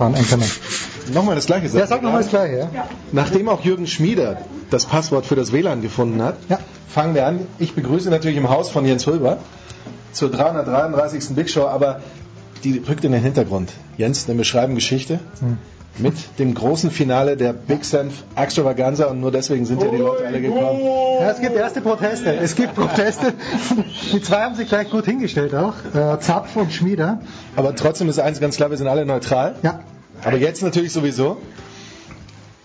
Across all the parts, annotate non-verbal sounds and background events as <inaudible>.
Waren Anchorman. Nochmal das gleiche Ja, sag nochmal das gleiche. Ja. Nachdem auch Jürgen Schmieder das Passwort für das WLAN gefunden hat, Ja. fangen wir an. Ich begrüße natürlich im Haus von Jens Hulber zur 333. Big Show, aber die rückt in den Hintergrund. Jens, denn wir schreiben Geschichte Hm. Mit dem großen Finale der Big Senf Extravaganza und nur deswegen sind ja die Leute alle gekommen. Ja, es gibt erste Proteste. Es gibt Proteste. <laughs> Die zwei haben sich gleich gut hingestellt auch. Äh, Zapf und Schmieder. Aber trotzdem ist eins ganz klar, wir sind alle neutral. Ja. Aber jetzt natürlich sowieso.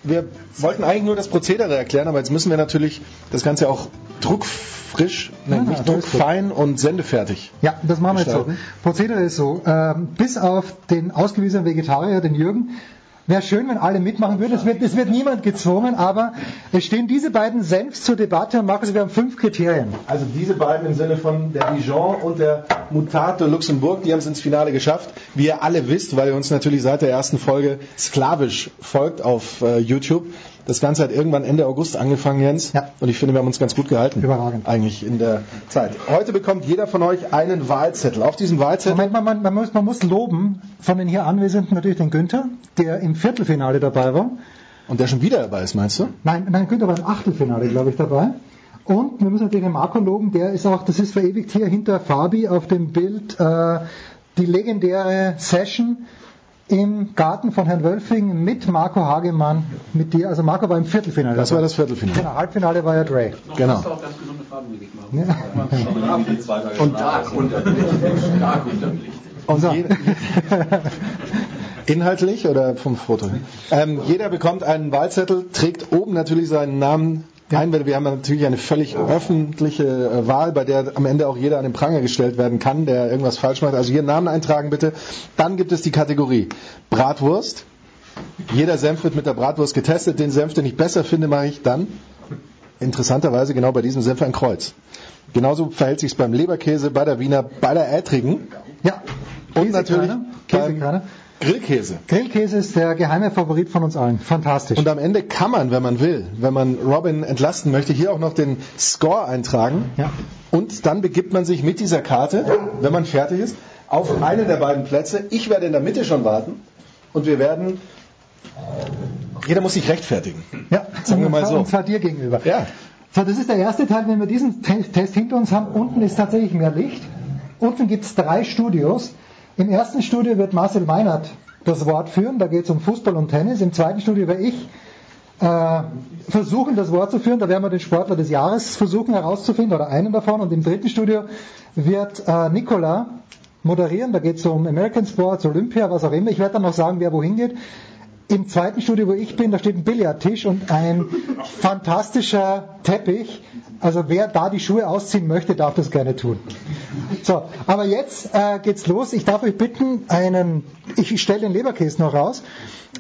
Wir wollten eigentlich nur das Prozedere erklären, aber jetzt müssen wir natürlich das Ganze auch druckfrisch, nein, Ja, nicht druckfein und sendefertig. Ja, das machen wir jetzt so. Prozedere ist so. Ähm, bis auf den ausgewiesenen Vegetarier, den Jürgen, wäre schön, wenn alle mitmachen würden. Es wird, es wird niemand gezwungen, aber es stehen diese beiden Senfs zur Debatte Markus, wir haben fünf Kriterien. Also diese beiden im Sinne von der Dijon und der Mutate Luxemburg, die haben es ins Finale geschafft. Wie ihr alle wisst, weil ihr uns natürlich seit der ersten Folge sklavisch folgt auf äh, YouTube. Das Ganze hat irgendwann Ende August angefangen, Jens. Ja. Und ich finde, wir haben uns ganz gut gehalten. Überragend. Eigentlich in der Zeit. Heute bekommt jeder von euch einen Wahlzettel. Auf diesem Wahlzettel Moment, man, man, man, muss, man muss loben von den hier Anwesenden natürlich den Günther, der im Viertelfinale dabei war. und der schon wieder dabei ist, meinst du? Nein, nein, Günther war im Achtelfinale, glaube ich, dabei. Und wir müssen natürlich den Marco loben, der ist auch, das ist verewigt hier hinter Fabi auf dem Bild, äh, die legendäre Session im Garten von Herrn Wölfing mit Marco Hagemann, mit dir. Also Marco war im Viertelfinale. Das war das Viertelfinale. Genau, Halbfinale war ja Dre. Genau. Und stark unterblicht. Und So. jeder, inhaltlich oder vom Foto? Ähm, jeder bekommt einen Wahlzettel, trägt oben natürlich seinen Namen ein, weil wir haben natürlich eine völlig öffentliche äh, Wahl, bei der am Ende auch jeder an den Pranger gestellt werden kann, der irgendwas falsch macht. Also hier Namen eintragen bitte. Dann gibt es die Kategorie Bratwurst. Jeder Senf wird mit der Bratwurst getestet. Den Senf, den ich besser finde, mache ich dann interessanterweise genau bei diesem Senf ein Kreuz. Genauso verhält sich es beim Leberkäse, bei der Wiener, bei der Ätrigen Ja. und natürlich Käsekreiner. Grillkäse. Grillkäse ist der geheime Favorit von uns allen. Fantastisch. Und am Ende kann man, wenn man will, wenn man Robin entlasten möchte, hier auch noch den Score eintragen. Ja. Und dann begibt man sich mit dieser Karte, wenn man fertig ist, auf einen der beiden Plätze. Ich werde in der Mitte schon warten und wir werden. Jeder muss sich rechtfertigen. Ja, Sagen wir mal so. Und zwar dir gegenüber. Ja. So, das ist der erste Teil. Wenn wir diesen Te- Test hinter uns haben, unten ist tatsächlich mehr Licht. Unten gibt es drei Studios. Im ersten Studio wird Marcel Meinert das Wort führen. Da geht es um Fußball und Tennis. Im zweiten Studio werde ich äh, versuchen, das Wort zu führen. Da werden wir den Sportler des Jahres versuchen herauszufinden oder einen davon. Und im dritten Studio wird äh, Nicola moderieren. Da geht es um American Sports, Olympia, was auch immer. Ich werde dann noch sagen, wer wohin geht. Im zweiten Studio, wo ich bin, da steht ein Billardtisch und ein fantastischer Teppich. Also wer da die Schuhe ausziehen möchte, darf das gerne tun. So, aber jetzt äh, geht's los. Ich darf euch bitten, einen, ich stelle den Leberkäse noch raus.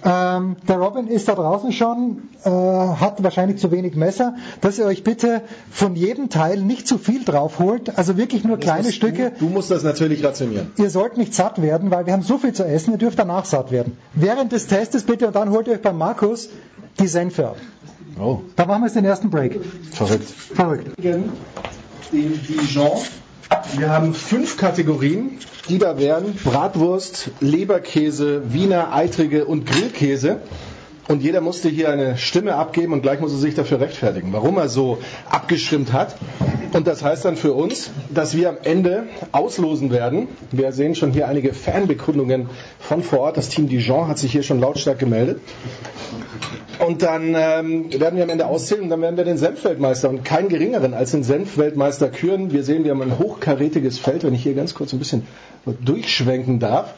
Ähm, der Robin ist da draußen schon, äh, hat wahrscheinlich zu wenig Messer, dass ihr euch bitte von jedem Teil nicht zu viel drauf holt, also wirklich nur kleine musst Stücke. Du, du musst das natürlich rationieren. Ihr sollt nicht satt werden, weil wir haben so viel zu essen, ihr dürft danach satt werden. Während des Testes bitte und dann holt ihr euch beim Markus die Senfe ab. Oh, Da machen wir jetzt den ersten Break. verrückt. Verrückt. Den Dijon. Wir haben fünf Kategorien, die da wären Bratwurst, Leberkäse, Wiener Eitrige und Grillkäse. Und jeder musste hier eine Stimme abgeben und gleich muss er sich dafür rechtfertigen, warum er so abgestimmt hat. Und das heißt dann für uns, dass wir am Ende auslosen werden. Wir sehen schon hier einige Fanbekundungen von vor Ort. Das Team Dijon hat sich hier schon lautstark gemeldet. Und dann ähm, werden wir am Ende auszählen und dann werden wir den Senfweltmeister und keinen geringeren als den Senfweltmeister küren. Wir sehen, wir haben ein hochkarätiges Feld, wenn ich hier ganz kurz ein bisschen durchschwenken darf.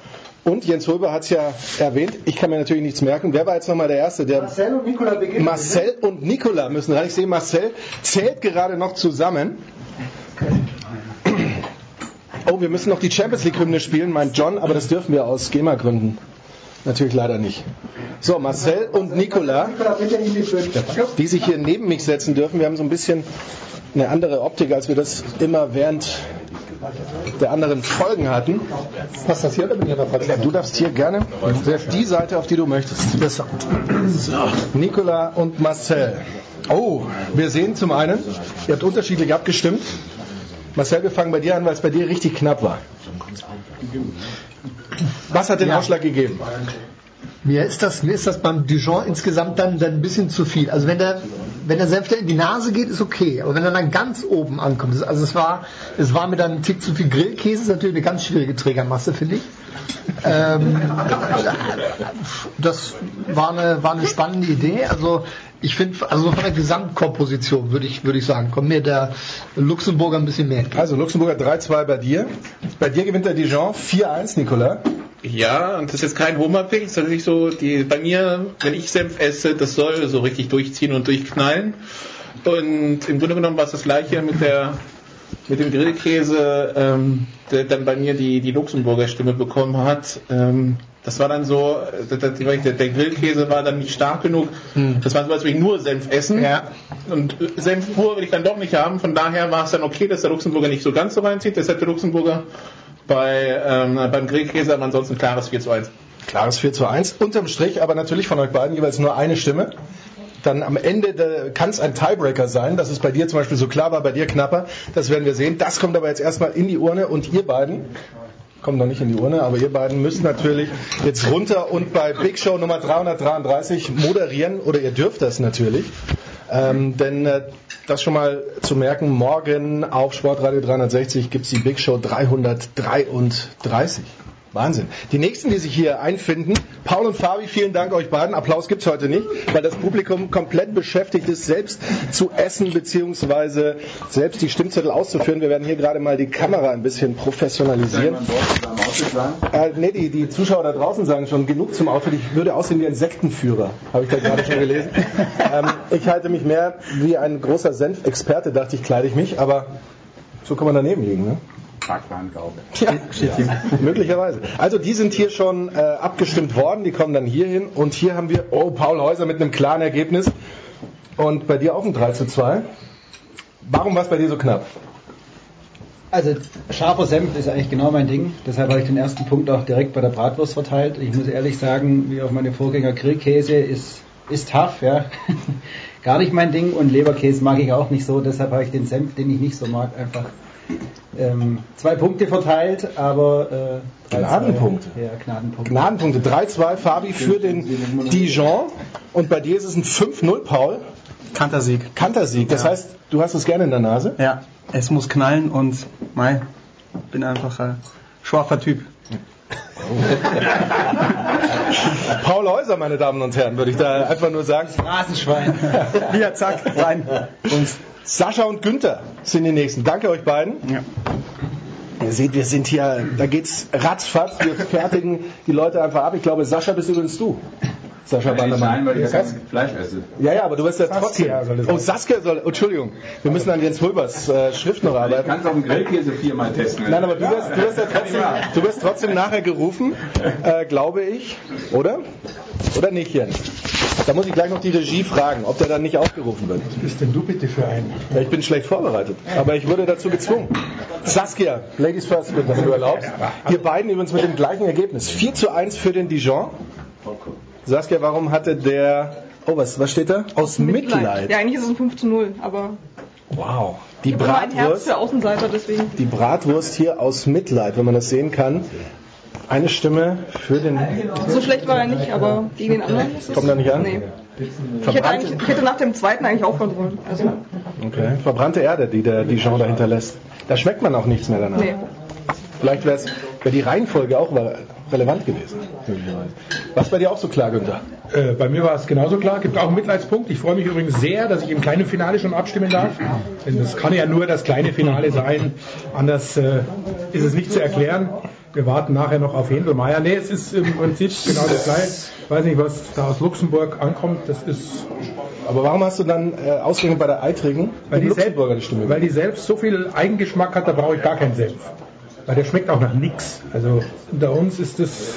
Und Jens Röber hat es ja erwähnt, ich kann mir natürlich nichts merken. Wer war jetzt nochmal der Erste? Der Marcel und Nicola beginnen. Marcel und Nicola müssen rein. Ich sehe, Marcel zählt gerade noch zusammen. Oh, wir müssen noch die Champions League Hymne spielen, meint John, aber das dürfen wir aus GEMA-Gründen natürlich leider nicht. So, Marcel und Nicola, die sich hier neben mich setzen dürfen. Wir haben so ein bisschen eine andere Optik, als wir das immer während der anderen Folgen hatten. Was das hier oder bin ich? Du darfst hier gerne die Seite, auf die du möchtest. So. Nicola und Marcel. Oh, wir sehen zum einen, ihr habt unterschiedlich abgestimmt. Marcel, wir fangen bei dir an, weil es bei dir richtig knapp war. Was hat den Ja. Ausschlag gegeben? Mir ist das, mir ist das beim Dijon insgesamt dann, dann ein bisschen zu viel. Also wenn der, wenn der Senf in die Nase geht, ist okay. Aber wenn er dann ganz oben ankommt, also es war, es war mir dann ein Tick zu viel Grillkäse, ist natürlich eine ganz schwierige Trägermasse, finde ich. Ähm, das war eine, war eine spannende Idee. Also ich finde, also von der Gesamtkomposition würde ich, würde ich sagen, kommt mir der Luxemburger ein bisschen mehr. entgegen. Also Luxemburger 3-2 bei dir. Bei dir gewinnt der Dijon 4-1, Nicola. Ja, und das ist jetzt kein Homerpick, das ist tatsächlich so, die, bei mir, wenn ich Senf esse, das soll so richtig durchziehen und durchknallen. Und im Grunde genommen war es das gleiche mit der mit dem Grillkäse, ähm, der dann bei mir die, die Luxemburger Stimme bekommen hat. Ähm, das war dann so, der, der, Grillkäse war dann nicht stark genug. Das war so, als würde ich nur Senf essen. Ja. Und äh, Senf pur will ich dann doch nicht haben. Von daher war es dann okay, dass der Luxemburger nicht so ganz so reinzieht. Hätte der Luxemburger bei, ähm, beim Grillkäse, aber ansonsten klares 4 zu 1. Klares 4 zu 1. Unterm Strich aber natürlich von euch beiden jeweils nur eine Stimme. Dann am Ende kann es ein Tiebreaker sein, dass es bei dir zum Beispiel so klar war, bei dir knapper. Das werden wir sehen. Das kommt aber jetzt erstmal in die Urne und ihr beiden kommt noch nicht in die Urne, aber ihr beiden müsst natürlich jetzt runter und bei Big Show Nummer 333 moderieren oder ihr dürft das natürlich. Ähm, denn äh, das schon mal zu merken, morgen auf Sportradio 360 gibt's die Big Show 333. Wahnsinn. Die nächsten, die sich hier einfinden, Paul und Fabi, vielen Dank euch beiden. Applaus gibt's heute nicht, weil das Publikum komplett beschäftigt ist, selbst zu essen beziehungsweise selbst die Stimmzettel auszuführen. Wir werden hier gerade mal die Kamera ein bisschen professionalisieren. Äh, nee, die, die Zuschauer da draußen sagen schon genug zum Outfit. Ich würde aussehen wie ein Sektenführer, habe ich da gerade schon gelesen. <laughs> ähm, ich halte mich mehr wie ein großer Senfexperte, dachte ich, kleide ich mich, aber so kann man daneben liegen. Ne? <laughs> Ja, möglicherweise. Also die sind hier schon äh, abgestimmt worden, die kommen dann hier hin und hier haben wir, oh, Paul Häuser mit einem klaren Ergebnis und bei dir auch ein 3 zu 2. Warum war es bei dir so knapp? Also scharfer Senf ist eigentlich genau mein Ding. Deshalb habe ich den ersten Punkt auch direkt bei der Bratwurst verteilt. Ich muss ehrlich sagen, wie auf meine Vorgänger Grillkäse ist, ist tough, ja. <laughs> Gar nicht mein Ding und Leberkäse mag ich auch nicht so. Deshalb habe ich den Senf, den ich nicht so mag, einfach ähm, zwei Punkte verteilt, aber äh, 3-2. Gnadenpunkte. Ja, Gnadenpunkte. Gnadenpunkte 3-2 Fabi für den Dijon und bei dir ist es ein 5-0 Paul. Kantersieg. Kantersieg, das Ja. heißt, du hast es gerne in der Nase? Ja, es muss knallen und mei, bin einfach ein schwacher Typ. <laughs> Paul Häuser, meine Damen und Herren, würde ich da einfach nur sagen. Rasenschwein. Hier, zack, rein. Und Sascha und Günther sind die nächsten. Danke euch beiden. Ja. Ihr seht, wir sind hier, da geht's ratzfatz, wir fertigen die Leute einfach ab. Ich glaube, Sascha bist übrigens du. Sascha Bandermann. weil ich Das Fleisch esse. Ja, ja, aber du bist ja Saskia trotzdem. Oh. Saskia soll. Entschuldigung. Wir müssen an Jens Röbers äh, Schrift noch Ich arbeiten. kann es auf dem Grillkäse viermal testen. Nein, aber du wirst, du wirst, ja trotzdem, du wirst trotzdem nachher gerufen, äh, glaube ich. Oder? Oder nicht, Jens? Da muss ich gleich noch die Regie fragen, ob der dann nicht aufgerufen wird. Was bist denn du bitte für ein? Ja, ich bin schlecht vorbereitet, aber ich wurde dazu gezwungen. Saskia, Ladies first, bitte, wenn du erlaubst. Ihr beiden übrigens mit dem gleichen Ergebnis. 4 zu 1 für den Dijon. Saskia, warum hatte der... Oh, was, was steht da? Aus Mitleid. Ja, eigentlich ist es ein 5 zu 0, aber Wow. Die Bratwurst, für Außenseiter, deswegen. die Bratwurst hier aus Mitleid, wenn man das sehen kann. Eine Stimme für den... So schlecht war er nicht, aber gegen den anderen. Kommt er nicht an? Nee. Ich hätte, ich hätte nach dem zweiten eigentlich aufhören sollen. Also, Okay. Verbrannte Erde, die der Dijon da hinterlässt. Da schmeckt man auch nichts mehr danach. Nee. Vielleicht wäre wär die Reihenfolge auch relevant gewesen. möglicherweise. Was bei dir auch so klar, Günther? Äh, bei mir war es genauso klar. Gibt auch einen Mitleidspunkt. Ich freue mich übrigens sehr, dass ich im kleinen Finale schon abstimmen darf. Denn das kann ja nur das kleine Finale sein. Anders äh, ist es nicht zu erklären. Wir warten nachher noch auf Händelmeier. Nee, es ist im Prinzip genau das gleiche. Ich weiß nicht, was da aus Luxemburg ankommt. Das ist Aber warum hast du dann äh, ausgerechnet bei der Eitrigen weil die, Luxemburger die selbst, Stimme weil die selbst so viel Eigengeschmack hat, da brauche ich gar keinen Senf. Weil der schmeckt auch nach nichts. Also unter uns ist es,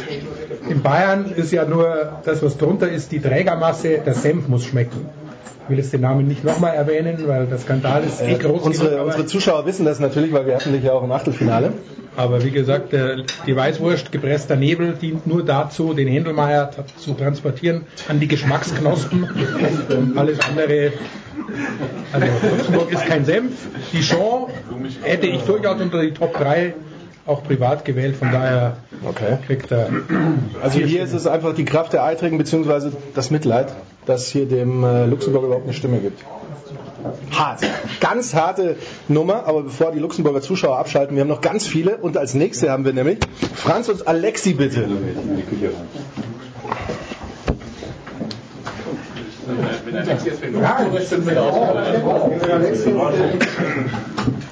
in Bayern ist ja nur das, was drunter ist, die Trägermasse, der Senf muss schmecken. Ich will jetzt den Namen nicht nochmal erwähnen, weil der Skandal ist eh Äh, groß. unsere, genug, unsere Zuschauer wissen das natürlich, weil wir hatten dich ja auch im Achtelfinale. Aber wie gesagt, der, die Weißwurst, gepresster Nebel, dient nur dazu, den Händelmeier zu transportieren an die Geschmacksknospen. Und alles andere. Also Luxemburg ist kein Senf. Dijon hätte ich durchaus unter die Top 3 auch privat gewählt. Von daher Okay. kriegt er. Also hier ist es einfach die Kraft der Eitrigen beziehungsweise das Mitleid, dass hier dem äh, Luxemburger überhaupt eine Stimme gibt. Hart. Ganz harte Nummer, aber bevor die Luxemburger Zuschauer abschalten, wir haben noch ganz viele und als nächste haben wir nämlich Franz und Alexi bitte.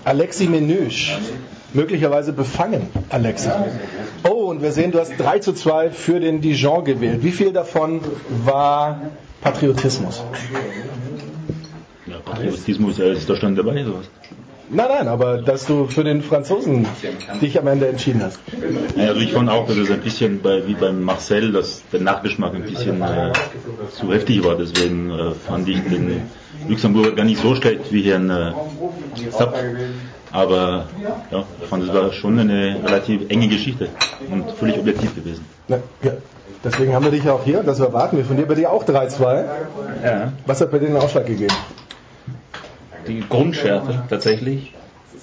Alexi Menüsch. Möglicherweise befangen, Alexi. Oh, und wir sehen, du hast 3 zu 2 für den Dijon gewählt. Wie viel davon war Patriotismus? Ja, Patriotismus, ist Deutschland dabei, sowas. Nein, nein, aber dass du für den Franzosen dich am Ende entschieden hast. Also ich fand auch, dass es ein bisschen bei, wie beim Marcel, dass der Nachgeschmack ein bisschen äh, zu heftig war. Deswegen äh, fand ich den Luxemburger gar nicht so schlecht wie Herrn äh, Sapp. Aber ja, ich fand es war schon eine relativ enge Geschichte und völlig objektiv gewesen. Na, ja. Deswegen haben wir dich ja auch hier, das erwarten wir von dir. Bei dir auch 3-2. Ja. Was hat bei dir den Ausschlag gegeben? Die Grundschärfe tatsächlich.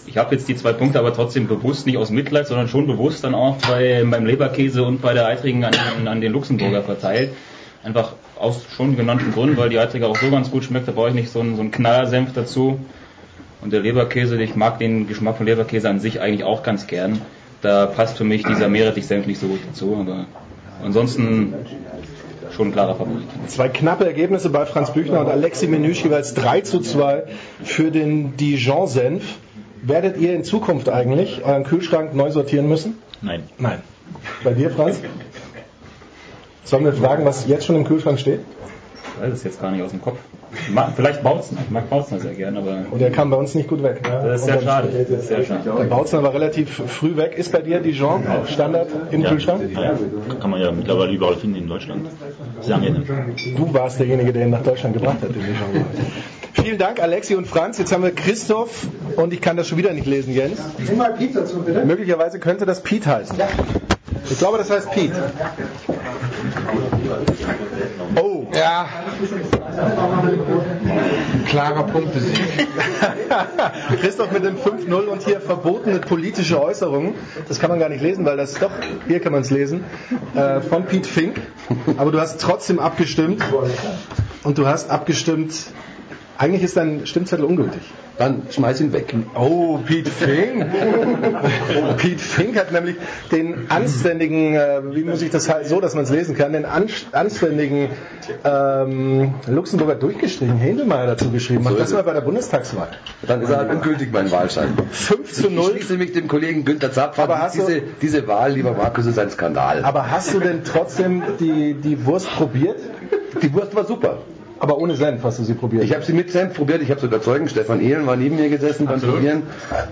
Ich habe jetzt die zwei Punkte aber trotzdem bewusst, nicht aus Mitleid, sondern schon bewusst dann auch bei, beim Leberkäse und bei der Eitrigen an, den- an den Luxemburger verteilt. Einfach aus schon genannten Gründen, weil die Eitriger auch so ganz gut schmeckt, da brauche ich nicht so einen, so einen Knallersenf dazu. Und der Leberkäse, ich mag den Geschmack von Leberkäse an sich eigentlich auch ganz gern. Da passt für mich dieser Meerrettich-Senf nicht so gut dazu, aber ansonsten schon ein klarer Favorit. Zwei knappe Ergebnisse bei Franz Büchner und Alexi Menüsch, jeweils 3 zu 2 für den Dijon-Senf. Werdet ihr in Zukunft eigentlich euren Kühlschrank neu sortieren müssen? Nein. Nein. Bei dir, Franz? Sollen wir fragen, was jetzt schon im Kühlschrank steht? Ich weiß es jetzt gar nicht aus dem Kopf. Ma- Vielleicht Bautzner. Ich mag Bautzner sehr gern, aber Und er kam bei uns nicht gut weg. Ne? das ist sehr schade. Das ist sehr schade. Der Bautzner war relativ früh weg. Ist bei dir Dijon auch Standard im Ja, Kühlschrank? ja, kann man ja mittlerweile überall finden in Deutschland. Sehr angenehm. Du warst derjenige, der ihn nach Deutschland gebracht hat, den Dijon. Vielen Dank, Alexi und Franz. Jetzt haben wir Christoph und ich kann das schon wieder nicht lesen, Jens. Nimm mal Pete dazu, bitte. Möglicherweise könnte das Pete heißen. Ich glaube, das heißt Pete. Ja. Klarer Punktesieg. <laughs> Christoph mit dem 5-0 und hier verbotene politische Äußerungen. Das kann man gar nicht lesen, weil das doch, hier kann man es lesen, äh, von Pete Fink. Aber du hast trotzdem abgestimmt. Und du hast abgestimmt, eigentlich ist dein Stimmzettel ungültig. Dann schmeiß ihn weg. Oh, Pete Fink. <laughs> Pete Fink hat nämlich den anständigen, äh, wie muss ich das halt so, dass man es lesen kann, den an, anständigen ähm, Luxemburger durchgestrichen, Händelmeier dazu geschrieben. Mach So das mal bei der Bundestagswahl. Dann ist er halt ungültig mein Wahlschein. 5 zu 0. Ich schließe mich dem Kollegen Günther Zapf an. Aber hast du- diese, diese Wahl, lieber Markus, ist ein Skandal. Aber hast du denn trotzdem die, die Wurst probiert? Die Wurst war super. Aber ohne Senf hast du sie probiert. Ich habe sie mit Senf probiert, ich habe sogar Zeugen, Stefan Ehlen war neben mir gesessen beim Absolut. Probieren.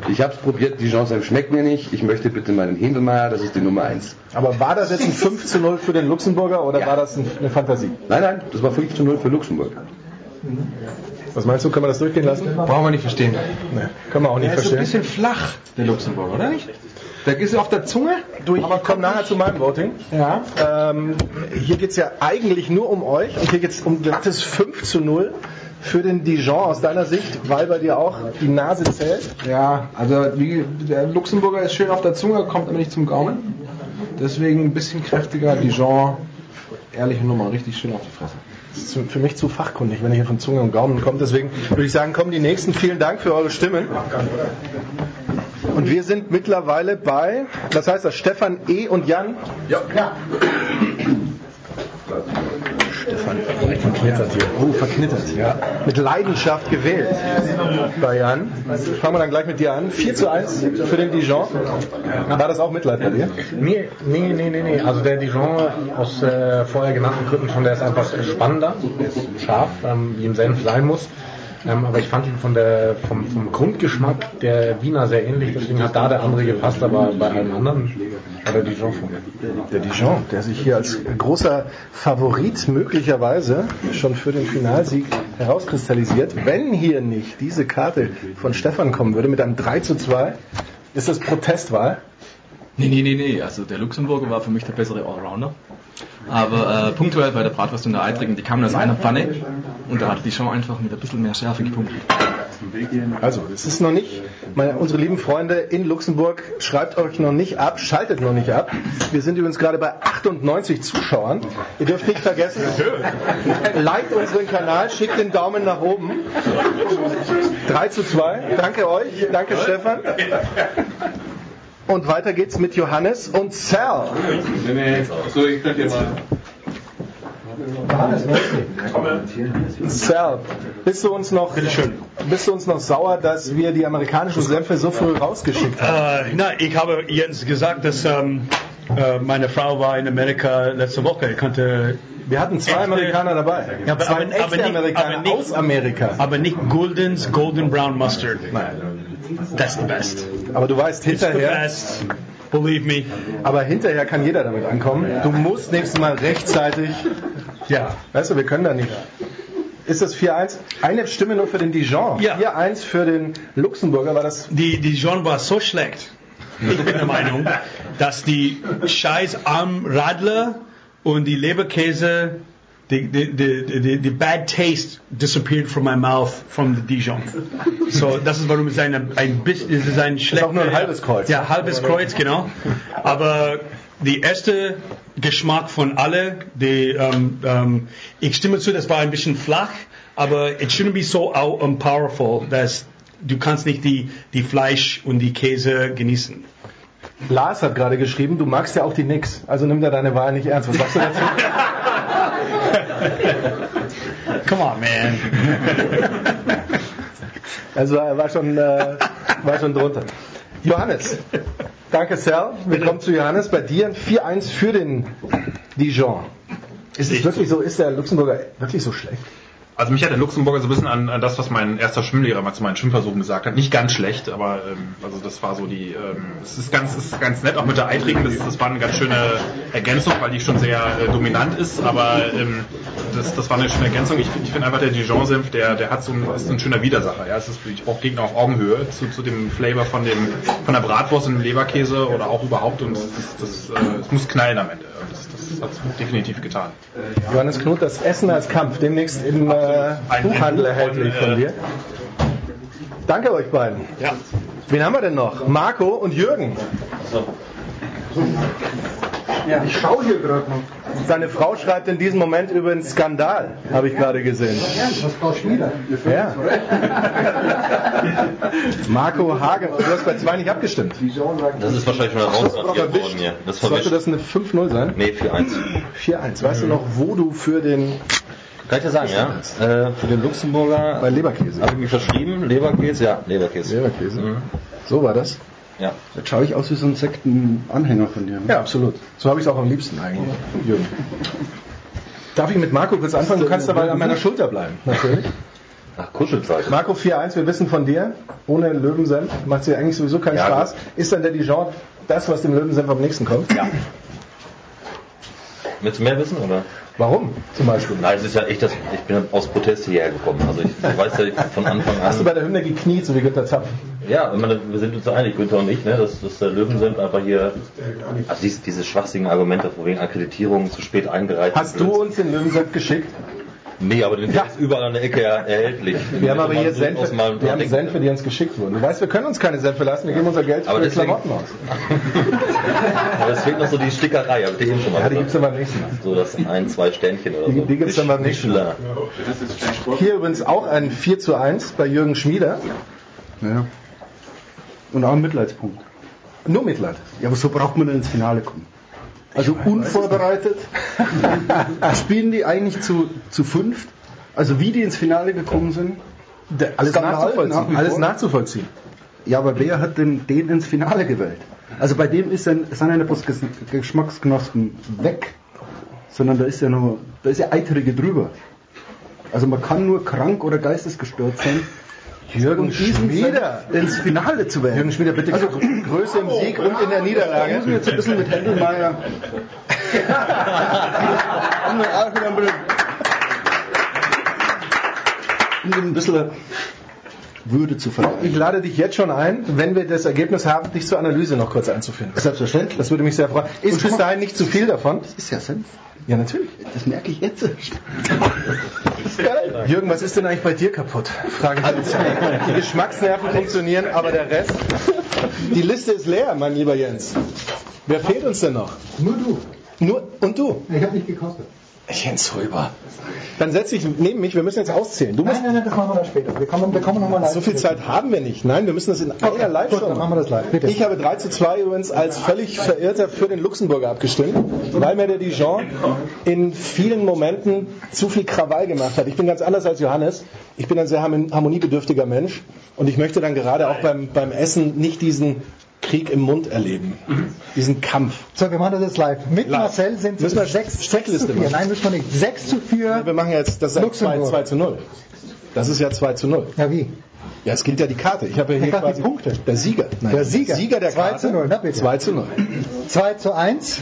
Ich habe es probiert, die Senf schmeckt mir nicht. Ich möchte bitte meinen Händelmeier, das ist die Nummer 1. Aber war das jetzt ein 5 zu 0 für den Luxemburger oder war das ein- eine Fantasie? Nein, nein, das war 5 zu 0 für Luxemburg. Was meinst du, können wir das durchgehen lassen? Brauchen wir nicht verstehen. Nee, können wir auch nicht Der ist ein verstehen. bisschen flach, der Luxemburger, oder nicht? Der ist auf der Zunge. Du, ich komme nachher zu meinem Voting. Ja. Ähm, hier geht es ja eigentlich nur um euch und hier geht es um glattes 5 zu 0 für den Dijon aus deiner Sicht, weil bei dir auch die Nase zählt. Ja, also wie, der Luxemburger ist schön auf der Zunge, kommt aber nicht zum Gaumen. Deswegen ein bisschen kräftiger. Dijon, ehrliche Nummer, richtig schön auf die Fresse. Das ist für mich zu fachkundig, wenn ich hier von Zunge und Gaumen komme. Deswegen würde ich sagen, kommen die nächsten. Vielen Dank für eure Stimmen. Und wir sind mittlerweile bei, was heißt das, Stefan E. und Jan? Ja. Stefan E. verknittert hier. Oh, verknittert. Ja. Mit Leidenschaft gewählt. Bei Jan. Fangen wir dann gleich mit dir an. 4 zu 1 für den Dijon. War das auch Mitleid bei dir? Nee, nee, nee, nee, nee. Also der Dijon aus äh, vorher genannten Gründen schon, der ist einfach spannender, scharf, ähm, wie im Senf sein muss. Ähm, aber ich fand ihn von der, vom, vom Grundgeschmack der Wiener sehr ähnlich, deswegen hat da der andere gepasst, aber bei allen anderen war der Dijon mir. Der Dijon, der sich hier als großer Favorit möglicherweise schon für den Finalsieg herauskristallisiert. Wenn hier nicht diese Karte von Stefan kommen würde mit einem 3 zu 2, ist das Protestwahl? Nee, nee, nee, nee. Also der Luxemburger war für mich der bessere Allrounder. Aber äh, punktuell bei der Bratwurst und der Eitrigen, die kamen aus einer Pfanne und da hat die schon einfach mit ein bisschen mehr Schärfe gepunktet. Also, es ist noch nicht, meine, unsere lieben Freunde in Luxemburg, schreibt euch noch nicht ab, schaltet noch nicht ab. Wir sind übrigens gerade bei 98 Zuschauern. Ihr dürft nicht vergessen, liked unseren Kanal, schickt den Daumen nach oben. 3 zu 2. Danke euch, danke Stefan. Und weiter geht's mit Johannes und Sal. Nee, nee, so, ich könnte jetzt mal. Sal, bist du uns noch, bist du uns noch sauer, dass wir die amerikanischen Senfe so früh rausgeschickt haben? Äh, nein, ich habe Jens gesagt, dass ähm, äh, meine Frau war in Amerika letzte Woche. Ich konnte wir hatten zwei Amerikaner dabei. Ja, aber, zwei aber, echte aber nicht, Amerikaner aber nicht, aus Amerika. Aber nicht Goldens Golden Brown Mustard. That's the best. Aber du weißt It's the hinterher. best. Believe me. Aber hinterher kann jeder damit ankommen. Du musst nächstes Mal rechtzeitig. Ja. Weißt du, wir können da nicht. Ist das 4-1? Eine Stimme nur für den Dijon. Ja. 4-1 für den Luxemburger war das. Die Dijon war so schlecht. Ich bin der Meinung, dass die Scheiß am Radler und die Leberkäse, die, die, die, die bad taste disappeared from my mouth from the Dijon. So, das ist warum es eine, ein bisschen, es ist ein schlechter. auch nur ein halbes Kreuz. Ja, halbes Kreuz, genau. Aber die erste Geschmack von alle, die, ähm, ähm, ich stimme zu, das war ein bisschen flach, aber it shouldn't be so out and powerful, dass du kannst nicht die, die Fleisch und die Käse genießen. Lars hat gerade geschrieben, du magst ja auch die Nix. Also nimm da deine Wahl nicht ernst. Was sagst du dazu? <laughs> <laughs> Come on, man. <laughs> Also er war schon, äh, war schon drunter. Johannes, danke Sal. Willkommen zu Johannes. Bei dir ein 4-1 für den Dijon. Ist es wirklich so, ist der Luxemburger wirklich so schlecht? Also mich hat der Luxemburger so ein bisschen an, an das, was mein erster Schwimmlehrer mal zu meinen Schwimmversuchen gesagt hat. Nicht ganz schlecht, aber ähm, also das war so die. Ähm, es ist ganz, es ist ganz nett, auch mit der Eitrigen. Das, das war eine ganz schöne Ergänzung, weil die schon sehr äh, dominant ist. Aber ähm, das, das war eine schöne Ergänzung. Ich, ich finde einfach der Dijon-Senf, der, der hat so ein, ist ein schöner Widersacher. Ja, es ist brauche Gegner auf Augenhöhe zu, zu dem Flavor von dem von der Bratwurst und dem Leberkäse oder auch überhaupt. Und das, das, äh, es muss knallen am Ende. Das, das hat es definitiv getan. Johannes Knut, das Essen als Kampf, demnächst im äh, Buchhandel erhältlich von dir. Danke euch beiden. Ja. Wen haben wir denn noch? Marco und Jürgen. Ja, ich schaue hier gerade noch. Seine Frau schreibt in diesem Moment über einen Skandal, habe ich gerade gesehen. Das Frau Schmieder. Ja. <laughs> Marco Hagen, du hast bei zwei nicht abgestimmt. Das ist wahrscheinlich schon herausradiert worden hier. Das Sollte das eine 5-0 sein? Nee, 4-1. 4-1. Weißt du noch, wo du für den Kann ich dir sagen, ja? Äh, für den Luxemburger bei Leberkäse habe ich mich verschrieben. Leberkäse, ja, Leberkäse. Leberkäse. So war das? Ja. Jetzt schaue ich aus wie so ein Sektenanhänger von dir. Ja, absolut. So habe ich es auch am liebsten eigentlich, Jürgen. Darf ich mit Marco kurz anfangen? Du kannst dabei an meiner Schulter bleiben, natürlich. Ach, Kuschelzeit. Marco 4-1, wir wissen von dir, ohne Löwensenf macht es ja eigentlich sowieso keinen Ja, Spaß. Ist dann der Dijon das, was dem Löwensenf am nächsten kommt? Ja. Willst du mehr wissen, oder? Warum zum Beispiel? Nein, es ist ja echt, das, ich bin aus Protest hierher gekommen. Also ich, ich weiß ja von Anfang an. Hast du bei der Hymne gekniet, so wie Günter Zapf? Ja, meine, wir sind uns einig, Günther und ich, ne, dass, dass der Löwensenf einfach hier, also diese, diese schwachsigen Argumente wegen Akkreditierung zu spät eingereicht. Hast du uns den Löwensenf geschickt? Nee, aber den der ist überall an der Ecke er- erhältlich. Wir haben aber hier Senfe, wir haben Senfe, die uns geschickt wurden. Du weißt, wir können uns keine Senfe lassen, wir geben unser Geld Aber für deswegen- Klamotten aus. <laughs> Aber es fehlt noch so die Stickerei, hab ich eben schon mal Ja, die gesagt. gibt's dann beim nächsten Mal. So das ein, zwei Sternchen oder Die, so. die gibt's dann beim nächsten Mal. Hier übrigens auch ein 4 zu 1 bei Jürgen Schmieder. Ja. Und auch ein Mitleidspunkt. Nur Mitleid. Ja, aber so braucht man dann ins Finale kommen. Also unvorbereitet <laughs> spielen die eigentlich zu, zu fünft. Also wie die ins Finale gekommen sind. alles Skandal nachzuvollziehen. nach Alles nachzuvollziehen. Ja, aber wer hat denn den ins Finale gewählt? Also bei dem ist dann, sind ja nicht bloß Ges- Geschmacksknospen weg, sondern da ist ja noch, da ist ja Eitrige drüber. Also man kann nur krank oder geistesgestört sein, Jürgen Schmieder. Ins Finale zu wählen. Jürgen Schmieder, bitte Also- Größe im Sieg und in der Niederlage. muss man jetzt ein bisschen mit Händelmeier. <laughs> ein bisschen, um ihm ein bisschen Würde zu verleihen. Ich lade dich jetzt schon ein, wenn wir das Ergebnis haben, dich zur Analyse noch kurz einzufinden. Selbstverständlich. Das würde mich sehr freuen. Ist bis dahin nicht zu viel davon? Das ist ja Senf. Ja, natürlich. Das merke ich jetzt. Jürgen, was ist denn eigentlich bei dir kaputt? Frage ich jetzt. Die Geschmacksnerven funktionieren, aber der Rest. Die Liste ist leer, mein lieber Jens. Wer fehlt uns denn noch? Nur du. Nur und du. Ich habe nicht gekostet. Jens Röber. Dann setz dich neben mich, wir müssen jetzt auszählen. Du Nein, nein, nein, das machen wir dann später. Wir kommen, wir kommen nochmal live. so viel Zeit haben wir nicht. Nein, wir müssen das in einer live Gut, dann machen wir das live. Bitte. Ich habe 3 zu 2 übrigens als völlig Verirrter für den Luxemburger abgestimmt, weil mir der Dijon in vielen Momenten zu viel Krawall gemacht hat. Ich bin ganz anders als Johannes. Ich bin ein sehr harmon- harmoniebedürftiger Mensch und ich möchte dann gerade auch beim, beim Essen nicht diesen Krieg im Mund erleben. Diesen Kampf. So, wir machen das jetzt live. Mit Live. Marcel sind es 6 zu Checkliste 4. machen? Nein, müssen wir nicht. 6 zu 4. Wir machen jetzt, das ist ja 2, Luxemburg. 2 zu 0. Das ist ja 2 zu 0. Ja, wie? Ja, es gilt ja die Karte. Ich habe ja Ich hier dachte, quasi die Punkte. Der Sieger. Nein, Der Sieger. Sieger der 2 Karte. zu 0, na bitte. 2 zu 0. 2 zu 1.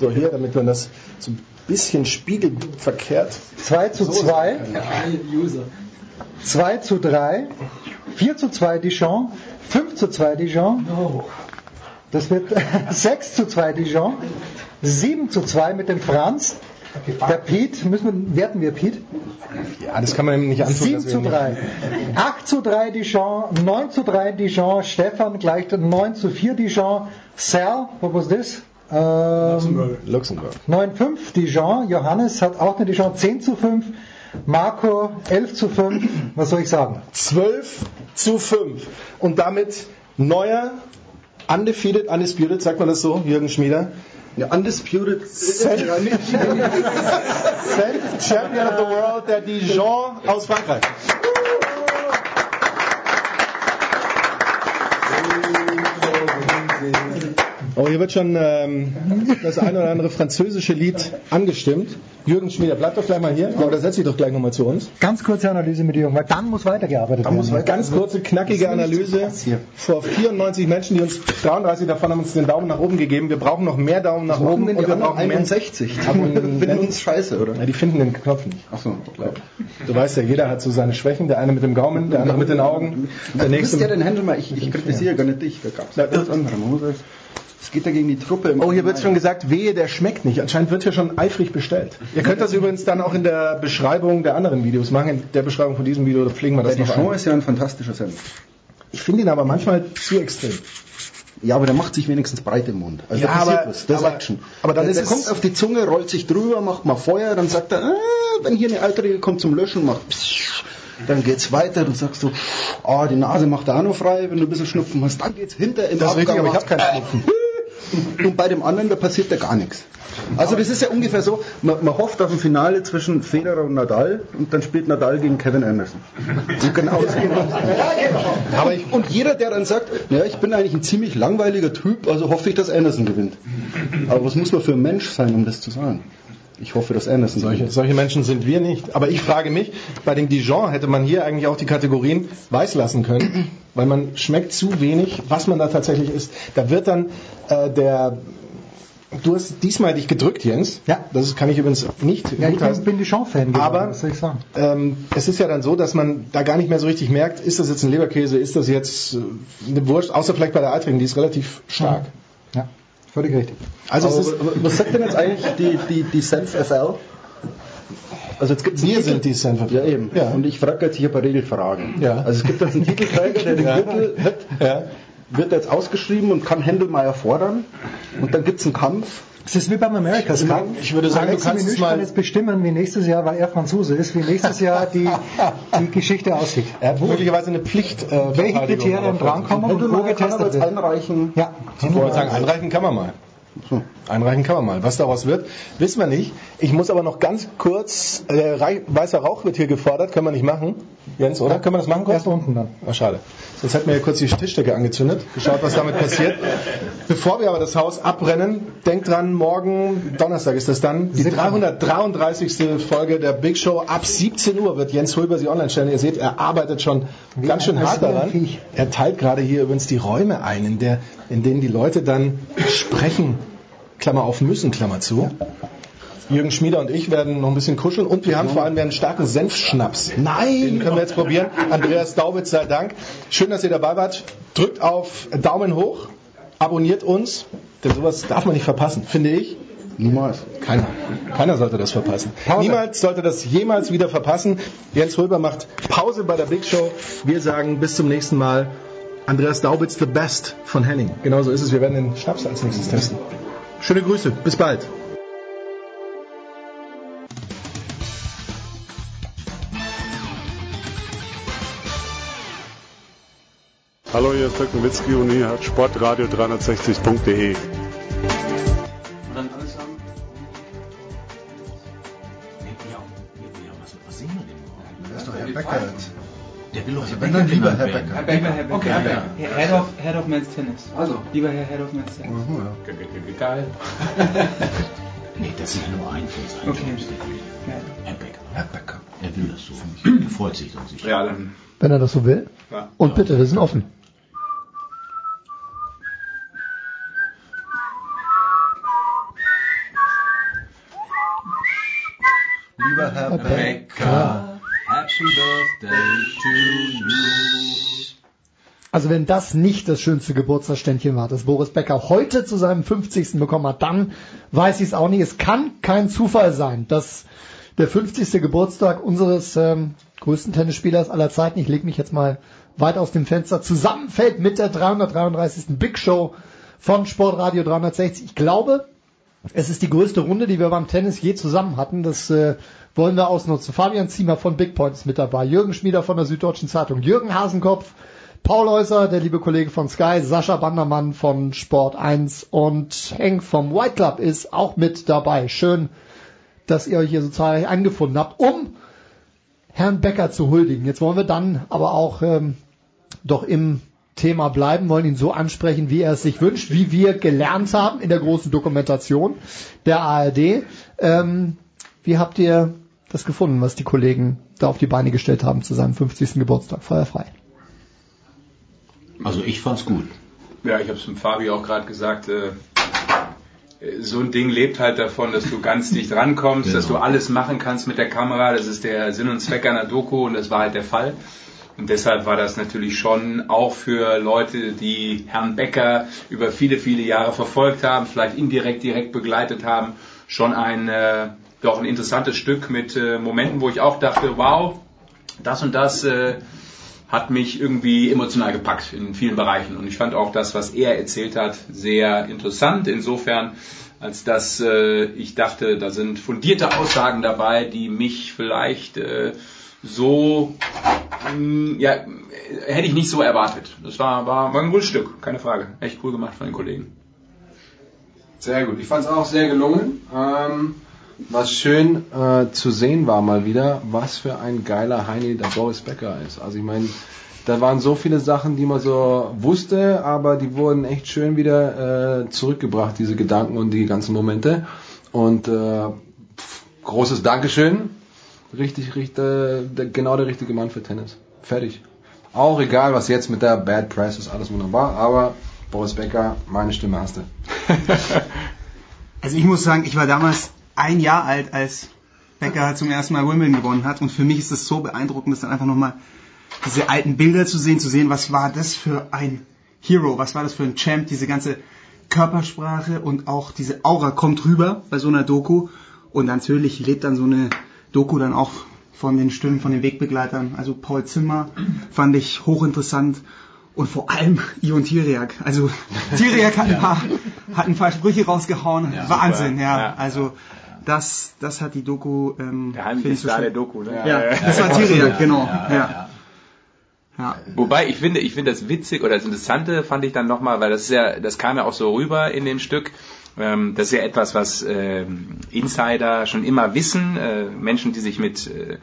So, hier, damit man das so ein bisschen spiegelverkehrt. 2 zu 2. 2 zu 3. 4 zu 2 Dijon. 5 zu 2 Dijon. Das wird <laughs> 6 zu 2 Dijon. 7 zu 2 mit dem Franz. Der Piet, müssen wir, werten wir Piet? Ja, das kann man ihm nicht antun. 7 dass wir zu ihn nicht- 3. 8 zu 3 Dijon, 9 zu 3 Dijon, Stefan gleich 9 zu 4 Dijon, Sal, what was this? Ähm, Luxemburg. 9-5 Dijon, Johannes hat auch eine Dijon 10 zu 5, Marco 11 zu 5, was soll ich sagen? 12 zu 5. Und damit neuer, undefeated, undisputed, sagt man das so, Jürgen Schmieder? Ja, undisputed. Self-Champion of the World, der Dijon aus Frankreich. Oh, hier wird schon ähm, das ein oder andere französische Lied angestimmt. Jürgen Schmieder, bleib doch gleich mal hier. Ja, oder setz dich doch gleich nochmal zu uns. Ganz kurze Analyse mit Jürgen, weil dann muss weitergearbeitet Da muss werden. man ganz kurze, knackige Analyse. Vor 94 Menschen, die uns 33 davon haben uns den Daumen nach oben gegeben. Wir brauchen noch mehr Daumen nach oben. und die wir brauchen mehr 61? Die Abonnenten. finden uns scheiße, oder? Ja, die finden den Knopf nicht. Ach so, klar. Du weißt ja, jeder hat so seine Schwächen. Der eine mit dem Gaumen, der andere mit den Augen, der Du nächste. bist ja den Händler mal, ich, ich kritisiere gar nicht dich, da gab es ja ganz andere. Man muss es- geht ja gegen die Truppe. Im Oh, hier wird schon gesagt, wehe, der schmeckt nicht. Anscheinend wird hier schon eifrig bestellt. Ihr könnt das übrigens dann auch in der Beschreibung der anderen Videos machen. In der Beschreibung von diesem Video pflegen wir das Der noch Dijon ein. ist ja ein fantastischer Senf. Ich finde ihn aber manchmal zu extrem. Ja, aber der macht sich wenigstens breit im Mund. Also Ja, da passiert aber- was. Das aber- Action. aber dann der, ist der kommt auf die Zunge, rollt sich drüber, macht mal Feuer, dann sagt er, ah, wenn hier eine Eitrige kommt zum Löschen, macht pssst, dann geht's weiter, dann sagst du, ah, die Nase macht er auch noch frei, wenn du ein bisschen Schnupfen hast, dann geht's hinter im Das ist richtig, aber ich habe keinen Schnupfen. <laughs> Und bei dem anderen, da passiert ja gar nichts. Also das ist ja ungefähr so, man, man hofft auf ein Finale zwischen Federer und Nadal und dann spielt Nadal gegen Kevin Anderson. Und genau so Aber ich, und jeder, der dann sagt, ja, ich bin eigentlich ein ziemlich langweiliger Typ, also hoffe ich, dass Anderson gewinnt. Aber was muss man für ein Mensch sein, um das zu sagen? Ich hoffe, dass Anderson Solche, solche Menschen sind wir nicht. Aber ich frage mich, bei dem Dijon hätte man hier eigentlich auch die Kategorien weiß lassen können, weil man schmeckt zu wenig, was man da tatsächlich isst. Da wird dann äh, der Du hast diesmal dich gedrückt, Jens. Ja. Das kann ich übrigens nicht Ja, ich bin, bin Dijon-Fan Aber was soll ich sagen? ähm, es ist ja dann so, dass man da gar nicht mehr so richtig merkt, ist das jetzt ein Leberkäse, ist das jetzt äh, eine Wurst, außer vielleicht bei der Eitrigen, die ist relativ stark. Ja, völlig richtig. Also ist, was sagt denn jetzt eigentlich die, die, die Senf FL? Also jetzt gibt's Wir einen sind Titel- die Stanford. Ja, eben. Ja. Und ich frage jetzt hier ein paar Regelfragen. Ja. Also es gibt jetzt einen Titelträger, der den Ja. Gürtel hat, Ja. Wird jetzt ausgeschrieben und kann Händelmeier fordern. Und dann gibt's einen Kampf. Es ist wie beim America's Cup. Ich würde sagen, du Alexi kannst es Menüsch mal- kann jetzt bestimmen, wie nächstes Jahr, weil er Franzose ist, wie nächstes Jahr die, <laughs> die Geschichte aussieht. Er hat möglicherweise eine Pflicht. Äh, Welche Kriterien drankommen und wo getestet wird. einreichen. Ja, Ich wollte sagen, einreichen kann man mal. Einreichen kann man mal. Was daraus wird, wissen wir nicht. Ich muss aber noch ganz kurz, äh, weißer Rauch wird hier gefordert, können wir nicht machen. Jens, oder? Können wir das machen? kurz? erst unten dann. Oh, schade. Sonst hätten wir ja kurz die Tischdecke angezündet, geschaut, was damit passiert. Bevor wir aber das Haus abbrennen, denkt dran, morgen, Donnerstag ist das dann, die 333. Folge der Big Show. Ab 17 Uhr wird Jens Hulber sie online stellen. Ihr seht, er arbeitet schon ganz schön hart daran. Er teilt gerade hier übrigens die Räume ein, in, der, in denen die Leute dann sprechen, Klammer auf müssen, Klammer zu. Jürgen Schmieder und ich werden noch ein bisschen kuscheln und wir haben vor allem einen starken Senfschnaps. Nein! Den können wir jetzt probieren. Andreas Daubitz sei Dank. Schön, dass ihr dabei wart. Drückt auf Daumen hoch, abonniert uns, denn sowas darf man nicht verpassen, finde ich. Niemals. Keiner. Keiner sollte das verpassen. Niemals sollte das jemals wieder verpassen. Jens Röber macht Pause bei der Big Show. Wir sagen bis zum nächsten Mal. Andreas Daubitz, the best von Henning. Genauso ist es. Wir werden den Schnaps als nächstes testen. Schöne Grüße. Bis bald. Hallo, hier ist Dirk Nowitzki und hier hat sportradio360.de. wenn dann lieber Herr Becker. Herr Becker, Herr Becker. Okay, Herr Becker. Head of, Head of Men's Tennis. Also. Lieber Herr Head of Men's Tennis. Geil. <laughs> Nee, das ist nur ein von seinen okay. Herr Becker. Herr Becker. Er will das so. <clears throat> Er freut sich doch sicher. Ja, dann. Wenn er das so will. Ja. Und bitte, wir sind offen. Also wenn das nicht das schönste Geburtstagsständchen war, das Boris Becker heute zu seinem 50. bekommen hat, dann weiß ich es auch nicht. Es kann kein Zufall sein, dass der 50. Geburtstag unseres ähm, größten Tennisspielers aller Zeiten, ich lege mich jetzt mal weit aus dem Fenster, zusammenfällt mit der 333. Big Show von Sportradio 360. Ich glaube, es ist die größte Runde, die wir beim Tennis je zusammen hatten. Das äh, wollen wir ausnutzen. Fabian Ziemer von Big Point ist mit dabei, Jürgen Schmieder von der Süddeutschen Zeitung, Jürgen Hasenkopf, Paul Häuser, der liebe Kollege von Sky, Sascha Bandermann von Sport 1 und Henk vom White Club ist auch mit dabei. Schön, dass ihr euch hier so zahlreich angefunden habt, um Herrn Becker zu huldigen. Jetzt wollen wir dann aber auch ähm, doch im Thema bleiben, wollen ihn so ansprechen, wie er es sich wünscht, wie wir gelernt haben in der großen Dokumentation der ARD. Ähm, wie habt ihr das gefunden, was die Kollegen da auf die Beine gestellt haben zu seinem 50. Geburtstag? Feuerfrei. Also ich fand's gut. Ja, ich habe es dem Fabi auch gerade gesagt. Äh, so ein Ding lebt halt davon, dass du ganz dicht rankommst, Genau. dass du alles machen kannst mit der Kamera. Das ist der Sinn und Zweck einer Doku und das war halt der Fall. Und deshalb war das natürlich schon auch für Leute, die Herrn Becker über viele, viele Jahre verfolgt haben, vielleicht indirekt, direkt begleitet haben, schon ein, äh, doch ein interessantes Stück mit äh, Momenten, wo ich auch dachte, wow, das und das äh, hat mich irgendwie emotional gepackt in vielen Bereichen. Und ich fand auch das, was er erzählt hat, sehr interessant. Insofern, als dass äh, ich dachte, da sind fundierte Aussagen dabei, die mich vielleicht äh, so, mh, ja, äh, hätte ich nicht so erwartet. Das war, war, war ein gutes Stück, keine Frage. Echt cool gemacht von den Kollegen. Sehr gut. Ich fand es auch sehr gelungen. Ähm, was schön äh, zu sehen war mal wieder, was für ein geiler Heini der Boris Becker ist. Also ich meine, da waren so viele Sachen, die man so wusste, aber die wurden echt schön wieder äh, zurückgebracht, diese Gedanken und die ganzen Momente. Und äh, pf, großes Dankeschön. Richtig, richtig, äh, der, genau der richtige Mann für Tennis. Fertig. Auch egal, was jetzt mit der Bad Press ist, alles wunderbar, aber Boris Becker, meine Stimme hast du. <laughs> Also ich muss sagen, ich war damals ein Jahr alt, als Becker zum ersten Mal Wimbledon gewonnen hat. Und für mich ist es so beeindruckend, das dann einfach nochmal diese alten Bilder zu sehen, zu sehen, was war das für ein Hero, was war das für ein Champ, diese ganze Körpersprache und auch diese Aura kommt rüber bei so einer Doku. Und natürlich lebt dann so eine Doku dann auch von den Stimmen von den Wegbegleitern. Also Paul Zimmer fand ich hochinteressant und vor allem Ion Tiriak. Also <laughs> Tiriak hat ein paar, hat ein paar Sprüche rausgehauen. Ja, Wahnsinn, ja. Ja. Also das, das hat die Doku. Ähm, Der schön. der Doku, ne? Ja, das war Tiriak, genau. Ja, ja. Wobei ich finde, ich finde das witzig oder das Interessante fand ich dann nochmal, weil das ist ja, das kam ja auch so rüber in dem Stück. Ähm, das ist ja etwas, was ähm, Insider schon immer wissen. Äh, Menschen, die sich mit äh,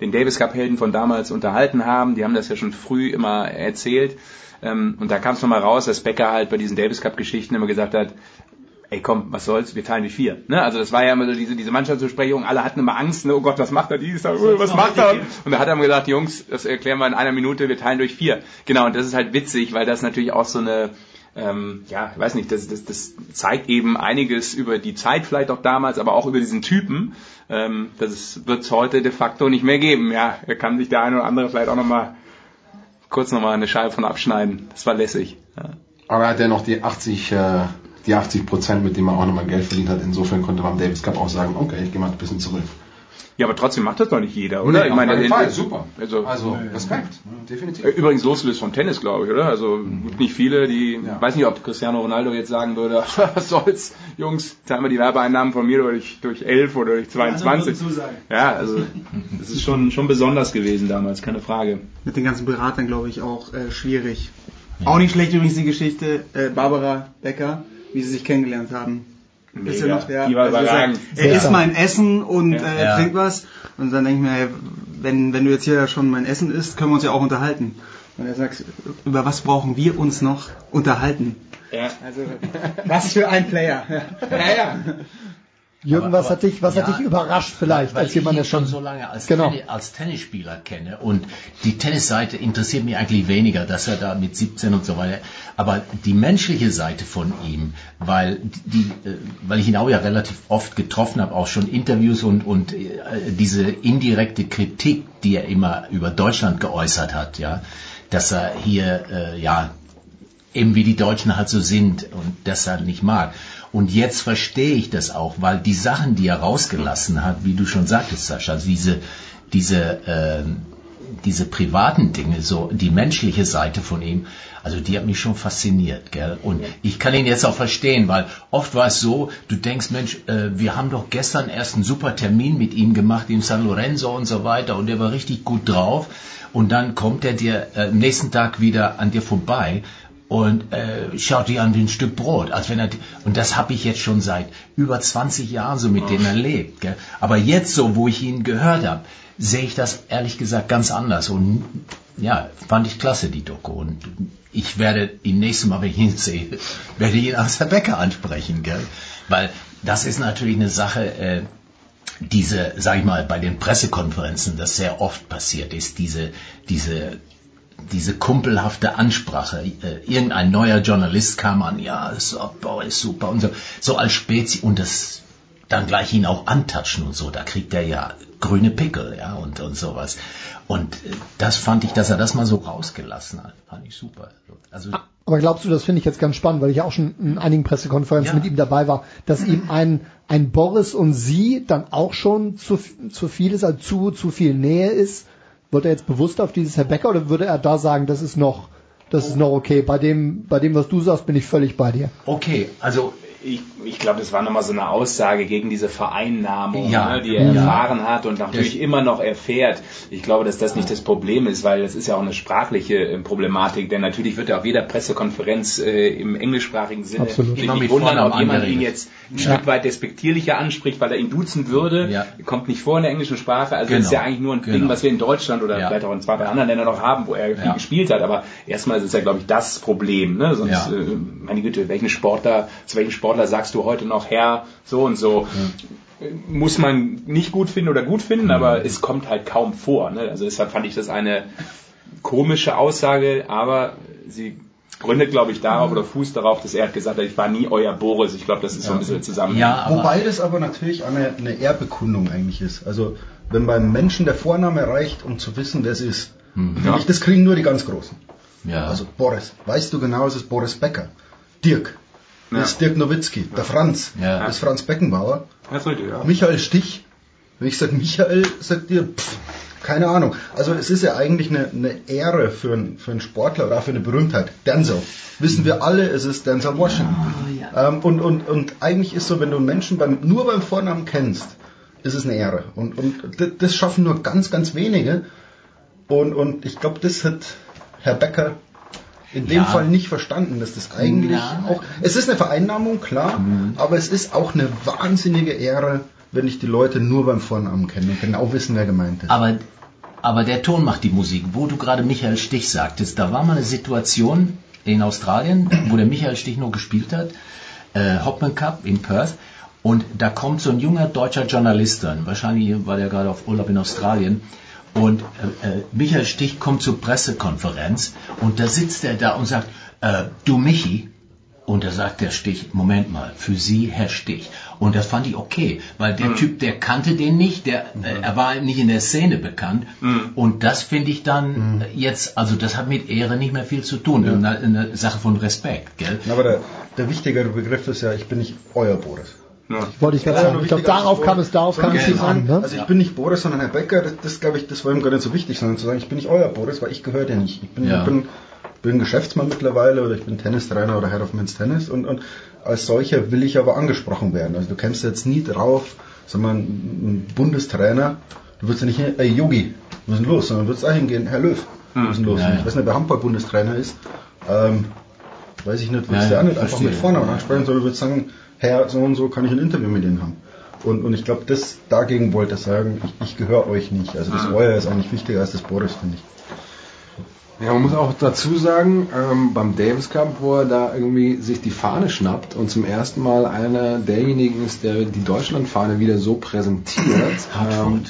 den Davis Cup Helden von damals unterhalten haben, die haben das ja schon früh immer erzählt. Ähm, und da kam es nochmal raus, dass Becker halt bei diesen Davis Cup Geschichten immer gesagt hat, ey komm, was soll's, wir teilen die vier. Ne? Also das war ja immer so diese, diese Mannschaftsbesprechung, alle hatten immer Angst, ne? oh Gott, was macht er dies, oh, was macht er? Und da hat er immer gesagt, Jungs, das erklären wir in einer Minute, wir teilen durch vier. Genau, und das ist halt witzig, weil das natürlich auch so eine, ähm, ja, ich weiß nicht, das, das, das zeigt eben einiges über die Zeit vielleicht auch damals, aber auch über diesen Typen. Ähm, das wird es heute de facto nicht mehr geben. Ja, da kann sich der eine oder andere vielleicht auch nochmal kurz nochmal eine Scheibe von abschneiden. Das war lässig. Ja. Aber er hat ja noch die 80, äh, die 80 Prozent, mit denen man auch nochmal Geld verdient hat. Insofern konnte man am Davis Cup auch sagen, okay, ich gehe mal ein bisschen zurück. Ja, aber trotzdem macht das doch nicht jeder, oder? Nee, ich meine, Fall, super. Also, Also, Respekt, definitiv. Äh, Übrigens losgelöst von Tennis, glaube ich, oder? Also gibt nicht viele, die, weiß nicht, ob Cristiano Ronaldo jetzt sagen würde, <laughs> was soll's, Jungs, zahlen wir die Werbeeinnahmen von mir durch, durch 11 oder durch 22. Ja, also das ist schon, schon besonders gewesen damals, keine Frage. Mit den ganzen Beratern, glaube ich, auch äh, schwierig. Auch nicht schlecht übrigens die Geschichte äh, Barbara Becker, wie sie sich kennengelernt haben. Wisst ihr noch? Ja, Die war also er überragend. sagt, er isst mein Essen und Ja. äh, Ja. trinkt was. Und dann denke ich mir, ey, wenn, wenn du jetzt hier schon mein Essen isst, können wir uns ja auch unterhalten. Und er sagt, über was brauchen wir uns noch unterhalten? Ja. Also, was für ein Player. Ja, ja. <laughs> Jürgen, was hat dich, was ja, hat dich überrascht vielleicht, als jemand, der schon so lange als, genau. Tennis, als Tennisspieler kenne und die Tennisseite interessiert mich eigentlich weniger, dass er da mit 17 und so weiter, aber die menschliche Seite von ihm, weil die, äh, weil ich ihn auch ja relativ oft getroffen habe, auch schon Interviews und und äh, diese indirekte Kritik, die er immer über Deutschland geäußert hat, ja, dass er hier äh, ja eben wie die Deutschen halt so sind und das halt nicht mag. Und jetzt verstehe ich das auch, weil die Sachen, die er rausgelassen hat, wie du schon sagtest, Sascha, also diese, diese, ähm, diese privaten Dinge, so die menschliche Seite von ihm, also die hat mich schon fasziniert, gell? Und ich kann ihn jetzt auch verstehen, weil oft war es so, du denkst, Mensch, äh, wir haben doch gestern erst einen super Termin mit ihm gemacht in San Lorenzo und so weiter und der war richtig gut drauf und dann kommt er dir äh, am nächsten Tag wieder an dir vorbei und äh, schaut dir an wie ein Stück Brot, als wenn er und das habe ich jetzt schon seit über 20 Jahren so mit denen erlebt. Gell? Aber jetzt so, wo ich ihn gehört habe, sehe ich das ehrlich gesagt ganz anders und ja, fand ich klasse die Doku und ich werde ihn nächstes Mal, wenn ich ihn sehe, <laughs> werde ich ihn als Herr Becker ansprechen, gell? weil das ist natürlich eine Sache. Äh, diese, sag ich mal, bei den Pressekonferenzen, das sehr oft passiert ist, diese, diese diese kumpelhafte Ansprache. Äh, irgendein neuer Journalist kam an, ja, ist, oh, ist super und so, so als Spezi und das dann gleich ihn auch antatschen und so, da kriegt er ja grüne Pickel, ja, und, und sowas. Und äh, das fand ich, dass er das mal so rausgelassen hat, fand ich super. Also, Aber glaubst du, das finde ich jetzt ganz spannend, weil ich ja auch schon in einigen Pressekonferenzen Ja. mit ihm dabei war, dass ihm ein, ein Boris und sie dann auch schon zu, zu viel ist, also zu, zu viel Nähe ist? Wird er jetzt bewusst auf dieses Herr Becker oder würde er da sagen, das ist noch, das ist noch okay? Bei dem, bei dem, was du sagst, bin ich völlig bei dir. okay, also Ich, ich glaube, das war nochmal so eine Aussage gegen diese Vereinnahmung, Ja. ne, die er Ja. erfahren hat und natürlich Das- immer noch erfährt. Ich glaube, dass das nicht das Problem ist, weil das ist ja auch eine sprachliche äh, Problematik, denn natürlich wird er auf jeder Pressekonferenz äh, im englischsprachigen Sinne Absolut. sich Immer nicht wundern, ob jemand ihn jetzt ein Ja. Stück weit despektierlicher anspricht, weil er ihn duzen würde. Kommt nicht vor in der englischen Sprache. Also das Genau. ist ja eigentlich nur ein Ding, Genau. was wir in Deutschland oder vielleicht auch in zwei, drei anderen Ländern noch haben, wo er viel gespielt hat. Aber erstmal ist es ja, glaube ich, das Problem. Ne? Sonst, äh, meine Güte, welchen Sportler, zu welchem Sportler sagst du heute noch Herr, so und so? Muss man nicht gut finden oder gut finden, aber es kommt halt kaum vor. Ne? Also deshalb fand ich das eine komische Aussage, aber sie gründet, glaube ich, darauf oder fußt darauf, dass er hat gesagt hat, ich war nie euer Boris. Ich glaube, das ist so ein bisschen zusammen. Wobei das aber natürlich eine, eine Ehrbekundung eigentlich ist. Also wenn beim Menschen der Vorname reicht, um zu wissen, wer es ist. Finde Ja. ich, das kriegen nur die ganz Großen. Ja. Also Boris. Weißt du genau, es ist Boris Becker. Dirk. Das ist Dirk Nowitzki. Der Franz. Ja. Das ist Franz Beckenbauer. Das richtig, ja. Michael Stich. Wenn ich sage Michael, sagt ihr, pff, keine Ahnung. Also es ist ja eigentlich eine, eine Ehre für einen, für einen Sportler oder auch für eine Berühmtheit. Denzel. Wissen wir alle, es ist Denzel Washington. ähm, und, und, und eigentlich ist so, wenn du einen Menschen beim, nur beim Vornamen kennst, ist es eine Ehre. Und, und das schaffen nur ganz, ganz wenige. Und, und ich glaube, das hat Herr Becker in dem Ja. Fall nicht verstanden, dass das eigentlich Ja. auch, es ist eine Vereinnahmung, klar, aber es ist auch eine wahnsinnige Ehre, wenn ich die Leute nur beim Vornamen kenne und genau wissen, wer gemeint ist. Aber, aber der Ton macht die Musik. Wo du gerade Michael Stich sagtest, da war mal eine Situation in Australien, wo der Michael Stich noch gespielt hat, äh, Hopman Cup in Perth. Und da kommt so ein junger deutscher Journalist dann, wahrscheinlich war der gerade auf Urlaub in Australien, und äh, äh, Michael Stich kommt zur Pressekonferenz und da sitzt er da und sagt, äh, du Michi, und da sagt der Stich, Moment mal, für Sie, Herr Stich. Und das fand ich okay, weil der Typ, der kannte den nicht, der, äh, er war nicht in der Szene bekannt. Und das finde ich dann äh, jetzt, also das hat mit Ehre nicht mehr viel zu tun. Eine, eine Sache von Respekt, gell? Aber der, der wichtigere Begriff ist ja, ich bin nicht euer Boris. Wollte ich gerade sagen. Ich glaube, darauf kam es, darauf kam es ihm an. Ne? Also ich bin nicht Boris, sondern Herr Becker, das, das glaube ich, das war ihm gar nicht so wichtig, sondern zu sagen, ich bin nicht euer Boris, weil ich gehöre dir nicht. Ich bin, Ja. ich bin, bin Geschäftsmann mittlerweile oder ich bin Tennistrainer oder Head of Men's Tennis und, und als solcher will ich aber angesprochen werden. Also du kämpfst jetzt nie drauf, sag mal, ein Bundestrainer, du würdest ja nicht, ey Yogi, was ist denn los, sondern du würdest auch hingehen, Herr Löw, was ist denn los? Ja, ja. Ich weiß nicht, wer Handball-Bundestrainer ist, ähm, weiß ich nicht, würdest Ja, du ja, auch nicht einfach mit Vornamen Ja. ansprechen, sondern du würdest sagen, Herr, so und so kann ich ein Interview mit Ihnen haben. Und, und ich glaube, das dagegen wollte er sagen, ich, ich gehöre euch nicht. Also das Mhm. Euer ist eigentlich wichtiger als das Boris, finde ich. Ja, man muss auch dazu sagen, ähm, beim Davis Cup, wo er da irgendwie sich die Fahne schnappt und zum ersten Mal einer derjenigen ist, der die Deutschlandfahne wieder so präsentiert, <laughs> ähm,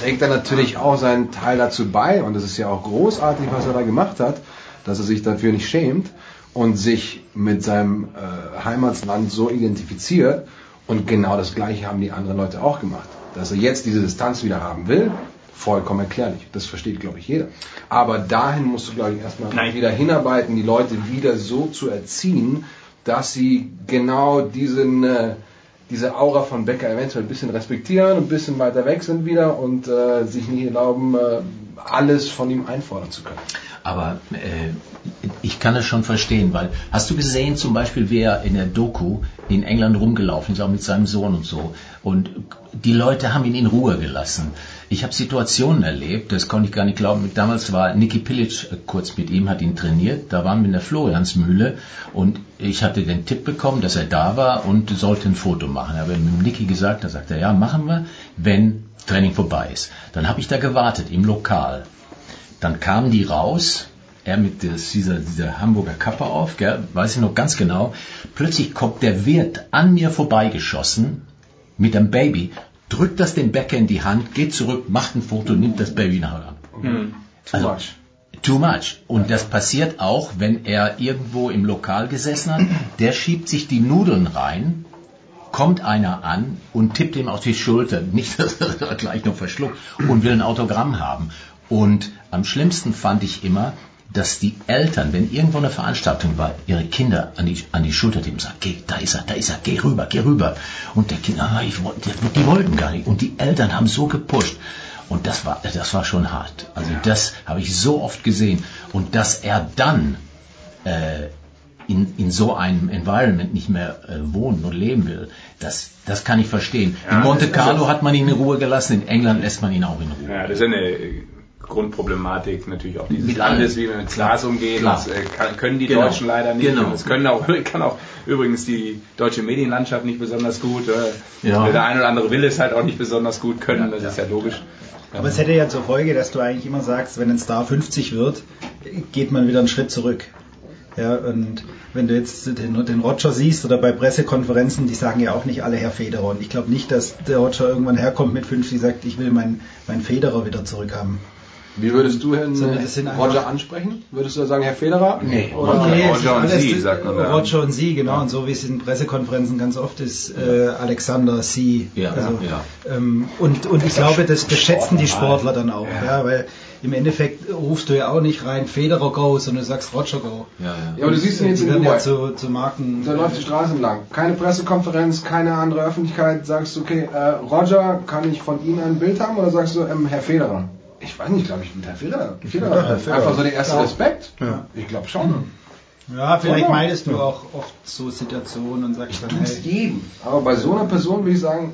trägt er natürlich auch seinen Teil dazu bei und es ist ja auch großartig, was er da gemacht hat, dass er sich dafür nicht schämt und sich mit seinem äh, Heimatland so identifiziert und genau das gleiche haben die anderen Leute auch gemacht. Dass er jetzt diese Distanz wieder haben will, vollkommen erklärlich. Das versteht, glaube ich, jeder. Aber dahin musst du, glaube ich, erstmal wieder hinarbeiten, die Leute wieder so zu erziehen, dass sie genau diesen, äh, diese Aura von Becker eventuell ein bisschen respektieren, ein bisschen weiter weg sind wieder und äh, sich nicht erlauben, äh, alles von ihm einfordern zu können. Aber äh, ich kann es schon verstehen, weil hast du gesehen zum Beispiel, wie er in der Doku in England rumgelaufen ist, auch mit seinem Sohn und so. Und die Leute haben ihn in Ruhe gelassen. Ich habe Situationen erlebt, das konnte ich gar nicht glauben. Damals war Niki Pilic äh, kurz mit ihm, hat ihn trainiert. Da waren wir in der Floriansmühle und ich hatte den Tipp bekommen, dass er da war und sollte ein Foto machen. Aber mit Niki gesagt, da sagt er, ja, machen wir, wenn Training vorbei ist. Dann habe ich da gewartet im Lokal. Dann kamen die raus, er mit des, dieser, dieser Hamburger Kappe auf, gell, weiß ich noch ganz genau. Plötzlich kommt der Wirt an mir vorbeigeschossen mit einem Baby, drückt das dem Bäcker in die Hand, geht zurück, macht ein Foto, nimmt das Baby nach Hause. Too Also, much. Too much. Und das passiert auch, wenn er irgendwo im Lokal gesessen hat. Der schiebt sich die Nudeln rein, kommt einer an und tippt ihm auf die Schulter. <laughs> Nicht, dass er gleich noch verschluckt und will ein Autogramm haben. Und am schlimmsten fand ich immer, dass die Eltern, wenn irgendwo eine Veranstaltung war, ihre Kinder an die, an die Schulter tippen und sagen, geh, da ist er, da ist er, geh rüber, geh rüber. Und der Kind, ah, ich, die, die wollten gar nicht. Und die Eltern haben so gepusht. Und das war, das war schon hart. Also das habe ich so oft gesehen. Und dass er dann äh, in, in so einem Environment nicht mehr äh, wohnen und leben will, das, das kann ich verstehen. Ja, in Monte also- Carlo hat man ihn in Ruhe gelassen, in England lässt man ihn auch in Ruhe. Ja, das ist eine Grundproblematik natürlich auch dieses Mit Landes, wie wir mit Glas umgehen. Klar. Das äh, kann, können die Genau. Deutschen leider nicht. Genau. Und das können auch, <laughs> kann auch übrigens die deutsche Medienlandschaft nicht besonders gut. Äh, Ja. Der eine oder andere will es halt auch nicht besonders gut können, das ist ja logisch. Aber es hätte ja zur Folge, dass du eigentlich immer sagst, wenn ein Star 50 wird, geht man wieder einen Schritt zurück. Ja, und wenn du jetzt den, den Roger siehst oder bei Pressekonferenzen, die sagen ja auch nicht alle Herr Federer. Und ich glaube nicht, dass der Roger irgendwann herkommt mit 50 sagt, ich will meinen mein Federer wieder zurückhaben. Wie würdest du Herrn Roger ansprechen? Würdest du sagen, Herr Federer? Nee, Oder nee, Roger und alles- Sie, sagt man. Roger und Sie, genau. Und so wie es in Pressekonferenzen ganz oft ist, äh, Alexander, Sie. Ja, also, ja. Ähm, und, und ich glaube, das, das schätzen die Sportler dann auch. Ja. weil im Endeffekt rufst du ja auch nicht rein Federer Go, sondern du sagst Roger Go. Ja, ja. Ja, aber du siehst ihn jetzt in Dubai. ja zu, zu Marken. Da läuft die Straße entlang. Keine Pressekonferenz, keine andere Öffentlichkeit. Sagst du, okay, äh, Roger, kann ich von Ihnen ein Bild haben? Oder sagst du, ähm, Herr Federer? Ich weiß nicht, glaube ich, mit Herr Federer. Federer. Ja, Herr Federer. Einfach so der erste Ja. Respekt. Ja. Ich glaube schon. Ja, vielleicht meidest du auch oft so Situationen und sagst dann, hey. jedem. Aber bei so einer Person würde ich sagen,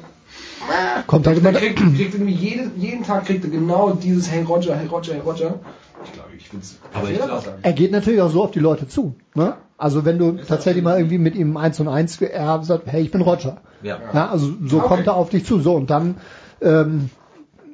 Kommt halt immer kriegt, kriegt irgendwie jede, jeden Tag kriegt er genau dieses Hey Roger, Hey Roger, Hey Roger. Ich glaube, ich würde es Aber Er geht natürlich auch so auf die Leute zu. Ne? Also wenn du tatsächlich mal irgendwie mit ihm eins und eins er sagt, hey, ich bin Roger. Ja. Ja, also so Okay. kommt er auf dich zu. So und dann ähm,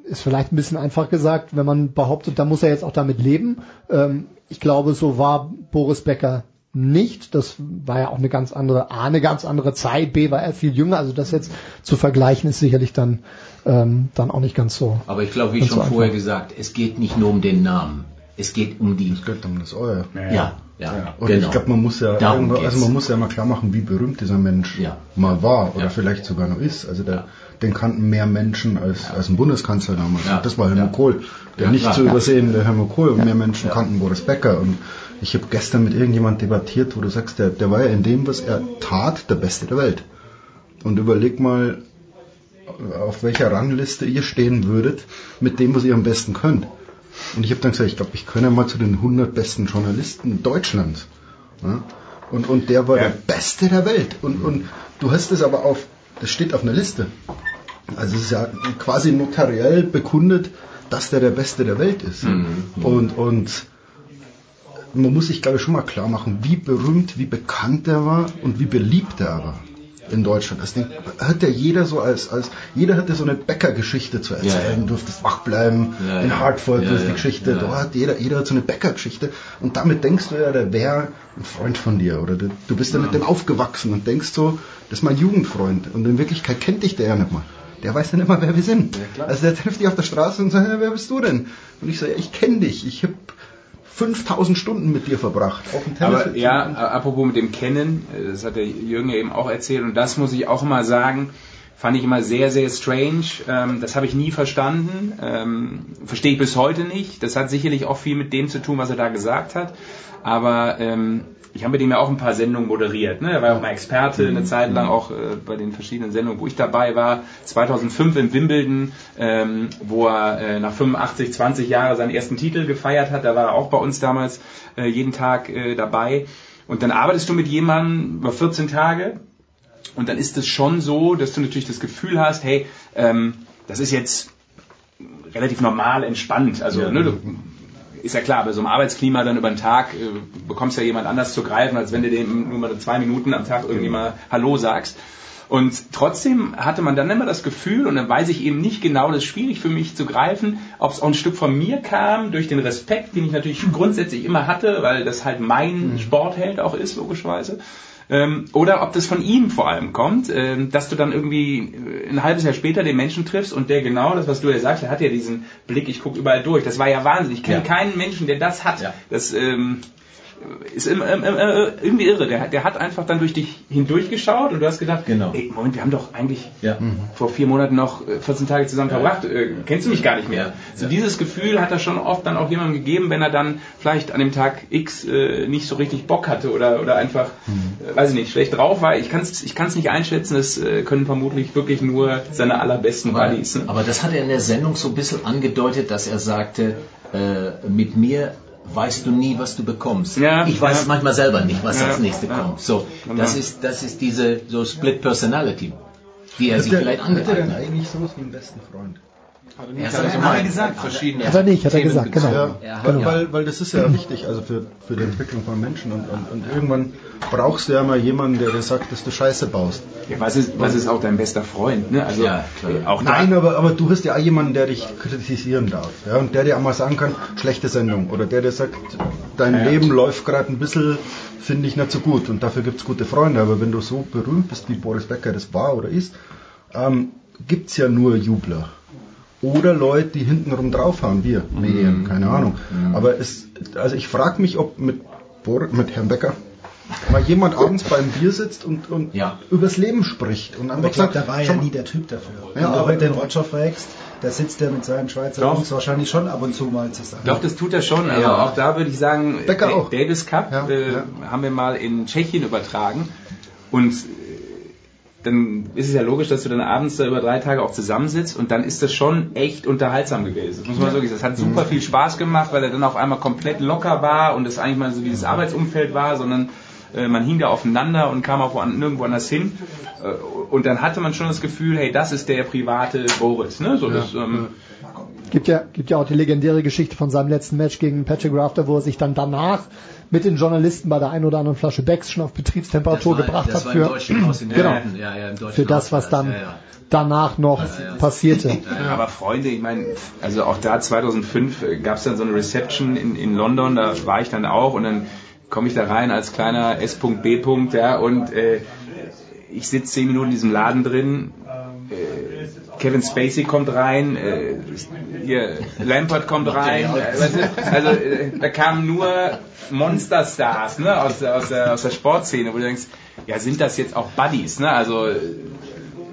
ist vielleicht ein bisschen einfach gesagt, wenn man behauptet, da muss er jetzt auch damit leben. Ähm, ich glaube, so war Boris Becker nicht. Das war ja auch eine ganz andere, A, eine ganz andere Zeit, B, war er viel jünger. Also das jetzt zu vergleichen ist sicherlich dann, ähm, dann auch nicht ganz so. Aber ich glaube, wie schon so vorher einfach. gesagt, es geht nicht nur um den Namen. Es geht um die. Es geht um das Euer. Ja, ja, Und genau. ich glaube, man muss ja Darum irgendwo, also geht's. man muss ja mal klar machen, wie berühmt dieser Mensch mal war oder vielleicht sogar noch ist. Also der, den kannten mehr Menschen als, als ein Bundeskanzler damals. Ja. Das war Helmut Kohl. Der Ja, nicht klar. zu übersehen, der Helmut Kohl. Und mehr Menschen kannten Boris Becker. Und ich habe gestern mit irgendjemand debattiert, wo du sagst, der, der war ja in dem, was er tat, der Beste der Welt. Und überleg mal, auf welcher Rangliste ihr stehen würdet mit dem, was ihr am besten könnt. Und ich habe dann gesagt, ich glaube, ich gehöre mal zu den 100 besten Journalisten Deutschlands. Ja? Und, und der war der Beste der Welt. Und, und du hast es aber auf, das steht auf einer Liste. Also es ist ja quasi notariell bekundet, dass der der Beste der Welt ist. Und, und man muss sich, glaube ich, schon mal klar machen, wie berühmt, wie bekannt er war und wie beliebt er war in Deutschland. Das Ding hat ja jeder so als, als jeder hatte so eine Bäckergeschichte zu erzählen, Ja, ja. durftest wach bleiben, Ja, in. Hartford Ja, durfte ja. die Geschichte, Ja, hat jeder, jeder hat so eine Bäckergeschichte und damit denkst du ja, der wäre ein Freund von dir oder du, du bist ja mit dem aufgewachsen und denkst so, das ist mein Jugendfreund und in Wirklichkeit kennt dich der ja nicht mal. Der weiß ja nicht mal, wer wir sind. also der trifft dich auf der Straße und sagt, ja, wer bist du denn? Und ich so, ja, ich kenne dich, ich habe 5000 Stunden mit dir verbracht. Auf dem Aber Tennisfeld. ja, apropos mit dem Kennen, äh, das hat der Jürgen ja eben auch erzählt und das muss ich auch immer sagen, fand ich immer sehr, sehr strange. Ähm, das habe ich nie verstanden, ähm, verstehe ich bis heute nicht. Das hat sicherlich auch viel mit dem zu tun, was er da gesagt hat. Aber ähm, ich habe mit ihm ja auch ein paar Sendungen moderiert. Ne? Er war ja auch mal Experte eine Zeit lang, auch äh, bei den verschiedenen Sendungen, wo ich dabei war. 2005 in Wimbledon, ähm, wo er äh, nach 85, 20 Jahren seinen ersten Titel gefeiert hat. Da war er auch bei uns damals äh, jeden Tag äh, dabei. Und dann arbeitest du mit jemandem über 14 Tage und dann ist es schon so, dass du natürlich das Gefühl hast, hey, ähm, das ist jetzt relativ normal, entspannt. Also Ja. ne, du, ist ja klar, bei so einem Arbeitsklima dann über den Tag äh, bekommst ja jemand anders zu greifen, als wenn du dem nur mal zwei Minuten am Tag irgendwie mal Hallo sagst. Und trotzdem hatte man dann immer das Gefühl, und dann weiß ich eben nicht genau, das ist schwierig für mich zu greifen, ob es auch ein Stück von mir kam, durch den Respekt, den ich natürlich grundsätzlich immer hatte, weil das halt mein Sportheld auch ist, logischerweise. Ähm, oder ob das von ihm vor allem kommt, ähm, dass du dann irgendwie äh, ein halbes Jahr später den Menschen triffst und der genau das, was du ja sagst, der hat ja diesen Blick, ich gucke überall durch. Das war ja Wahnsinn. Ich kenne Ja. keinen Menschen, der das hat. Das ähm, ist im, im, im, äh, irgendwie irre. Der, der hat einfach dann durch dich hindurchgeschaut und du hast gedacht, Genau. ey, Moment, wir haben doch eigentlich Ja. vor vier Monaten noch äh, 14 Tage zusammen Ja. verbracht. Äh, kennst du mich gar nicht mehr. So dieses Gefühl hat er schon oft dann auch jemandem gegeben, wenn er dann vielleicht an dem Tag X äh, nicht so richtig Bock hatte oder, oder einfach, äh, weiß ich nicht, schlecht drauf war. Ich kann es ich kann's nicht einschätzen. Das äh, können vermutlich wirklich nur seine allerbesten Aber, Buddies. Ne? aber das hat er in der Sendung so ein bisschen angedeutet, dass er sagte, äh, mit mir weißt du nie, was du bekommst. Ja, ich weiß ja. manchmal selber nicht, was Ja, als nächstes ja. kommt. So, das ist, das ist diese so Split Personality, die er sich Hat der- vielleicht Hat er denn angeeignet hat. eigentlich sowas wie einen besten Freund? Er hat er mal gesagt. Verschiedene Hat er nicht, hat er gesagt, genau. Ja, Genau. weil, weil, weil das ist ja <laughs> wichtig, also für, für die Entwicklung von Menschen und, und, und irgendwann brauchst du ja mal jemanden, der dir sagt, dass du Scheiße baust. Ja, was, ist, was ist auch dein bester Freund? Ne? Also Ja, klar. äh, auch Nein, aber, aber du hast ja auch jemanden, der dich kritisieren darf. Ja, und der dir auch mal sagen kann, schlechte Sendung. Oder der dir sagt, dein Ja. Leben läuft gerade ein bisschen, finde ich nicht so gut. Und dafür gibt es gute Freunde. Aber wenn du so berühmt bist, wie Boris Becker das war oder ist, ähm, gibt es ja nur Jubler. Oder Leute, die hintenrum draufhauen, wir, Medien, keine Ahnung. Aber es, also ich frage mich, ob mit, Bor mit Herrn Becker mal jemand abends beim Bier sitzt und, und übers Leben spricht. Und Aber ich glaube, da war ja nie der Typ dafür. Ja, Wenn du aber- heute den Roger fragst, da sitzt er mit seinen Schweizer Doch. Jungs wahrscheinlich schon ab und zu mal zusammen. Doch, das tut er schon. Also Ja. auch da würde ich sagen, Becker auch. Davis Cup Ja, äh, ja. haben wir mal in Tschechien übertragen. Und äh, dann ist es ja logisch, dass du dann abends da über drei Tage auch zusammensitzt und dann ist das schon echt unterhaltsam gewesen. Das muss man Ja. wirklich sagen. Das hat super viel Spaß gemacht, weil er dann auf einmal komplett locker war und es eigentlich mal so dieses Arbeitsumfeld war, sondern äh, man hing da aufeinander und kam auch woan- nirgendwo anders hin. Äh, Und dann hatte man schon das Gefühl, hey, das ist der private Boris. Ne? So, das, ähm, Gibt ja, gibt ja auch die legendäre Geschichte von seinem letzten Match gegen Patrick Rafter, wo er sich dann danach mit den Journalisten bei der einen oder anderen Flasche Becks schon auf Betriebstemperatur war- gebracht hat für, <clears throat> genau. Ja, ja, für das, was dann ja, ja. danach noch passierte. <laughs> Aber Freunde, ich meine, also auch da 2005 gab es dann so eine Reception in, in London, da war ich dann auch und dann komme ich da rein als kleiner S.B. ja, und äh, ich sitze zehn Minuten in diesem Laden drin, äh, Kevin Spacey kommt rein, äh, hier Lampert kommt rein, äh, also äh, da kamen nur Monsterstars ne, aus, der, aus, der, aus der Sportszene, wo du denkst, ja sind das jetzt auch Buddies, ne? Also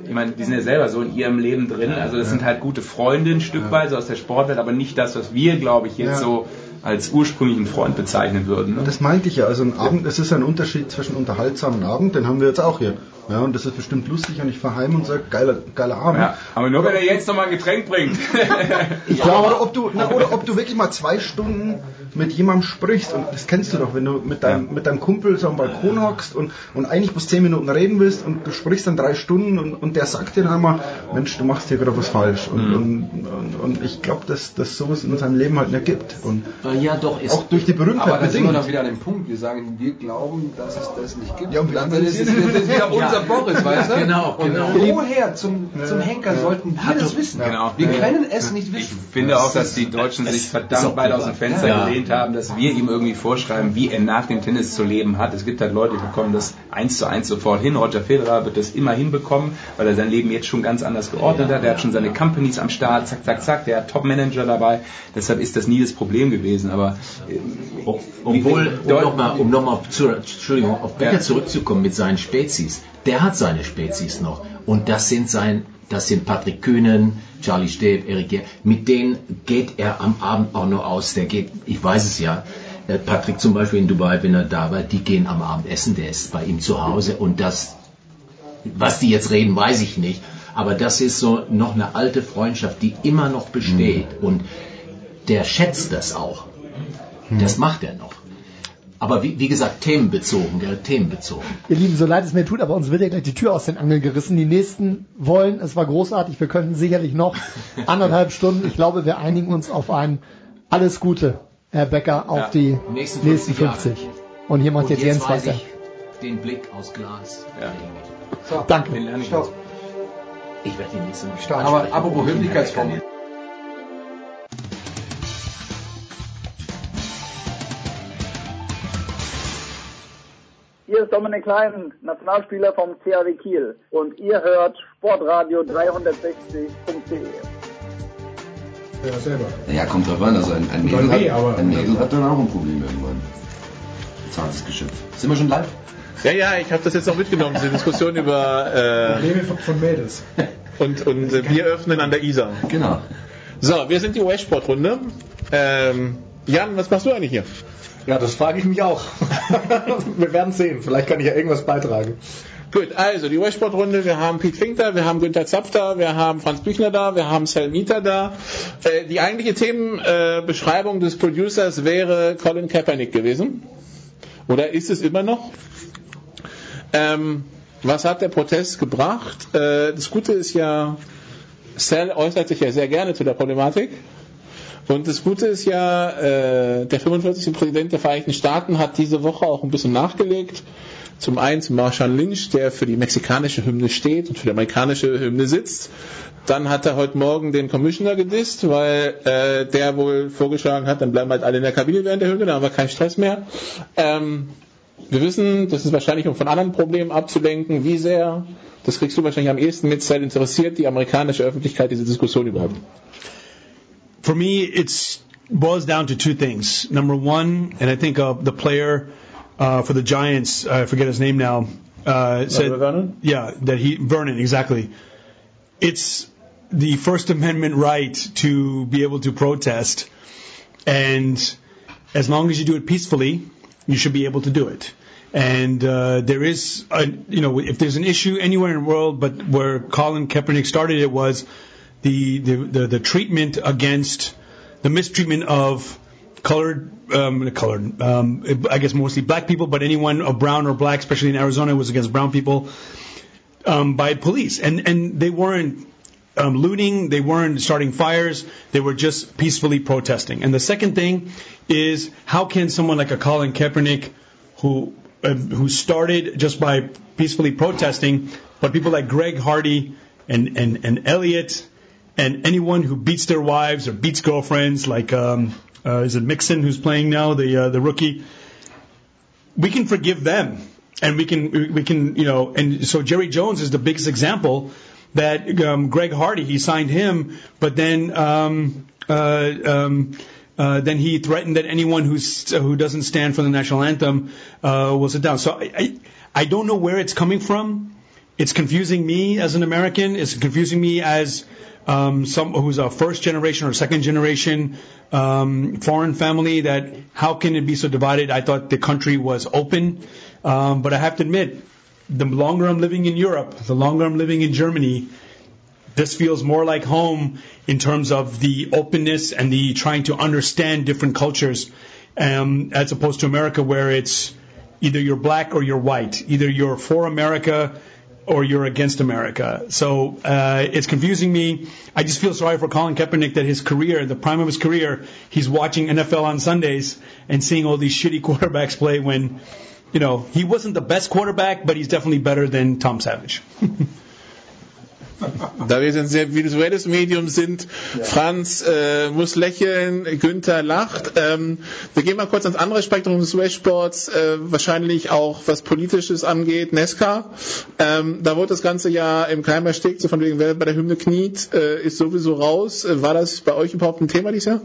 ich meine, die sind ja selber so in ihrem Leben drin. Also das sind halt gute Freunde ein Stück weit so aus der Sportwelt, aber nicht das, was wir, glaube ich, jetzt Ja. so als ursprünglichen Freund bezeichnen würden. Ne? Das meinte ich ja. Also ein Abend, es ist ein Unterschied zwischen unterhaltsamen Abend, den haben wir jetzt auch hier. Ja, und das ist bestimmt lustig und ich fahr heim und sage, geiler, geiler Abend. Ja, aber nur wenn er jetzt noch mal ein Getränk bringt. <laughs> Ja, oder ob du, na, oder ob du wirklich mal zwei Stunden mit jemandem sprichst und das kennst du doch, wenn du mit deinem, mit deinem Kumpel so am Balkon hockst und, und eigentlich bloß zehn Minuten reden willst und du sprichst dann drei Stunden und, und der sagt dir dann mal, Mensch, du machst hier gerade was falsch und, Mhm. und, und, und ich glaube, dass dass sowas in seinem Leben halt nicht gibt und ja, doch, ist auch durch die Berühmtheit Aber da sind wir doch wieder an dem Punkt. Wir sagen, wir glauben, dass es das nicht gibt. Ja, und wir dann ist es <laughs> das wieder unser. Boris, weißt du? Genau, und genau. woher zum, zum Henker sollten wir das wissen? Genau. Wir können es nicht wissen. Ich finde auch, dass die Deutschen sich verdammt weit aus dem Fenster Ja. gelehnt haben, dass wir ihm irgendwie vorschreiben, wie er nach dem Tennis zu leben hat. Es gibt halt Leute, die bekommen das eins zu eins sofort hin. Roger Federer wird das immer hinbekommen, weil er sein Leben jetzt schon ganz anders geordnet hat. Er hat schon seine Companies am Start, zack, zack, zack. Der hat Top-Manager dabei. Deshalb ist das nie das Problem gewesen. Aber äh, Obwohl, um nochmal um noch mal zu, Entschuldigung, auf Becker Ja. zurückzukommen mit seinen Spezies, der hat seine Spezies noch. Und das sind sein, das sind Patrick Kühnen, Charlie Steb, Erik Gehr, mit denen geht er am Abend auch noch aus. Der geht, ich weiß es ja, äh, Patrick zum Beispiel in Dubai, wenn er da war, die gehen am Abend essen, der ist bei ihm zu Hause und das, was die jetzt reden, weiß ich nicht. Aber das ist so noch eine alte Freundschaft, die immer noch besteht. Und der schätzt das auch. Das macht er noch. Aber wie, wie gesagt, themenbezogen, gell, themenbezogen. Ihr Lieben, so leid es mir tut, aber uns wird ja gleich die Tür aus den Angeln gerissen. Die nächsten wollen, es war großartig, wir könnten sicherlich noch <laughs> anderthalb Stunden. Ich glaube, wir einigen uns auf ein alles Gute, Herr Becker, auf Ja. die Nächsten nächsten 50 Jahre. 50. Und hier macht Und jetzt jetzt Jens weiß weiter. ich den Blick aus Glas. So, Danke. Ich werde die nächste Mal Stark. Aber apropos Höflichkeitsformel. Hier ist Dominik Klein, Nationalspieler vom CAW Kiel. Und ihr hört Sportradio 360.de. Ja, selber. Ja, kommt drauf an. Also ein, ein, Mädel, nee, hat, aber- ein Mädel hat dann auch ein Problem irgendwann. Zartes Geschöpf. Sind wir schon live? Ja, ja, ich habe das jetzt noch mitgenommen, diese Diskussion über Probleme von, von Mädels. äh, und, und äh, Bier öffnen an der Isar. Genau. So, wir sind die US-Sportrunde. Ähm, Jan, was machst du eigentlich hier? Ja, das frage ich mich auch. <laughs> wir werden sehen. Vielleicht kann ich ja irgendwas beitragen. Gut, also die US-Sportrunde, wir haben Pete Fink da, wir haben Günther Zapf da, wir haben Franz Büchner da, wir haben Sal Mieter da. Äh, die eigentliche Themenbeschreibung äh, des Producers wäre Colin Kaepernick gewesen. Oder ist es immer noch? Ähm, was hat der Protest gebracht? Äh, das Gute ist ja, Sal äußert sich ja sehr gerne zu der Problematik. Und das Gute ist ja, äh, der 45. Präsident der Vereinigten Staaten hat diese Woche auch ein bisschen nachgelegt. Zum einen zu Marshall Lynch, der für die mexikanische Hymne steht und für die amerikanische Hymne sitzt. Dann hat er heute Morgen den Commissioner gedisst, weil äh, der wohl vorgeschlagen hat, dann bleiben halt alle in der Kabine während der Hymne, dann haben wir keinen Stress mehr. Ähm, wir wissen, das ist wahrscheinlich, um von anderen Problemen abzulenken, wie sehr, das kriegst du wahrscheinlich am ehesten mit, interessiert die amerikanische Öffentlichkeit diese Diskussion überhaupt. For me, it's boils down to two things. Number one, and I think uh, the player uh, for the Giants, I forget his name now, uh, said, Vernon? yeah, that he Vernon exactly. It's the First Amendment right to be able to protest, and as long as you do it peacefully, you should be able to do it. And uh, there is, a, you know, if there's an issue anywhere in the world, but where Colin Kaepernick started it was the the, the, the treatment against the mistreatment of colored, um, colored, um, I guess mostly black people, but anyone of brown or black, especially in Arizona, was against brown people um, by police, and and they weren't um, looting, they weren't starting fires, they were just peacefully protesting. And the second thing is how can someone like a Colin Kaepernick, who uh, who started just by peacefully protesting, but people like Greg Hardy and and and Elliot and anyone who beats their wives or beats girlfriends, like um, uh, is it Mixon who's playing now, the uh, the rookie, we can forgive them and we can we can you know and so Jerry Jones is the biggest example that um, Greg Hardy he signed him, but then um, uh, um, uh, then he threatened that anyone who's who doesn't stand for the national anthem uh, will sit down. So I, I I don't know where it's coming from. It's confusing me as an American. It's confusing me as um, some who's a first generation or second generation um, foreign family. That how can it be so divided? I thought the country was open, um, but I have to admit, the longer I'm living in Europe, the longer I'm living in Germany, this feels more like home in terms of the openness and the trying to understand different cultures, um, as opposed to America where it's either you're black or you're white, either you're for America or you're against America. So uh, it's confusing me. I just feel sorry for Colin Kaepernick that his career, the prime of his career, he's watching NFL on Sundays and seeing all these shitty <laughs> quarterbacks play when, you know, he wasn't the best quarterback, but he's definitely better than Tom Savage. <laughs> Da wir ein sehr visuelles Medium sind, Franz äh, muss lächeln, Günther lacht. Ähm, wir gehen mal kurz ans andere Spektrum des US-Sports, äh, wahrscheinlich auch was Politisches angeht, Nesca. Ähm, da wurde das ganze Jahr im Keim erstickt, so von wegen, wer bei der Hymne kniet, äh, ist sowieso raus. Äh, War das bei euch überhaupt ein Thema dieses Jahr?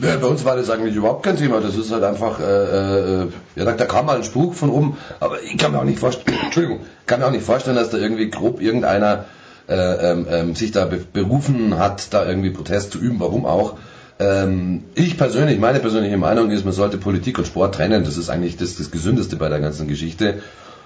Ja, bei uns war das eigentlich überhaupt kein Thema. Das ist halt einfach, äh, äh, ja, da, da kam mal ein Spruch von oben, aber ich kann mir auch nicht vorstellen, <coughs> Entschuldigung, kann mir auch nicht vorstellen, dass da irgendwie grob irgendeiner ähm, ähm, sich da be berufen hat, da irgendwie Protest zu üben, warum auch. Ähm, ich persönlich, meine persönliche Meinung ist, man sollte Politik und Sport trennen. Das ist eigentlich das, das Gesündeste bei der ganzen Geschichte.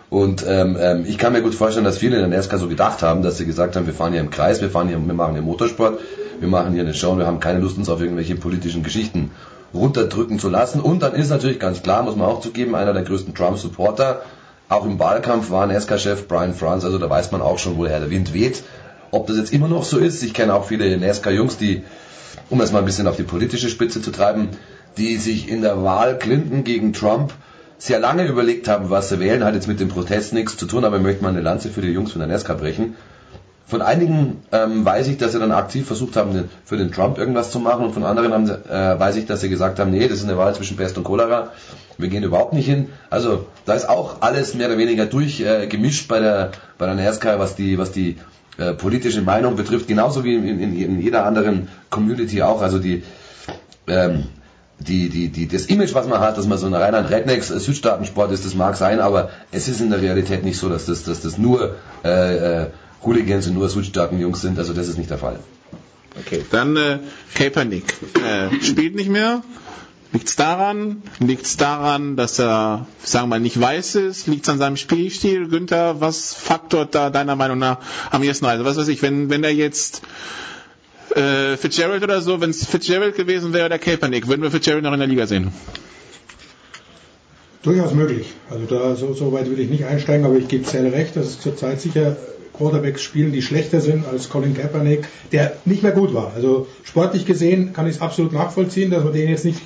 Und ähm, ähm, ich kann mir gut vorstellen, dass viele in der NASCAR so gedacht haben, dass sie gesagt haben, wir fahren hier im Kreis, wir fahren hier, wir machen hier Motorsport, wir machen hier eine Show, und wir haben keine Lust, uns auf irgendwelche politischen Geschichten runterdrücken zu lassen. Und dann ist natürlich ganz klar, muss man auch zugeben, einer der größten Trump-Supporter, auch im Wahlkampf war NASCAR-Chef Brian France, also da weiß man auch schon, woher der Wind weht. Ob das jetzt immer noch so ist, ich kenne auch viele NASCAR-Jungs, die, um das mal ein bisschen auf die politische Spitze zu treiben, die sich in der Wahl Clinton gegen Trump sehr lange überlegt haben, was sie wählen, hat jetzt mit dem Protest nichts zu tun, aber ich möchte mal eine Lanze für die Jungs von der NASCAR brechen. Von einigen ähm, weiß ich, dass sie dann aktiv versucht haben, für den Trump irgendwas zu machen und von anderen haben, äh, weiß ich, dass sie gesagt haben, nee, das ist eine Wahl zwischen Pest und Cholera, wir gehen überhaupt nicht hin. Also da ist auch alles mehr oder weniger durchgemischt äh, bei der bei der NASCAR, was die was die äh, politische Meinung betrifft, genauso wie in, in, in jeder anderen Community auch. Also die ähm, die, die, die, das Image, was man hat, dass man so ein reiner Rednecks Südstaatensport ist, das mag sein, aber es ist in der Realität nicht so, dass das, dass das nur äh, äh, Hooligans und nur Südstaatenjungs sind. Also das ist nicht der Fall. Okay, dann äh, Kaepernick äh, spielt nicht mehr. Liegt's daran? Liegt's daran, dass er, sagen wir mal, nicht weiß ist? Liegt's an seinem Spielstil? Günther, was faktort da deiner Meinung nach am ersten? Also was weiß ich, wenn, wenn er jetzt äh, Fitzgerald oder so, wenn es Fitzgerald gewesen wäre oder Kaepernick, würden wir Fitzgerald noch in der Liga sehen? Durchaus möglich. Also da so, so weit will ich nicht einsteigen, aber ich gebe Zell recht, dass es zurzeit sicher Quarterbacks spielen, die schlechter sind als Colin Kaepernick, der nicht mehr gut war. Also sportlich gesehen kann ich es absolut nachvollziehen, dass man den jetzt nicht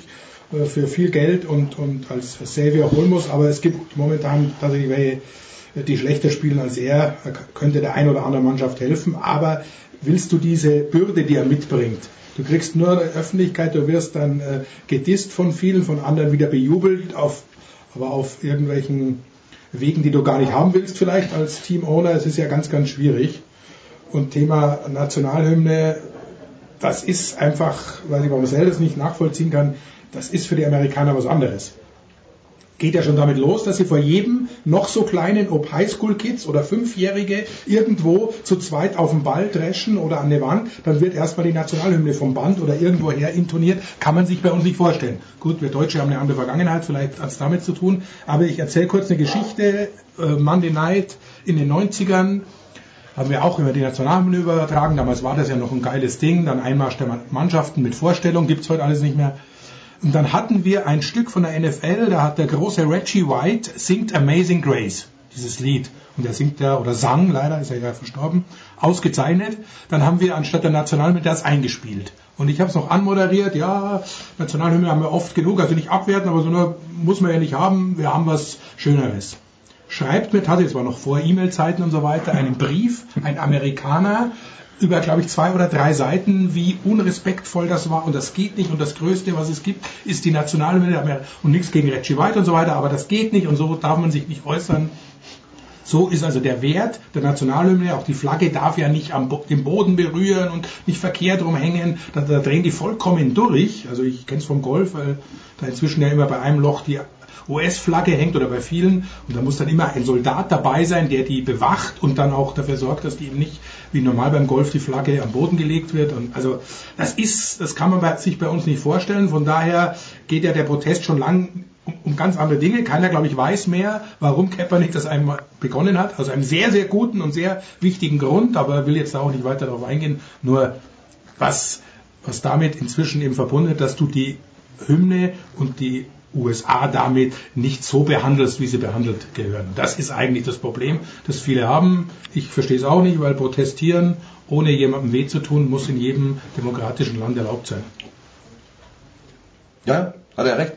äh, für viel Geld und, und als Savior holen muss, aber es gibt momentan tatsächlich welche, die schlechter spielen als er, könnte der ein oder andere Mannschaft helfen, aber willst du diese Bürde, die er mitbringt, du kriegst nur Öffentlichkeit, du wirst dann äh, gedisst von vielen, von anderen wieder bejubelt, auf, aber auf irgendwelchen Wegen, die du gar nicht haben willst, vielleicht als Team-Owner, es ist ja ganz, ganz schwierig. Und Thema Nationalhymne, das ist einfach, weil ich warum Marcel das nicht nachvollziehen kann, das ist für die Amerikaner was anderes. Geht ja schon damit los, dass sie vor jedem noch so kleinen, ob Highschool-Kids oder Fünfjährige irgendwo zu zweit auf dem Ball dreschen oder an der Wand, dann wird erstmal die Nationalhymne vom Band oder irgendwo her intoniert. Kann man sich bei uns nicht vorstellen. Gut, wir Deutsche haben eine andere Vergangenheit, vielleicht hat es damit zu tun. Aber ich erzähle kurz eine Geschichte. Äh, Monday Night in den 90ern haben wir auch über die Nationalhymne übertragen. Damals war das ja noch ein geiles Ding. Dann Einmarsch der Mannschaften mit Vorstellung, gibt's heute alles nicht mehr. Und dann hatten wir ein Stück von der NFL, da hat der große Reggie White singt Amazing Grace, dieses Lied. Und er singt ja, oder sang, leider ist er ja verstorben, ausgezeichnet. Dann haben wir anstatt der Nationalhymne das eingespielt. Und ich habe es noch anmoderiert, ja, Nationalhymne haben wir oft genug, also nicht abwerten, aber so nur muss man ja nicht haben, wir haben was Schöneres. Schreibt mir tatsächlich, es war noch vor E-Mail-Zeiten und so weiter, einen Brief, ein Amerikaner, über, glaube ich, zwei oder drei Seiten, wie unrespektvoll das war. Und das geht nicht. Und das Größte, was es gibt, ist die Nationalhymne und nichts gegen Reggie White und so weiter, aber das geht nicht. Und so darf man sich nicht äußern. So ist also der Wert der Nationalhymne, auch die Flagge darf ja nicht am den Boden berühren und nicht verkehrt rumhängen, da, da drehen die vollkommen durch. Also ich kenne es vom Golf, weil da inzwischen ja immer bei einem Loch die US-Flagge hängt oder bei vielen. Und da muss dann immer ein Soldat dabei sein, der die bewacht und dann auch dafür sorgt, dass die eben nicht wie normal beim Golf die Flagge am Boden gelegt wird. Und also das ist, das kann man sich bei uns nicht vorstellen. Von daher geht ja der Protest schon lang um, um ganz andere Dinge. Keiner, glaube ich, weiß mehr, warum Kaepernick das einmal begonnen hat. Also einem sehr, sehr guten und sehr wichtigen Grund, aber will jetzt auch nicht weiter darauf eingehen. Nur was, was damit inzwischen eben verbunden ist, dass du die Hymne und die USA damit nicht so behandelst, wie sie behandelt gehören. Das ist eigentlich das Problem, das viele haben. Ich verstehe es auch nicht, weil protestieren, ohne jemandem weh zu tun, muss in jedem demokratischen Land erlaubt sein. Ja, hat er recht.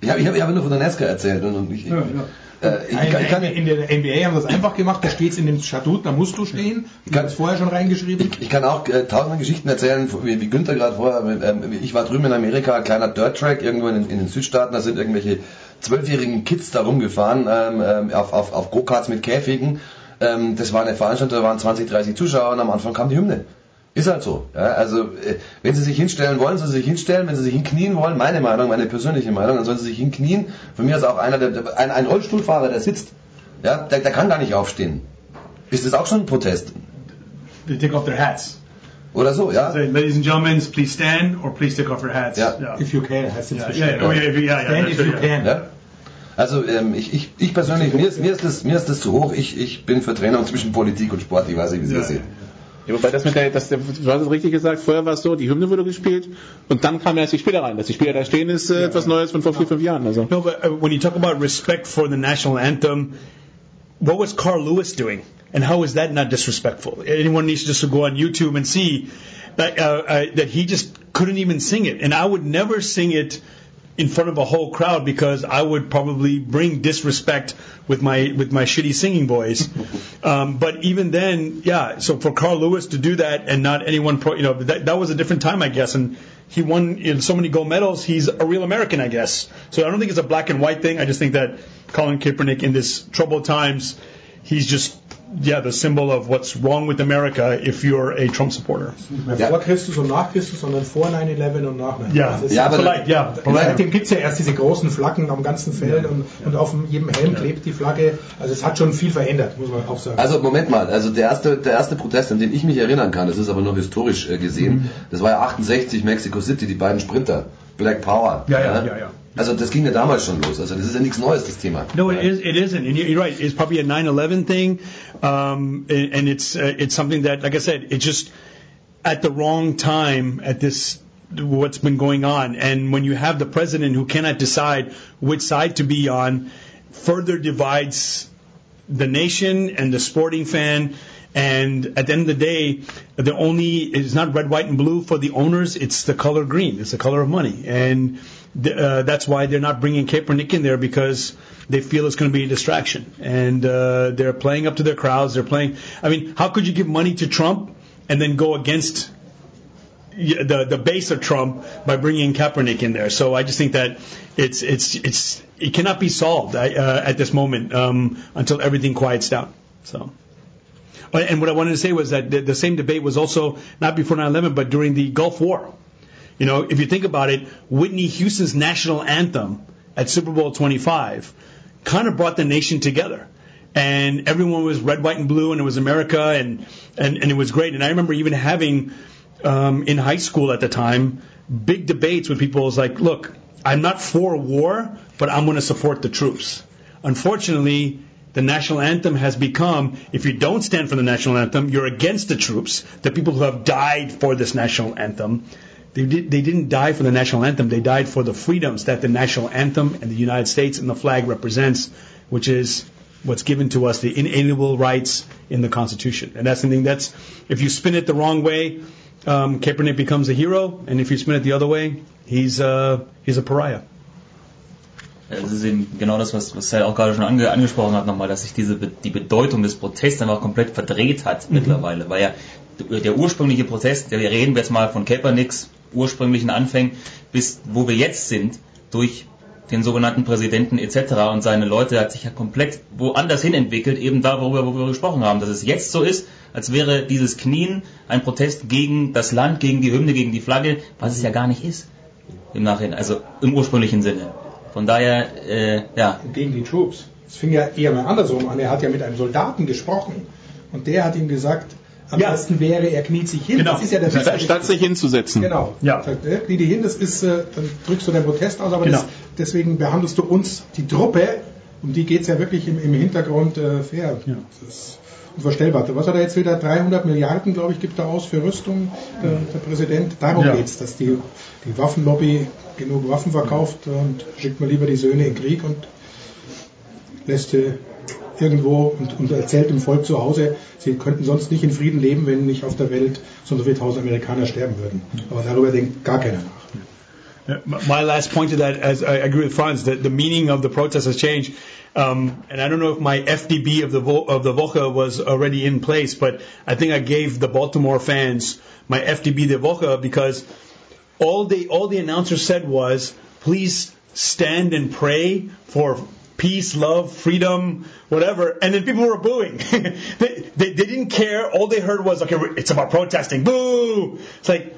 Ich habe ich hab, ich hab nur von der Nesca erzählt und, und ich, ja, ja. Äh, ich kann, in der NBA haben das einfach gemacht, da steht es in dem Statut, da musst du stehen. Ich kann es vorher schon reingeschrieben. Ich, ich kann auch äh, tausende Geschichten erzählen, wie, wie Günther gerade vorher. Äh, ich war drüben in Amerika, kleiner Dirt Track irgendwo in, in den Südstaaten, da sind irgendwelche zwölfjährigen Kids da rumgefahren ähm, ähm, auf, auf, auf Go-Karts mit Käfigen. Ähm, das war eine Veranstaltung, da waren 20, 30 Zuschauer und am Anfang kam die Hymne. Ist halt so. Ja, also äh, wenn Sie sich hinstellen wollen, sollen Sie sich hinstellen. Wenn Sie sich hinknien wollen, meine Meinung, meine persönliche Meinung, dann sollen Sie sich hinknien. Von mir ist auch einer, der, ein, ein Rollstuhlfahrer, der sitzt, ja, der, der kann gar nicht aufstehen. Ist das auch schon ein Protest? They take off their hats. Oder so, ja. Say, Ladies and gentlemen, please stand or please take off your hats. Ja. Yeah. If you can, heißt yeah, yeah, yeah, oh, yeah, yeah, Stand if you can. Ja. Also ähm, ich, ich, ich persönlich, mir ist, mir, ist das, mir ist das zu hoch. Ich, ich bin für Trennung zwischen Politik und Sport. Ich weiß nicht, wie Sie das sehen. Ja, wobei das mit der, das, du hast es richtig gesagt, vorher war es so, die Hymne wurde gespielt und dann kamen erst die Spieler rein. Dass die Spieler da stehen, ist äh, etwas Neues von vor vier, fünf Jahren. Also. No, but uh, when you talk about respect for the national anthem, what was Carl Lewis doing? And how is that not disrespectful? Anyone needs to just to go on YouTube and see that, uh, uh, that he just couldn't even sing it. And I would never sing it in front of a whole crowd because I would probably bring disrespect with my with my shitty singing voice. <laughs> Um, but even then, yeah. So for Carl Lewis to do that and not anyone, pro, you know, that, that was a different time, I guess. And he won you know, so many gold medals. He's a real American, I guess. So I don't think it's a black and white thing. I just think that Colin Kaepernick in this troubled times, he's just yeah, the symbol of what's wrong with America if you're a Trump supporter. Vor Christus und nach Christus, sondern vor 9-11 und nach 9-11. Ja, Das ist ja, vielleicht, ja. Seitdem gibt es ja erst diese großen Flaggen am ganzen Feld und, und auf jedem Helm klebt die Flagge. Also es hat schon viel verändert, muss man auch sagen. Also Moment mal, also der erste, der erste Protest, an den ich mich erinnern kann, das ist aber nur historisch äh, gesehen, Mhm. das war ja 68 Mexico City, die beiden Sprinter, Black Power. Ja, ja, ja, ja. Also das ging ja damals schon los. Also das ist ja nichts Neues, das Thema. No, it is. It isn't, and you're right. It's probably a 9/11 thing, um, and it's uh, it's something that, like I said, it's just at the wrong time at this what's been going on. And when you have the president who cannot decide which side to be on, further divides the nation and the sporting fan. And at the end of the day, the only it's not red, white, and blue for the owners. It's the color green. It's the color of money, and uh, that's why they're not bringing Kaepernick in there because they feel it's going to be a distraction. And uh, they're playing up to their crowds. They're playing. I mean, how could you give money to Trump and then go against the the base of Trump by bringing Kaepernick in there? So I just think that it's it's it's it cannot be solved uh, at this moment um, until everything quiets down. So. And what I wanted to say was that the, the same debate was also not before 9/11, but during the Gulf War. You know, if you think about it, Whitney Houston's national anthem at Super Bowl 25 kind of brought the nation together. And everyone was red, white, and blue, and it was America, and, and, and it was great. And I remember even having um, in high school at the time big debates with people. It was like, look, I'm not for war, but I'm going to support the troops. Unfortunately, the national anthem has become, if you don't stand for the national anthem, you're against the troops, the people who have died for this national anthem. They, did, they didn't die for the national anthem, they died for the freedoms that the national anthem and the United States and the flag represents, which is what's given to us, the inalienable rights in the Constitution. And that's something that's, if you spin it the wrong way, um, Kaepernick becomes a hero, and if you spin it the other way, he's, uh, he's a pariah. Das ist eben genau das, was, was er auch gerade schon ange, angesprochen hat nochmal, dass sich diese die Bedeutung des Protests einfach komplett verdreht hat mhm. mittlerweile, weil ja der ursprüngliche Protest, der wir reden jetzt mal von Kaepernicks ursprünglichen Anfängen bis wo wir jetzt sind, durch den sogenannten Präsidenten etc. und seine Leute hat sich ja komplett woanders hin entwickelt, eben da, worüber, wir gesprochen haben, dass es jetzt so ist, als wäre dieses Knien ein Protest gegen das Land, gegen die Hymne, gegen die Flagge, was es ja gar nicht ist im Nachhinein, also im ursprünglichen Sinne. Von daher, äh, ja. Gegen die Troops. Es fing ja eher mal andersrum an. Er hat ja mit einem Soldaten gesprochen und der hat ihm gesagt, am ja. besten wäre, er kniet sich hin. Genau. Das ist ja der Statt, statt sich hinzusetzen. Genau. Ja. Sagt, er, knie dich hin, das ist, äh, dann drückst du deinen Protest aus, aber genau. das, deswegen behandelst du uns, die Truppe, um die geht es ja wirklich im, im Hintergrund äh, fair. Ja. Das ist unvorstellbar. Was hat er jetzt wieder? 300 Milliarden, glaube ich, gibt er aus für Rüstung, der, der Präsident. Darum ja. geht es, dass die, die Waffenlobby genug Waffen verkauft und schickt man lieber die Söhne in den Krieg und lässt sie irgendwo und, und erzählt dem Volk zu Hause, sie könnten sonst nicht in Frieden leben, wenn nicht auf der Welt so viele tausend Amerikaner sterben würden. Aber darüber denkt gar keiner nach. My last point to that, as I agree with Franz, that the meaning of the protest has changed. Um, and I don't know if my FDB of the of the Woche was already in place, but I think I gave the Baltimore fans my FDB de Woche because all the all the announcer said was, "Please stand and pray for peace, love, freedom, whatever. And then people were booing. <laughs> they, they, they, didn't care. All they heard was, okay, it's about protesting. Boo! It's like,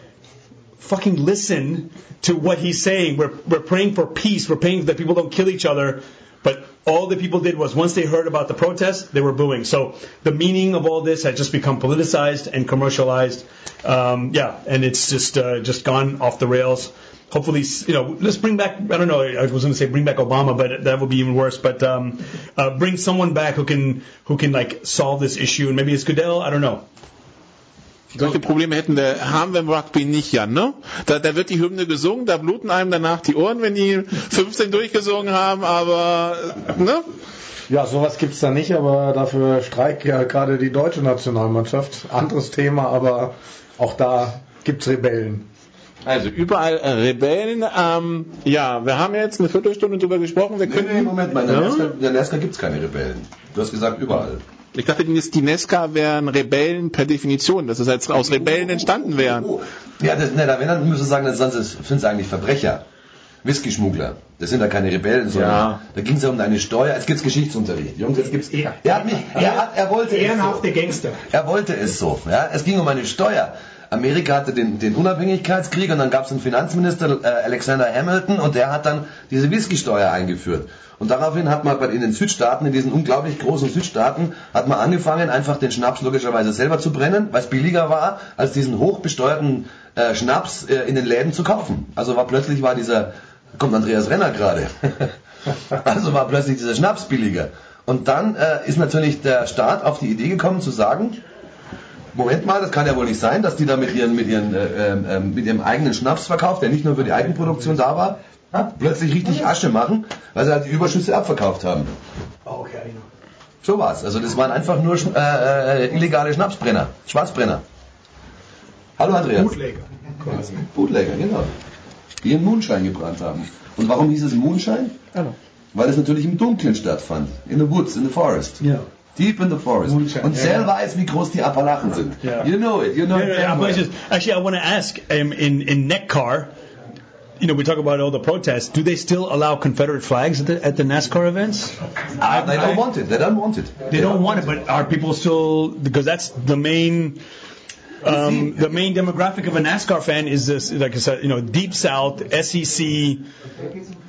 fucking listen to what he's saying. We're, we're praying for peace. We're praying that people don't kill each other. But all the people did was once they heard about the protest, they were booing. So the meaning of all this had just become politicized and commercialized. Um, yeah, and it's just uh, just gone off the rails hopefully, you know, let's bring back, I don't know, I was going to say bring back Obama, but that would be even worse, but um, uh, bring someone back who can, who can like solve this issue and maybe it's Goodell, I don't know. Solche Probleme hätten wir, haben wir im Rugby nicht, Jan, ne? Da, da wird die Hymne gesungen, da bluten einem danach die Ohren, wenn die 15 durchgesungen haben, aber, ne? Ja, sowas gibt's da nicht, aber dafür streikt ja gerade die deutsche Nationalmannschaft. Anderes Thema, aber auch da gibt's Rebellen. Also überall äh, Rebellen. Ähm, ja, wir haben jetzt eine Viertelstunde drüber gesprochen. Wir nee, können, nee, Moment mal, in der, ja? Nesca, in der Nesca gibt es keine Rebellen. Du hast gesagt überall. Ich dachte, die Nesca wären Rebellen per Definition, dass es jetzt aus Rebellen entstanden wären. Oh, oh. Ja, das, ne, da wenn, müsste sagen, das sind es eigentlich Verbrecher. Whisky-Schmuggler. Das sind ja keine Rebellen, sondern ja. da ging es ja um eine Steuer. Jetzt gibt's Geschichtsunterricht. Jungs, jetzt gibt's. Er, er hat mich, er, hat, er wollte Ehrenhafte es so. Gangster. Er wollte es so. Ja, es ging um eine Steuer. Amerika hatte den, den Unabhängigkeitskrieg und dann gab es einen Finanzminister, äh, Alexander Hamilton, und der hat dann diese Whisky-Steuer eingeführt. Und daraufhin hat man in den Südstaaten, in diesen unglaublich großen Südstaaten, hat man angefangen, einfach den Schnaps logischerweise selber zu brennen, weil billiger war, als diesen hochbesteuerten äh, Schnaps äh, in den Läden zu kaufen. Also war plötzlich war dieser, kommt Andreas Renner gerade, <laughs> also war plötzlich dieser Schnaps billiger. Und dann äh, ist natürlich der Staat auf die Idee gekommen zu sagen, Moment mal, das kann ja wohl nicht sein, dass die da mit, ihren, mit, ihren, äh, äh, mit ihrem eigenen Schnaps verkauft, der nicht nur für die Eigenproduktion da war, plötzlich richtig Asche machen, weil sie halt die Überschüsse abverkauft haben. Okay. So war's. Also das waren einfach nur äh, äh, illegale Schnapsbrenner, Schwarzbrenner. Hallo Andreas. Bootlegger quasi. Bootlegger, genau. Die ihren Moonshine gebrannt haben. Und warum hieß es Moonshine? Hallo. Weil es natürlich im Dunkeln stattfand. In the woods, in the forest. Ja. Deep in the forest. Moonshine. Und Sel weiß, wie groß die Appalachen sind. Yeah. You know it. You know yeah, it. Yeah, actually, I want to ask um, in in NECCAR. You know, we talk about all the protests. Do they still allow Confederate flags at the, at the NASCAR events? Uh, they don't I, want it. They don't want it. They, they don't, don't want it, but are people still because that's the main um, the main demographic of a NASCAR fan is this, like I said, you know, deep South, SEC.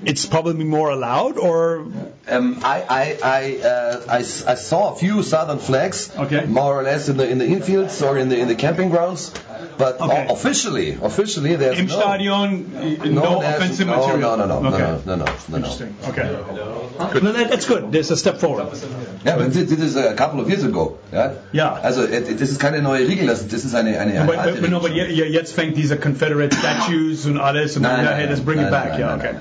It's probably more allowed, or Um, I, I, I, uh, I, s- I saw a few southern flags, okay. more or less in the in the infields or in the in the camping grounds, but o- officially, officially there's im no, Stadion, no, no offensive no, material. No, no, no, okay. no, no, no, no, no. Interesting. Okay. No, that, that's good. There's a step forward. Ja, aber this, this is a couple of years ago. Ja. Ja. Also das ist keine neue Regel, das, das ist eine eine, eine alte aber, no, je- jetzt fängt diese Confederate Statues und alles und Nein, dann, nein, hey, let's bring it nein, back. nein, ja, nein, okay.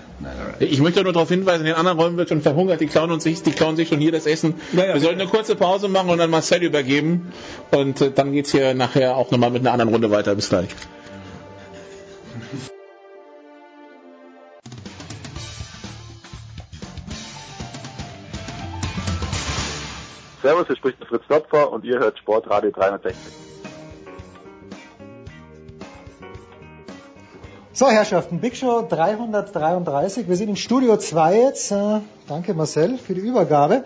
Ich möchte nur darauf hinweisen, in den anderen Räumen wird schon verhungert, die klauen uns sich, die klauen sich schon hier das Essen. Wir sollten eine kurze Pause machen und dann Marcel übergeben und äh, dann geht's hier nachher auch nochmal mit einer anderen Runde weiter. Bis gleich. Servus, hier spricht der Fritz Topfer und ihr hört Sportradio 360. So, Herrschaften, Big Show 333. Wir sind in Studio 2 jetzt. Äh, danke Marcel für die Übergabe.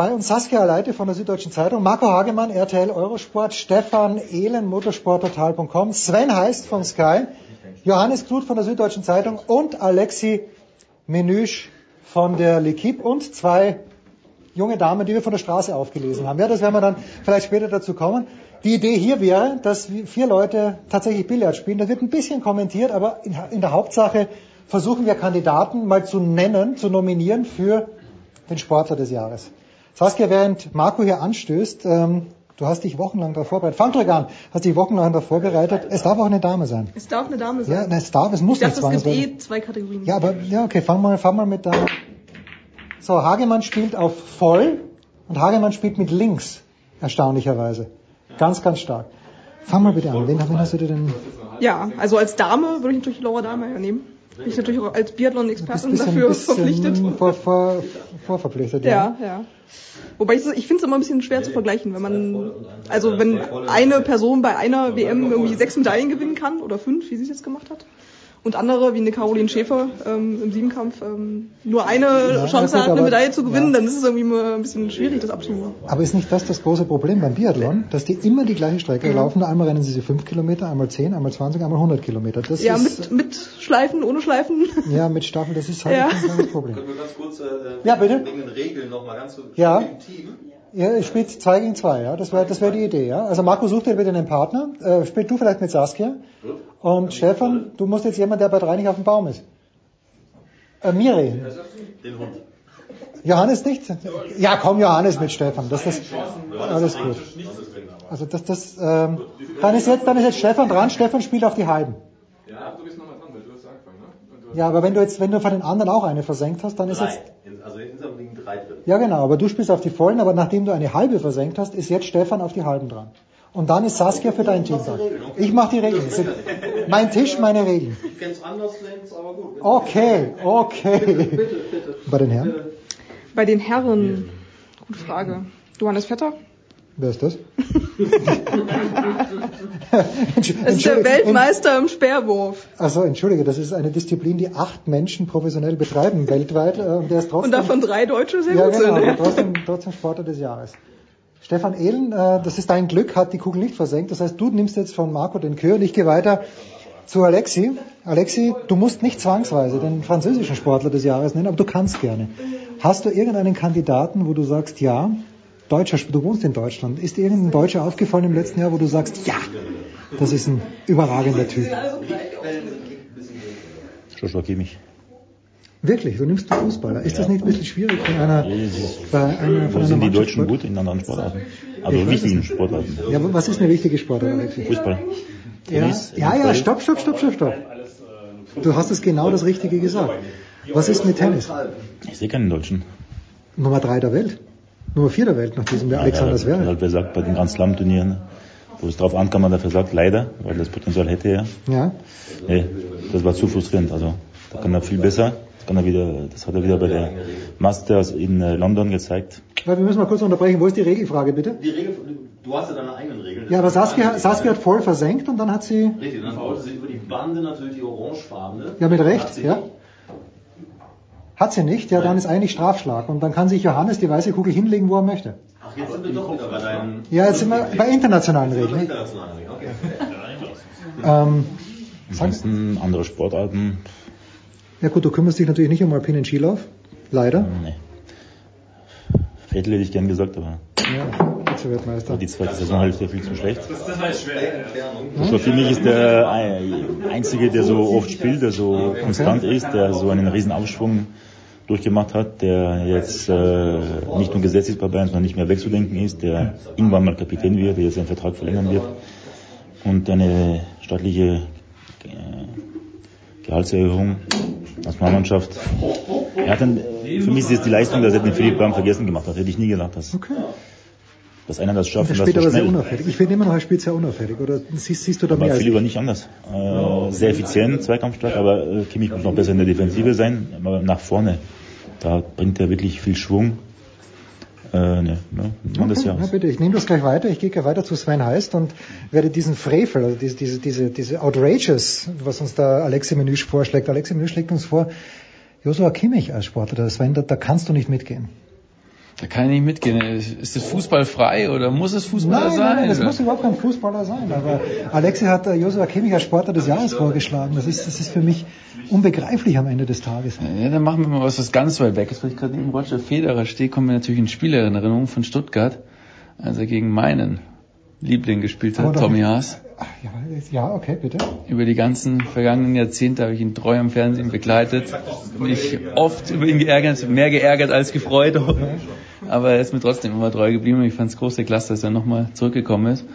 Bei uns Saskia Leite von der Süddeutschen Zeitung, Marco Hagemann, RTL Eurosport, Stefan Ehlen, motorsporttotal.com, Sven Heist von Sky, Johannes Kluth von der Süddeutschen Zeitung und Alexi Menüsch von der L'Equipe und zwei junge Damen, die wir von der Straße aufgelesen haben. Ja, das werden wir dann vielleicht später dazu kommen. Die Idee hier wäre, dass vier Leute tatsächlich Billard spielen. Das wird ein bisschen kommentiert, aber in der Hauptsache versuchen wir Kandidaten mal zu nennen, zu nominieren für den Sportler des Jahres. Saskia, während Marco hier anstößt, ähm, du hast dich wochenlang darauf vorbereitet. Fang direkt an, hast dich wochenlang darauf vorbereitet. Es darf auch eine Dame sein. Es darf eine Dame Ja, sein. es darf, es muss ich nicht dachte, es gibt eh zwei Kategorien. Ja, aber ja, okay, fang mal, fang mal mit der. So, Hagemann spielt auf voll und Hagemann spielt mit links, erstaunlicherweise. Ganz, ganz stark. Fang mal bitte an. Wen, wen hast du dir denn? Ja, also als Dame würde ich natürlich Laura Dahlmeier nehmen. Bin ich natürlich auch als Biathlon-Expertin dafür verpflichtet. Vor, vor, vorverpflichtet, Ja, ja. Wobei ich, ich finde es immer ein bisschen schwer zu vergleichen, wenn man, also wenn eine Person bei einer WM irgendwie sechs Medaillen gewinnen kann oder fünf, wie sie es jetzt gemacht hat, und andere, wie eine Caroline Schäfer ähm, im Siebenkampf, ähm, nur eine Ja, Chance gut, hat, eine Medaille zu gewinnen, dann ist es irgendwie immer ein bisschen schwierig, das abzuholen. Aber ist nicht das das große Problem beim Biathlon, dass die immer die gleiche Strecke Mhm. laufen? Einmal rennen sie sie 5 Kilometer, einmal 10, einmal 20, einmal 100 Kilometer. Das ja, ist, mit, mit Schleifen, ohne Schleifen. <laughs> ja, mit Staffel, das ist halt Ja. ein kleines Problem. Können wir ganz kurz äh, Ja, bitte. wegen den Regeln nochmal ganz kurz Ja. im Team. Ja, ihr spielt 2 gegen 2, ja. Das wäre das wär die Idee, ja. Also Marco sucht dir bitte einen Partner. Äh, spiel du vielleicht mit Saskia. Und Stefan, du musst jetzt jemand, der bei drei nicht auf dem Baum ist. Äh, Miri. Den Hund. Johannes nicht? Ja, komm, Johannes mit Stefan. Das, das, alles gut. Also das, das, ähm, dann ist jetzt, dann ist jetzt Stefan dran. Stefan spielt auf die Halben. Ja, du bist nochmal dran, weil du hast angefangen, ne? Ja, aber wenn du jetzt, wenn du von den anderen auch eine versenkt hast, dann ist jetzt, Also drin. ja genau, aber du spielst auf die vollen, aber nachdem du eine halbe versenkt hast, ist jetzt Stefan auf die halben dran. Und dann ist Saskia für dein Team dran. Ich mache die Regeln. Mein Tisch, meine Regeln. Ich kenn's anders, Lenz, aber gut. Okay, okay. Bitte, bitte. Bei den Herren? Bei den Herren, gute Frage. Johannes Vetter? Wer ist das? <laughs> Es ist der Weltmeister im Speerwurf. Also entschuldige, das ist eine Disziplin, die acht Menschen professionell betreiben weltweit äh, und der ist trotzdem Und davon drei Deutsche sehr ja, gut genau, sind. trotzdem, trotzdem Sportler des Jahres. Stefan Ehlen, äh, das ist dein Glück, hat die Kugel nicht versenkt. Das heißt, du nimmst jetzt von Marco den Kür und ich gehe weiter zu Alexi. Alexi, du musst nicht zwangsweise den französischen Sportler des Jahres nennen, aber du kannst gerne. Hast du irgendeinen Kandidaten, wo du sagst, ja, Deutscher, du wohnst in Deutschland, ist dir irgendein Deutscher aufgefallen im letzten Jahr, wo du sagst, ja, das ist ein überragender Typ? Joshua Kimmich. Wirklich, du nimmst einen Fußballer. Ist das nicht ein bisschen schwierig von einer, bei einer, Wo von einer sind die Deutschen gut in anderen Sportarten? Also wichtigen. Sportarten. Ja, aber was ist eine wichtige Sportart, Alexi? Fußball. Ja, Tennis, ja, ja, stopp, stopp, stopp, stopp, stopp. Du hast es genau das Richtige gesagt. Was ist mit Tennis? Ich sehe keinen Deutschen. Nummer drei der Welt. Nummer vier der Welt nach diesem der Alexander ja, Zverev. halt wer sagt, bei den Grand Slam Turnieren, wo es drauf ankam, hat er versagt, leider, weil das Potenzial hätte er. Ja. Nee, das war zu frustrierend. Also, da kann er viel besser. Das kann er wieder, das hat er wieder bei der Masters in äh, London gezeigt. Ja, wir müssen mal kurz unterbrechen. Wo ist die Regelfrage, bitte? Die Regel, du hast ja deine eigenen Regeln. Ja, aber Saskia, Saskia hat voll versenkt und dann hat sie, Richtig, dann wollte sie über die Bande natürlich die orangefarbene. ja mit Hat Recht, ja. Hat sie nicht, ja, dann ist eigentlich Strafschlag. Und dann kann sich Johannes die weiße Kugel hinlegen, wo er möchte. Ach, jetzt sind wir doch wieder bei deinen. Ja, jetzt sind wir bei internationalen Regeln. Internationalen Regeln, okay. Ähm, Ansonsten andere Sportarten. ja gut, du kümmerst dich natürlich nicht um alpinen Skilauf. Leider. Nee. Vettel hätte ich gern gesagt, aber Ja, Vize-Weltmeister. die zweite Saisonhälfte viel zu schlecht. Das war schwer. Joshua Kimmich ist der ein- Einzige, der so oft spielt, der so konstant ist, der so einen riesen Aufschwung durchgemacht hat, der jetzt äh, nicht nur gesetzt ist bei Bayern, sondern nicht mehr wegzudenken ist, der irgendwann mal Kapitän wird, der jetzt seinen Vertrag verlängern wird und eine staatliche äh, Gehaltserhöhung als Mannschaft. Er hat dann, für mich ist jetzt die Leistung, dass er den Philipp Lahm vergessen gemacht hat. Hätte ich nie gedacht, dass, dass einer das schafft Er spielt aber sehr unauffällig. Ich finde immer noch, er spielt sehr unauffällig. Oder siehst, siehst du da mehr Aber als Philipp war nicht anders. Äh, sehr effizient, zweikampfstark, aber äh, Kimmich muss noch besser in der Defensive sein, aber nach vorne. Da bringt er wirklich viel Schwung. Äh, ne, ne, Mann des Okay, na bitte, ich nehme das gleich weiter. Ich gehe gleich weiter zu Sven Heist und werde diesen Frevel, also diese, diese, diese, diese Outrageous, was uns da Alexi Menüsch vorschlägt. Alexi Menüsch schlägt uns vor, Joshua Kimmich als Sportler, Sven, da, da kannst du nicht mitgehen. Da kann ich nicht mitgehen. Ist es Fußball frei oder muss es Fußballer Nein, sein? nein, nein, das oder? muss überhaupt kein Fußballer sein. Aber Alexi hat äh, Joshua Kimmich als Sportler des Jahres vorgeschlagen. Das ist, das ist für mich unbegreiflich am Ende des Tages. Ja, dann machen wir mal was, was ganz weit weg ist. Weil ich gerade neben Roger Federer stehe, kommt mir natürlich ein Spieler in Erinnerung von Stuttgart, als er gegen meinen Liebling gespielt hat, doch- Tommy Haas. Ja, ja, okay, bitte. Über die ganzen vergangenen Jahrzehnte habe ich ihn treu am Fernsehen begleitet. Mich oft über ihn geärgert, mehr geärgert als gefreut. Aber er ist mir trotzdem immer treu geblieben. Ich fand es große Klasse, dass er nochmal zurückgekommen ist.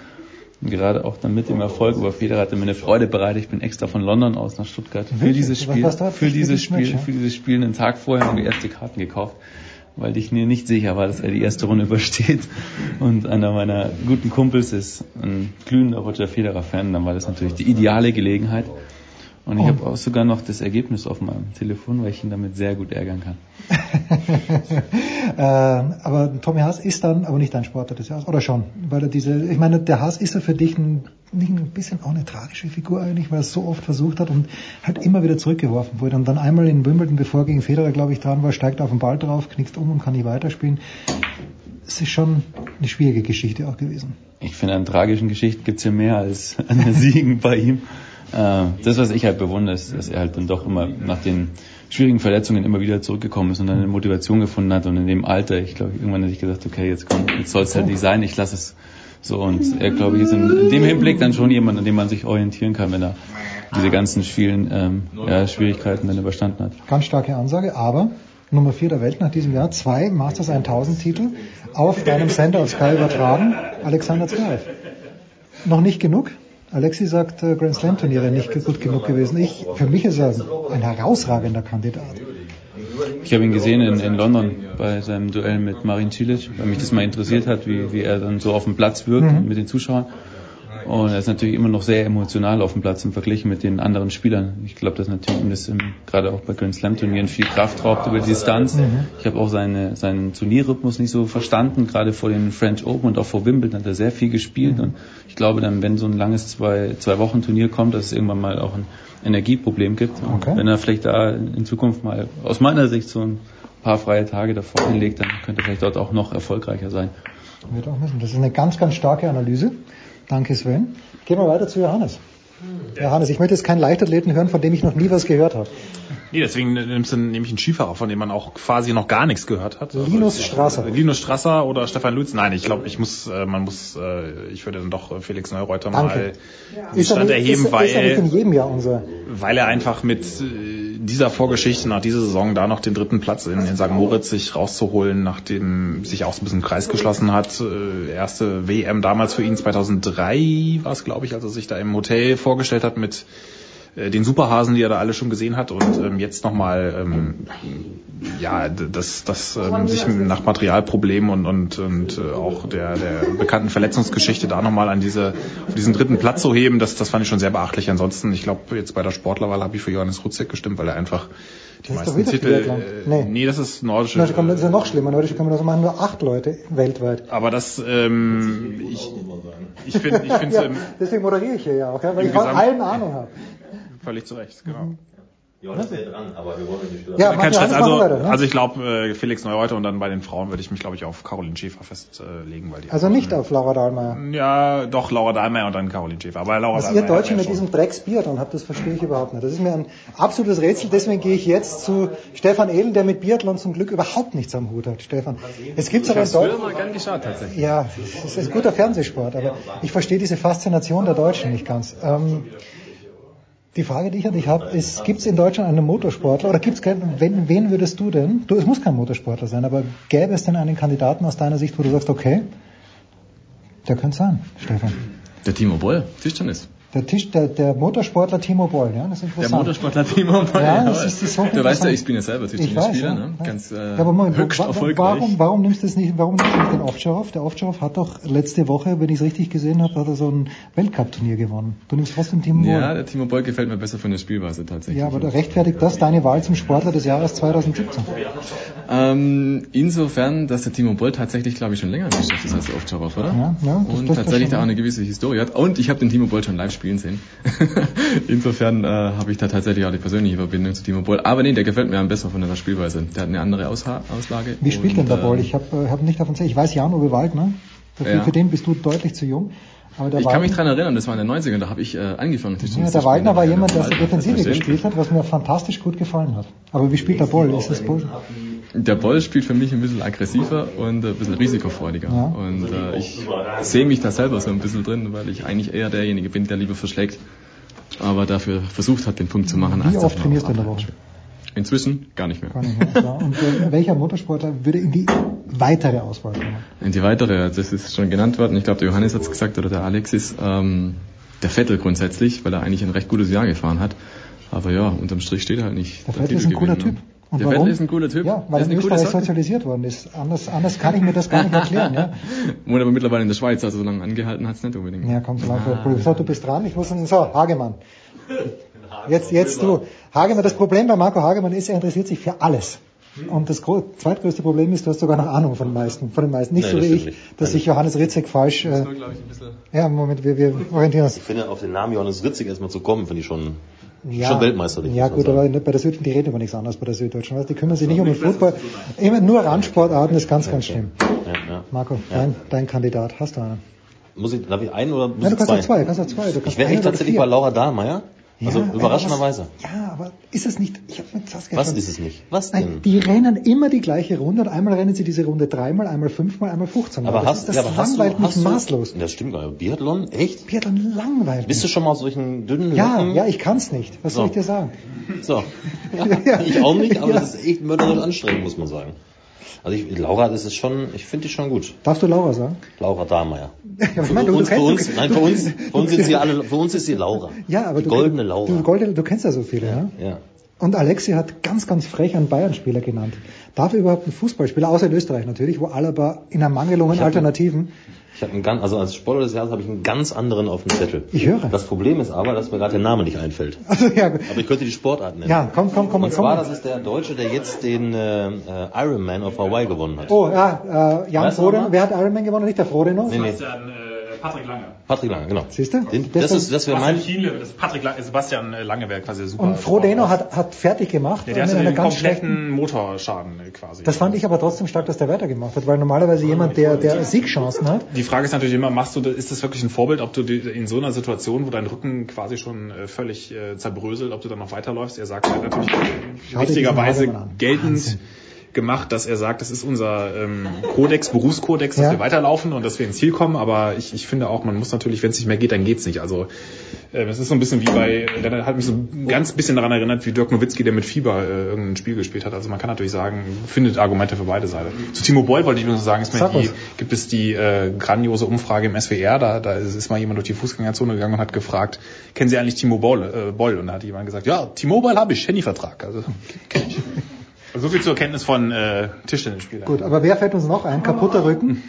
Und gerade auch dann mit dem Erfolg über Federer hat er mir eine Freude bereitet. Ich bin extra von London aus nach Stuttgart für Wirklich? dieses Spiel, für dieses Spiel, Match, ja? für dieses Spiel einen Tag vorher haben wir erste Karten gekauft, weil ich mir nicht sicher war, dass er die erste Runde <laughs> übersteht. Und einer meiner guten Kumpels ist ein glühender Roger Federer Fan. Dann war das natürlich die ideale Gelegenheit. Und ich Und- habe auch sogar noch das Ergebnis auf meinem Telefon, weil ich ihn damit sehr gut ärgern kann. <laughs> äh, aber Tommy Haas ist dann aber nicht dein Sportler des Jahres, oder schon? Weil er diese, ich meine, der Haas ist ja für dich ein, nicht ein bisschen auch eine tragische Figur eigentlich, weil er es so oft versucht hat und halt immer wieder zurückgeworfen wurde. Und dann einmal in Wimbledon, bevor er gegen Federer, glaube ich, dran war, steigt auf den Ball drauf, knickt um und kann nicht weiterspielen. Es ist schon eine schwierige Geschichte auch gewesen. Ich finde, an tragischen Geschichten gibt's ja mehr als an Siegen bei ihm. Äh, Das, was ich halt bewundere, ist, dass er halt dann doch immer nach den schwierigen Verletzungen immer wieder zurückgekommen ist und dann eine Motivation gefunden hat. Und in dem Alter, ich glaube, irgendwann hat ich gesagt, okay, jetzt komm, jetzt soll es halt nicht sein, ich lasse es so. Und er, glaube ich, ist in, in dem Hinblick dann schon jemand, an dem man sich orientieren kann, wenn er diese ganzen vielen ähm, ja, Schwierigkeiten dann überstanden hat. Ganz starke Ansage, aber Nummer 4 der Welt nach diesem Jahr, zwei Masters 1000 Titel auf deinem Sender auf Sky übertragen, Alexander Zverev. Noch nicht genug? Alexi sagt, äh, Grand Slam Turniere nicht gut genug gewesen. Ich, für mich ist er ein herausragender Kandidat. Ich habe ihn gesehen in, in London bei seinem Duell mit Marin Cilic, weil mich das mal interessiert hat, wie, wie er dann so auf dem Platz wirkt Mhm. mit den Zuschauern. Und er ist natürlich immer noch sehr emotional auf dem Platz im Vergleich mit den anderen Spielern. Ich glaube, dass natürlich ihm das gerade auch bei Grand Slam Turnieren viel Kraft raubt über die Distanz. Mhm. Ich habe auch seine, seinen Turnierrhythmus nicht so verstanden. Gerade vor den French Open und auch vor Wimbledon hat er sehr viel gespielt. Und ich glaube dann, wenn so ein langes zwei, zwei Wochen Turnier kommt, dass es irgendwann mal auch ein Energieproblem gibt. Und Okay. wenn er vielleicht da in Zukunft mal aus meiner Sicht so ein paar freie Tage davor hinlegt, dann könnte er vielleicht dort auch noch erfolgreicher sein. Wird auch müssen. Das ist eine ganz, ganz starke Analyse. Danke, Sven. Gehen wir weiter zu Johannes. Johannes, ich möchte jetzt keinen Leichtathleten hören, von dem ich noch nie was gehört habe. Nee, deswegen nimmst du nämlich einen Skifahrer, von dem man auch quasi noch gar nichts gehört hat. Linus Strasser. Linus Strasser oder Stefan Lutz. Nein, ich glaube, ich muss, äh, man muss, äh, ich würde dann doch äh, Felix Neureuter Danke. mal er, Stand nicht, erheben, ist, er- ist er nicht in weil, jedem Jahr unser weil er einfach mit äh, dieser Vorgeschichte nach dieser Saison da noch den dritten Platz in, in St. Moritz sich rauszuholen, nachdem sich auch so ein bisschen Kreis geschlossen hat. Äh, erste WM damals für ihn 2003 war es, glaube ich, als er sich da im Hotel vorgestellt hat mit äh, den Superhasen, die er da alle schon gesehen hat und ähm, jetzt nochmal ähm, ja das das ähm, sich nach Materialproblemen und und und äh, auch der der bekannten Verletzungsgeschichte da nochmal an diese auf diesen dritten Platz zu heben, das das fand ich schon sehr beachtlich. Ansonsten, ich glaube jetzt bei der Sportlerwahl habe ich für Johannes Rutzek gestimmt, weil er einfach die Das ist doch meisten Titel äh, Nee. nee, das ist nordische Nordische Kombination ist ja noch schlimmer. Nordische Kombination machen nur acht Leute weltweit. aber das ähm, ich ich finde ich finde <laughs> ja, deswegen moderiere ich hier ja auch, ja, weil ich von allem Ahnung habe. Völlig zu Recht, genau. Ja, das wäre dran, aber wir wollen nicht. Ja, Kein Stress. Also, weiter, ne? also ich glaube, äh, Felix Neureuter und dann bei den Frauen würde ich mich, glaube ich, auf Caroline Schäfer festlegen, weil die Also nicht auf Laura Dahlmeier. ja doch Laura Dahlmeier und dann Caroline Schäfer. Aber Laura Was ihr Dahlmeier Deutschen wäre mit schon- diesem Drecksbiathlon habt, das verstehe ich überhaupt nicht. Das ist mir ein absolutes Rätsel. Deswegen gehe ich jetzt zu Stefan Edel, der mit Biathlon zum Glück überhaupt nichts am Hut hat. Stefan, es gibt aber in früher Deutschland... mal gern geschaut, tatsächlich. Ja, es ist ein guter Fernsehsport, aber ich verstehe diese Faszination der Deutschen nicht ganz. Ähm, die Frage, die ich an dich habe, ist, gibt es in Deutschland einen Motorsportler oder gibt es keinen, wen, wen würdest du denn, du, es muss kein Motorsportler sein, aber gäbe es denn einen Kandidaten aus deiner Sicht, wo du sagst, okay, der könnte sein, Stefan? Der Timo Boll, Tischtennis. Der Tisch, der, der Motorsportler Timo Boll, ja, das ist Der interessant. Motorsportler Timo Boll. Ja, das ist, das ist so Du weißt ja, ich bin ja selber Tischtennisspieler, ja. ne? Ganz äh, Ja, Moment, höchst wa- erfolgreich. warum, warum nimmst du es nicht, warum nimmst du nicht den Ovtcharov? Der Ovtcharov hat doch letzte Woche, wenn ich es richtig gesehen habe, hat er so ein Weltcup-Turnier gewonnen. Du nimmst trotzdem Timo Boll. Ja, der Timo Boll gefällt mir besser von der Spielweise tatsächlich. Ja, aber da rechtfertigt das deine Wahl zum Sportler des Jahres 2017? Ähm, insofern, dass der Timo Boll tatsächlich, glaube ich, schon länger im Geschäft ist als der Ovtcharov, oder? Ja, ja, das- Und das- das tatsächlich da auch eine gewisse Historie hat. Und ich habe den Timo Boll schon live spielen sehen. <laughs> insofern äh, habe ich da tatsächlich auch die persönliche Verbindung zu Timo Boll. Aber nee, der gefällt mir am besten von der Spielweise. Der hat eine andere Ausha Auslage. Wie spielt denn Und, der äh, Boll? Ich habe äh, hab nicht davon ich weiß Jan-Uwe Waldner. Für, Ja. für den bist du deutlich zu jung. Ich kann mich dran erinnern, das war in den 90ern, da habe ich äh, angefangen. ja, der. Waldner war jemand, der Defensive Waldner gespielt hat, was mir fantastisch gut gefallen hat. Aber wie spielt der Boll? Ist das Boll? Der Boll spielt für mich ein bisschen aggressiver und ein bisschen risikofreudiger. Ja. Und äh, ich sehe mich da selber so ein bisschen drin, weil ich eigentlich eher derjenige bin, der lieber verschlägt, aber dafür versucht hat, den Punkt zu machen. Wie oft trainierst du in der Woche? Inzwischen gar nicht mehr. Gar nicht mehr. So, Und äh, <laughs> welcher Motorsportler würde in die weitere Auswahl kommen? In die weitere, das ist schon genannt worden, ich glaube der Johannes hat es gesagt oder der Alexis, ähm, der Vettel grundsätzlich, weil er eigentlich ein recht gutes Jahr gefahren hat. Aber ja, unterm Strich steht er halt nicht. Der Vettel ist ein cooler Typ. Und der warum? Vettel ist ein cooler Typ. Ja, weil er in Österreich sozialisiert worden ist. Anders, anders kann ich mir das gar nicht erklären. Ja, <laughs> Wohnt aber mittlerweile in der Schweiz, also so lange angehalten hat es nicht unbedingt. ja komm, so lange. So, du bist dran. Ich muss so, Hagemann. Jetzt, jetzt du. Hagemann, das Problem bei Marco Hagemann ist, er interessiert sich für alles. Und das zweitgrößte Problem ist, du hast sogar noch Ahnung von den meisten. Von den meisten. Nicht Nee, so wie ich, nicht. dass sich Johannes Ritzek falsch. Äh, ja, Moment, wir, wir orientieren uns. Ich finde, auf den Namen Johannes Ritzig erstmal zu kommen, finde ich schon, Ja, schon Weltmeisterlich. Ja gut, aber bei der Süddeutschen, die reden über nichts anderes bei der Süddeutschen. Weißt, die kümmern sich nicht um den Fußball. Immer nur Randsportarten ist ganz, ganz schlimm. Ja, ja. Marco, Ja. dein, dein Kandidat, hast du einen? Muss ich, darf ich einen oder muss Ja, du ich kannst zwei? auch zwei, kannst auch zwei. Du kannst Ich wäre echt tatsächlich bei Laura Dahlmeier. Also Ja, überraschenderweise. aber was- Ja, aber ist es nicht, ich habe mit Saskia Was schon- ist es nicht? Was Nein, denn? die rennen immer die gleiche Runde und einmal rennen sie diese Runde dreimal, einmal fünfmal, einmal 15 Mal. Aber das hast, ist, das ja, aber hast du, langweilt mich hast du, maßlos. Das stimmt gar nicht. Biathlon? Echt? Biathlon langweilt Bist du schon mal auf solchen dünnen Ja, Locken? ja, ich kann's nicht. Was So. soll ich dir sagen? So. <laughs> Ich auch nicht, aber das ist echt mörderisch anstrengend, muss man sagen. Also ich, Laura, das ist schon, ich finde die schon gut. Darfst du Laura sagen? Laura. Ja, meine, für uns, du für kennst- uns, du- nein, für uns, für uns ist sie alle, für uns ist sie Laura. Ja, aber die du, goldene Laura. Du, goldene, du kennst ja so viele, ja? Ja. Und Alexi hat ganz, ganz frech einen Bayern-Spieler genannt. Darf er überhaupt ein Fußballspieler, außer in Österreich natürlich, wo Alaba in Ermangelung an Alternativen, Ich habe einen ganz, also als Sportler des Jahres habe ich einen ganz anderen auf dem Zettel. Ich höre. Das Problem ist aber, dass mir gerade der Name nicht einfällt. also ja. Aber ich könnte die Sportart nennen. ja, komm, komm, komm, Und komm. zwar, das ist der Deutsche, der jetzt den äh, äh, Ironman auf Hawaii gewonnen hat. Oh, ja, äh, Jan Weißt noch? wer hat Ironman gewonnen? Nicht der Frodeno? Nee, nee. Patrick Lange. Patrick Lange, genau. Siehst du? Den, das ist, das wäre mein, Kienle, das ist Patrick Lange, Sebastian äh, Lange wäre quasi super. Und Frodeno hat, hat fertig gemacht Ja, der hatte einer den ganz schlechten kompletten Motorschaden äh, quasi. Das fand ich aber trotzdem stark, dass der weitergemacht hat, weil normalerweise jemand, der, der Siegchancen hat, Die Frage ist natürlich immer, machst du, ist das wirklich ein Vorbild, ob du in so einer Situation, wo dein Rücken quasi schon äh, völlig zerbröselt, ob du dann noch weiterläufst? Er sagt ja natürlich richtigerweise geltend gemacht, dass er sagt, das ist unser ähm, Kodex, Berufskodex, dass Ja. wir weiterlaufen und dass wir ins Ziel kommen, aber ich, ich finde auch, man muss natürlich, wenn es nicht mehr geht, dann geht's nicht. Also äh, es ist so ein bisschen wie bei, der hat mich so ein ganz bisschen daran erinnert, wie Dirk Nowitzki, der mit Fieber äh, irgendein Spiel gespielt hat. Also man kann natürlich sagen, findet Argumente für beide Seiten. Zu Timo Boll wollte ich nur sagen, ist mir die, gibt es die äh, grandiose Umfrage im SWR, da, da ist mal jemand durch die Fußgängerzone gegangen und hat gefragt, kennen Sie eigentlich Timo Boll? Äh, Boll? Und da hat jemand gesagt, ja, Timo Boll habe ich, Handyvertrag. Also <laughs> kenn ich. So viel zur Kenntnis von äh, Tischtennisspielern. gut, aber wer fällt uns noch ein? Kaputter Rücken?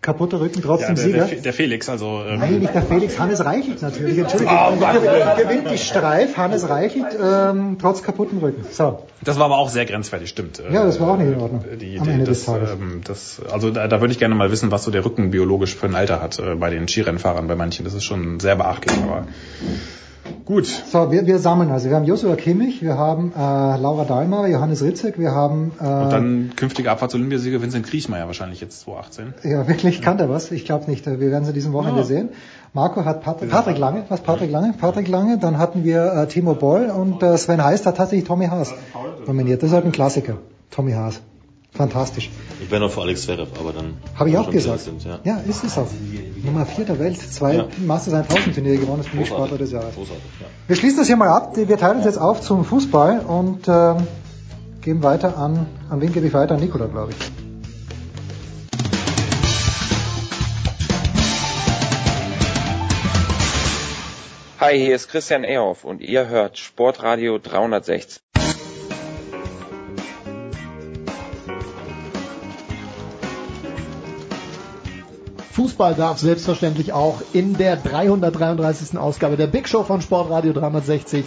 Kaputter Rücken, Ja, trotzdem der, Sieger? der, Fe- der Felix, also ähm, Nein, nicht der Felix, Hannes Reichelt natürlich. Entschuldigung, Oh Gott. gewinnt die Streif, Hannes Reichelt, ähm, trotz kaputten Rücken. So, das war aber auch sehr grenzwertig, stimmt. Äh, Ja, das war auch nicht in Ordnung. Die Am Idee, Ende das, des Tages. ähm, das, also da, da würde ich gerne mal wissen, was so der Rücken biologisch für ein Alter hat äh, bei den Skirennfahrern, bei manchen. Das ist schon sehr beachtlich, aber Gut. So, wir, wir sammeln also. Wir haben Joshua Kimmich, wir haben äh, Laura Dahlmar, Johannes Ritzek, wir haben... Äh, Und dann künftiger Abfahrts-Olympiasieger Vincent Kriechmeier wahrscheinlich jetzt 2018. Ja, wirklich, kann der was? Ich glaube nicht. Wir werden sie diesen Wochenende Ja. sehen. Marco hat Patrick, Patrick Lange, was Patrick Lange? Patrick Lange, dann hatten wir äh, Timo Boll und äh, Sven Heißt hat tatsächlich Tommy Haas nominiert. Das ist halt ein Klassiker. Tommy Haas. Fantastisch. Ich wäre noch für Alex Zverev, aber dann. Habe ich auch gesagt. Stimmt, ja. Ja, ist es auch. Nummer 4 der Welt. Zwei Ja. Masters 1000 Turniere gewonnen, das bin ich Sportler des Jahres. Großartig, ja. Wir schließen das hier mal ab. Wir teilen uns jetzt auf zum Fußball und ähm, geben weiter an, an wen gebe ich weiter? An Nikola, glaube ich. Hi, hier ist Christian Ehoff und ihr hört Sportradio 360. Fußball darf selbstverständlich auch in der 333. Ausgabe der Big Show von Sportradio 360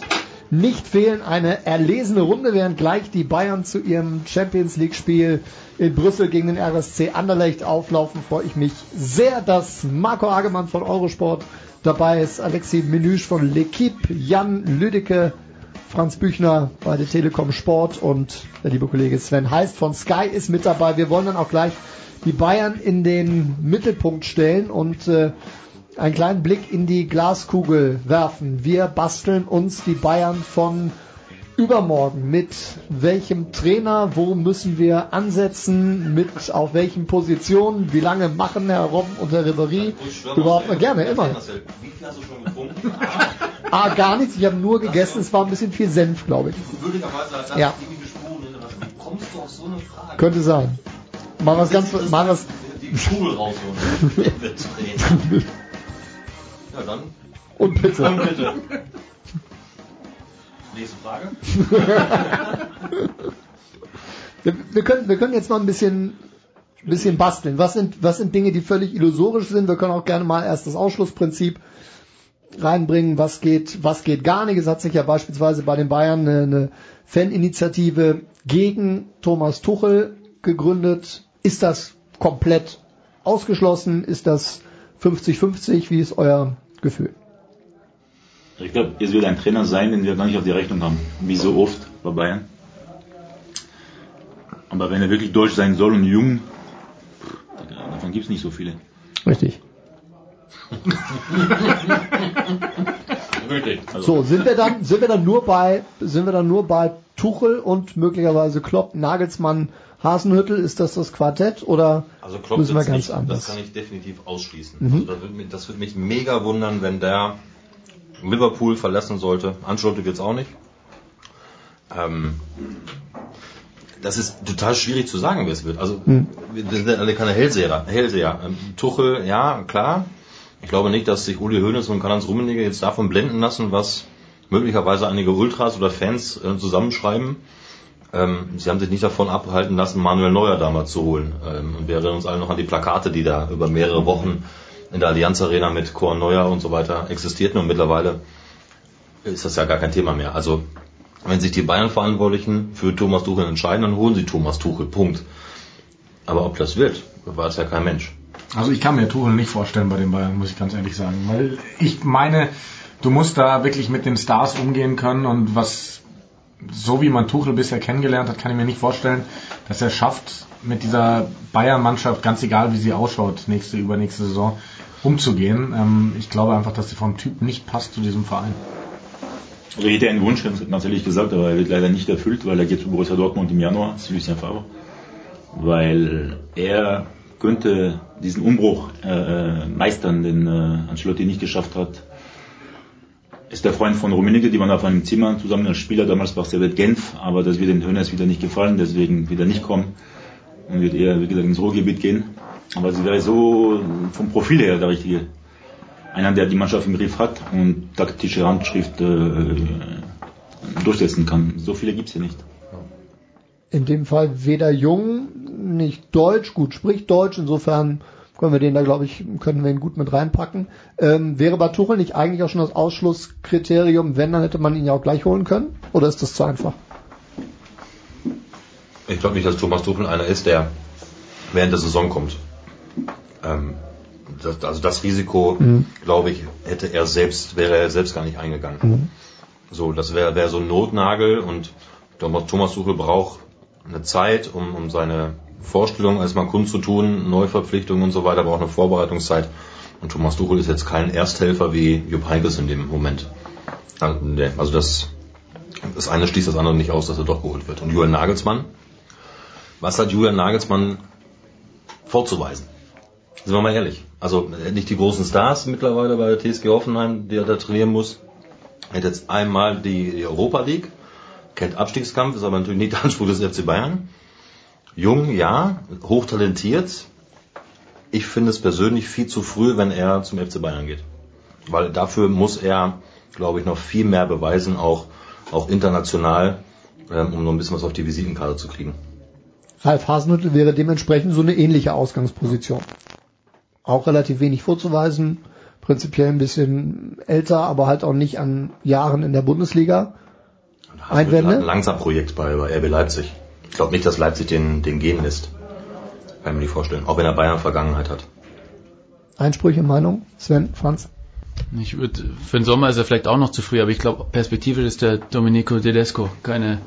nicht fehlen. Eine erlesene Runde, während gleich die Bayern zu ihrem Champions League Spiel in Brüssel gegen den RSC Anderlecht auflaufen, freue ich mich sehr, dass Marco Hagemann von Eurosport dabei ist, Alexi Menüsch von L'Equipe, Jan Lüdecke, Franz Büchner bei der Telekom Sport und der liebe Kollege Sven Heist von Sky ist mit dabei. Wir wollen dann auch gleich die Bayern in den Mittelpunkt stellen und äh, einen kleinen Blick in die Glaskugel werfen. Wir basteln uns die Bayern von übermorgen. Mit welchem Trainer? Wo müssen wir ansetzen? Mit auf welchen Positionen? Wie lange machen Herr Robben und Herr Ribéry überhaupt mal gerne? Immer. Wie viel hast du schon getrunken? <laughs> Ah, gar nichts. Ich habe nur gegessen. Es war ein bisschen viel Senf, glaube ich. Würdigerweise hat Ja. irgendwie gesprochen. Wie kommst du auf so eine Frage? Könnte sein. Mal was ganz, mal was. Die Kugel rausholen. Ja, dann. Und bitte. Dann bitte. Nächste Frage. Wir, wir, können, wir können jetzt mal ein bisschen, ein bisschen basteln. Was sind, was sind Dinge, die völlig illusorisch sind? Wir können auch gerne mal erst das Ausschlussprinzip reinbringen. Was geht, was geht gar nicht? Es hat sich ja beispielsweise bei den Bayern eine, eine Faninitiative gegen Thomas Tuchel gegründet. Ist das komplett ausgeschlossen? Ist das 50-50? Wie ist euer Gefühl? Ich glaube, es wird ein Trainer sein, den wir gar nicht auf die Rechnung haben. Wie so oft bei Bayern. Aber wenn er wirklich deutsch sein soll und jung, davon gibt es nicht so viele. Richtig. Also, So, sind wir dann, sind wir dann nur bei, sind wir dann nur bei Tuchel und möglicherweise Klopp, Nagelsmann, Hasenhüttel? Ist das das Quartett oder Also Klopp müssen wir ganz nicht, anders? Das kann ich definitiv ausschließen. Mhm. Also das, würde mich, das würde mich mega wundern, wenn der Liverpool verlassen sollte. Ancelotti wird's auch nicht. Ähm, das ist total schwierig zu sagen, wer es wird. Also Hm. wir sind ja alle keine Hellseher. Hellseher. Ähm, Tuchel, ja, klar. Ich glaube nicht, dass sich Uli Hoeneß und Karl-Heinz Rummenigge jetzt davon blenden lassen, was möglicherweise einige Ultras oder Fans äh, zusammenschreiben. Ähm, sie haben sich nicht davon abhalten lassen, Manuel Neuer damals zu holen. Ähm, und wir erinnern uns alle noch an die Plakate, die da über mehrere Wochen in der Allianz Arena mit Chor Neuer und so weiter existierten. Und mittlerweile ist das ja gar kein Thema mehr. Also wenn sich die Bayern-Verantwortlichen für Thomas Tuchel entscheiden, dann holen sie Thomas Tuchel. Punkt. Aber ob das wird, weiß ja kein Mensch. Also ich kann mir Tuchel nicht vorstellen bei den Bayern, muss ich ganz ehrlich sagen. Weil ich meine, du musst da wirklich mit den Stars umgehen können und was, so wie man Tuchel bisher kennengelernt hat, kann ich mir nicht vorstellen, dass er schafft, mit dieser Bayern-Mannschaft, ganz egal wie sie ausschaut, nächste, übernächste Saison, umzugehen. Ähm, ich glaube einfach, dass sie vom Typ nicht passt zu diesem Verein. Also ich hätte einen Wunsch, ganz ehrlich gesagt, aber er wird leider nicht erfüllt, weil er geht zu Borussia Dortmund im Januar, ist Lucien Favre. Weil er könnte diesen Umbruch äh, äh, meistern, den äh, Ancelotti nicht geschafft hat. Ist der Freund von Rummenigge, die waren auf einem Zimmer zusammen als Spieler, damals war Servet Genf, aber das wird den Hönes wieder nicht gefallen, deswegen wird er nicht kommen und wird eher, wie gesagt, ins Ruhrgebiet gehen. Aber sie wäre so vom Profil her der richtige. Einer, der die Mannschaft im Griff hat und taktische Handschrift äh, durchsetzen kann. So viele gibt's hier nicht. In dem Fall weder jung, nicht deutsch, gut spricht Deutsch, insofern können wir den da, glaube ich, können wir ihn gut mit reinpacken. Ähm, wäre bei Tuchel nicht eigentlich auch schon das Ausschlusskriterium, wenn, dann hätte man ihn ja auch gleich holen können? Oder ist das zu einfach? Ich glaube nicht, dass Thomas Tuchel einer ist, der während der Saison kommt. Ähm, das, also das Risiko, Mhm. glaube ich, hätte er selbst, wäre er selbst gar nicht eingegangen. Mhm. So, das wäre wär so ein Notnagel und Thomas Tuchel braucht eine Zeit, um, um seine Vorstellungen erstmal kundzutun, Neuverpflichtungen und so weiter, braucht eine Vorbereitungszeit. Und Thomas Tuchel ist jetzt kein Ersthelfer wie Jupp Heynckes in dem Moment. Also, also das, das eine schließt das andere nicht aus, dass er doch geholt wird. Und Julian Nagelsmann, was hat Julian Nagelsmann vorzuweisen? Sind wir mal ehrlich. Also nicht die großen Stars mittlerweile bei der TSG Hoffenheim, die er da trainieren muss. Er hat jetzt einmal die Europa League, kennt Abstiegskampf, ist aber natürlich nicht der Anspruch des FC Bayern. Jung, ja, hochtalentiert. Ich finde es persönlich viel zu früh, wenn er zum FC Bayern geht. Weil dafür muss er, glaube ich, noch viel mehr beweisen, auch, auch international, ähm, um noch ein bisschen was auf die Visitenkarte zu kriegen. Ralf Hasenhüttl wäre dementsprechend so eine ähnliche Ausgangsposition. Auch relativ wenig vorzuweisen, prinzipiell ein bisschen älter, aber halt auch nicht an Jahren in der Bundesliga. Hat ein Einwände? Langsam-Projekt bei, bei RB Leipzig. Ich glaube nicht, dass Leipzig den, den gehen lässt. Kann ich mir nicht vorstellen. Auch wenn er Bayern Vergangenheit hat. Einsprüche, Meinung? Sven, Franz? Ich würde, für den Sommer ist er vielleicht auch noch zu früh, aber ich glaube, perspektivisch ist der Domenico Tedesco keine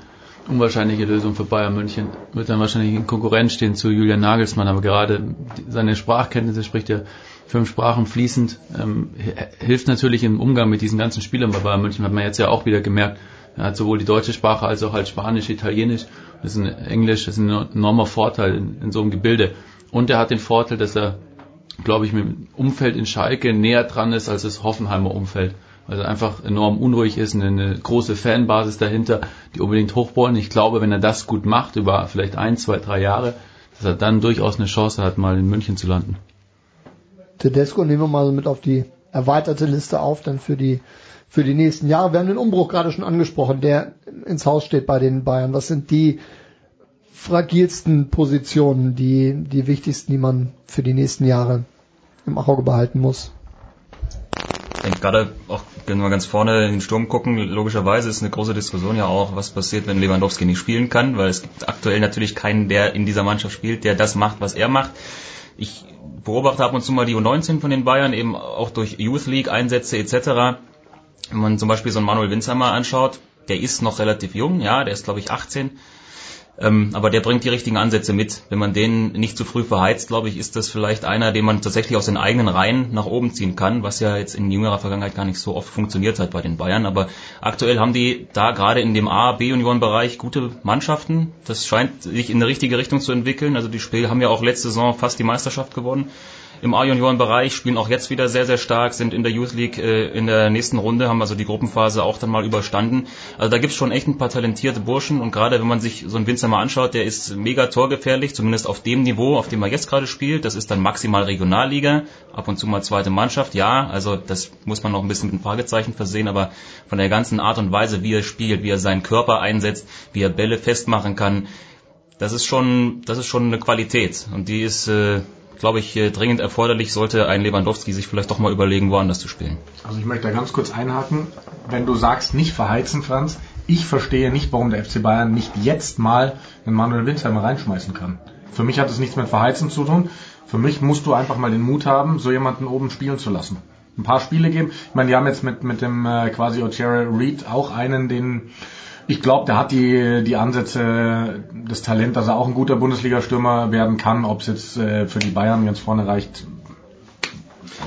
unwahrscheinliche Lösung für Bayern München. Wird dann wahrscheinlich in Konkurrenz stehen zu Julian Nagelsmann, aber gerade seine Sprachkenntnisse spricht ja fünf Sprachen fließend, ähm, hi- hilft natürlich im Umgang mit diesen ganzen Spielern bei Bayern München, hat man jetzt ja auch wieder gemerkt. Er hat sowohl die deutsche Sprache als auch halt Spanisch, Italienisch, das ist ein Englisch, das ist ein enormer Vorteil in, in so einem Gebilde. Und er hat den Vorteil, dass er glaube ich, mit dem Umfeld in Schalke näher dran ist als das Hoffenheimer Umfeld. Weil er einfach enorm unruhig ist und eine große Fanbasis dahinter, die unbedingt hoch wollen. Ich glaube, wenn er das gut macht, über vielleicht ein, zwei, drei Jahre, dass er dann durchaus eine Chance hat, mal in München zu landen. Tedesco nehmen wir mal mit auf die erweiterte Liste auf, dann für die für die nächsten Jahre. Wir haben den Umbruch gerade schon angesprochen, der ins Haus steht bei den Bayern. Was sind die fragilsten Positionen, die die wichtigsten, die man für die nächsten Jahre im Auge behalten muss? Ich denke gerade auch, wenn wir ganz vorne in den Sturm gucken, logischerweise ist eine große Diskussion ja auch, was passiert, wenn Lewandowski nicht spielen kann, weil es gibt aktuell natürlich keinen, der in dieser Mannschaft spielt, der das macht, was er macht. Ich beobachte ab und zu mal die U19 von den Bayern, eben auch durch Youth League Einsätze etc. Wenn man zum Beispiel so einen Manuel Winsheimer anschaut, der ist noch relativ jung, ja, der ist glaube ich 18, ähm, aber der bringt die richtigen Ansätze mit. Wenn man den nicht zu früh verheizt, glaube ich, ist das vielleicht einer, den man tatsächlich aus den eigenen Reihen nach oben ziehen kann, was ja jetzt in jüngerer Vergangenheit gar nicht so oft funktioniert hat bei den Bayern. Aber aktuell haben die da gerade in dem A, B-Union-Bereich gute Mannschaften. Das scheint sich in eine richtige Richtung zu entwickeln. Also die Spiele haben ja auch letzte Saison fast die Meisterschaft gewonnen im A-Junioren-Bereich, spielen auch jetzt wieder sehr, sehr stark, sind in der Youth League äh, in der nächsten Runde, haben also die Gruppenphase auch dann mal überstanden. Also da gibt's schon echt ein paar talentierte Burschen und gerade wenn man sich so einen Winzer mal anschaut, der ist mega torgefährlich, zumindest auf dem Niveau, auf dem er jetzt gerade spielt. Das ist dann maximal Regionalliga, ab und zu mal zweite Mannschaft, ja, also das muss man noch ein bisschen mit ein Fragezeichen versehen, aber von der ganzen Art und Weise, wie er spielt, wie er seinen Körper einsetzt, wie er Bälle festmachen kann, das ist schon, das ist schon eine Qualität und die ist, äh, glaube ich, äh, dringend erforderlich, sollte ein Lewandowski sich vielleicht doch mal überlegen, woanders zu spielen. Also ich möchte da ganz kurz einhaken. Wenn du sagst, nicht verheizen, Franz, ich verstehe nicht, warum der FC Bayern nicht jetzt mal den Manuel Winsheimer reinschmeißen kann. Für mich hat es nichts mit Verheizen zu tun. Für mich musst du einfach mal den Mut haben, so jemanden oben spielen zu lassen. Ein paar Spiele geben. Ich meine, die haben jetzt mit, mit dem äh, quasi O'Cherry Reed auch einen, den ich glaube, der hat die, die Ansätze, das Talent, dass er auch ein guter Bundesliga-Stürmer werden kann. Ob es jetzt äh, für die Bayern ganz vorne reicht,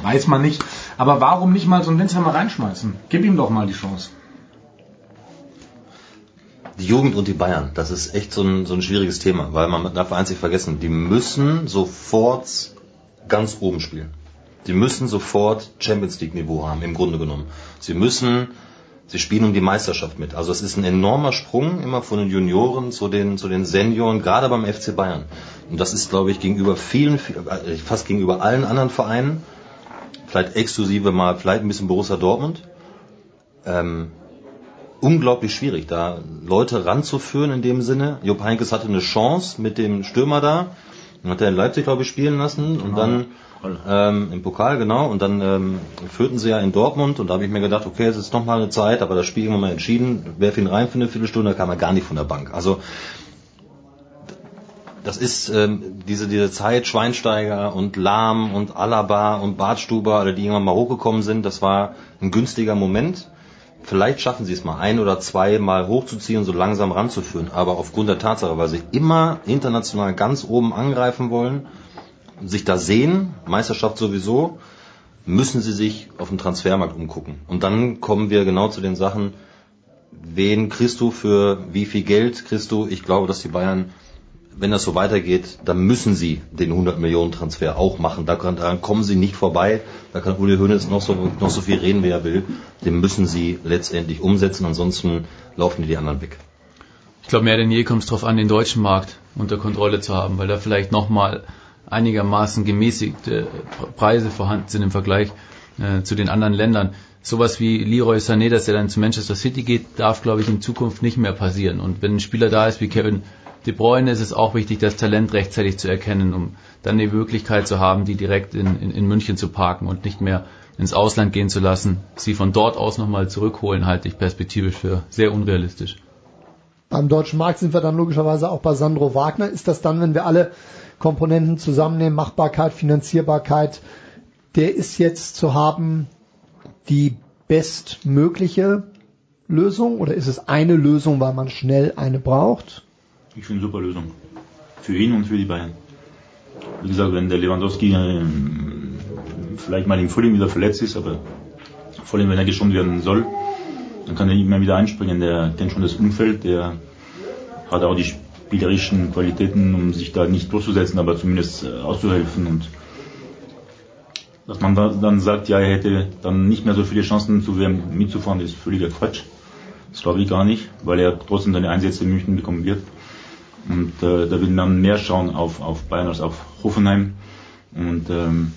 weiß man nicht. Aber warum nicht mal so einen Winsheimer reinschmeißen? Gib ihm doch mal die Chance. Die Jugend und die Bayern, das ist echt so ein, so ein schwieriges Thema, weil man darf eins nicht vergessen, die müssen sofort ganz oben spielen. Die müssen sofort Champions League Niveau haben, im Grunde genommen. Sie müssen, sie spielen um die Meisterschaft mit. Also es ist ein enormer Sprung immer von den Junioren zu den, zu den Senioren, gerade beim FC Bayern. Und das ist, glaube ich, gegenüber vielen, äh, fast gegenüber allen anderen Vereinen, vielleicht exklusive mal, vielleicht ein bisschen Borussia Dortmund, ähm, unglaublich schwierig, da Leute ranzuführen in dem Sinne. Jupp Heynckes hatte eine Chance mit dem Stürmer da, und hat er in Leipzig, glaube ich, spielen lassen und dann ähm, im Pokal, genau, und dann ähm, führten sie ja in Dortmund und da habe ich mir gedacht, okay, es ist noch mal eine Zeit, aber das Spiel irgendwann mal entschieden, werf ihn rein für eine Viertelstunde, da kam er gar nicht von der Bank. Also das ist ähm, diese, diese Zeit Schweinsteiger und Lahm und Alaba und Bartstuber, alle die irgendwann mal hochgekommen sind, das war ein günstiger Moment. Vielleicht schaffen sie es mal ein oder zwei mal hochzuziehen und so langsam ranzuführen. Aber aufgrund der Tatsache, weil sie immer international ganz oben angreifen wollen, sich da sehen, Meisterschaft sowieso, müssen sie sich auf dem Transfermarkt umgucken. Und dann kommen wir genau zu den Sachen, wen kriegst du für wie viel Geld kriegst du? Ich glaube, dass die Bayern wenn das so weitergeht, dann müssen sie den 100 Millionen Transfer auch machen. Daran kommen sie nicht vorbei. Da kann Uli Hoeneß noch so, noch so viel reden, wie er will. Den müssen sie letztendlich umsetzen. Ansonsten laufen die anderen weg. Ich glaube, mehr denn je kommt es darauf an, den deutschen Markt unter Kontrolle zu haben, weil da vielleicht nochmal einigermaßen gemäßigte Preise vorhanden sind im Vergleich äh, zu den anderen Ländern. Sowas wie Leroy Sané, dass er dann zu Manchester City geht, darf, glaube ich, in Zukunft nicht mehr passieren. Und wenn ein Spieler da ist wie Kevin De Bruyne ist es auch wichtig, das Talent rechtzeitig zu erkennen, um dann die Möglichkeit zu haben, die direkt in, in, in München zu parken und nicht mehr ins Ausland gehen zu lassen. Sie von dort aus nochmal zurückholen, halte ich perspektivisch für sehr unrealistisch. Beim deutschen Markt sind wir dann logischerweise auch bei Sandro Wagner. Ist das dann, wenn wir alle Komponenten zusammennehmen, Machbarkeit, Finanzierbarkeit, der ist jetzt zu haben die bestmögliche Lösung oder ist es eine Lösung, weil man schnell eine braucht? Ich finde super Lösung. Für ihn und für die Bayern. Wie gesagt, wenn der Lewandowski äh, vielleicht mal im Frühling wieder verletzt ist, aber vor allem wenn er geschont werden soll, dann kann er immer wieder einspringen. Der kennt schon das Umfeld, der hat auch die spielerischen Qualitäten, um sich da nicht durchzusetzen, aber zumindest äh, auszuhelfen. Und dass man da, dann sagt, ja, er hätte dann nicht mehr so viele Chancen zu WM mitzufahren, ist völliger Quatsch. Das glaube ich gar nicht, weil er trotzdem seine Einsätze in München bekommen wird. Und äh, da will man mehr schauen auf, auf Bayern als auf Hoffenheim. Und ähm,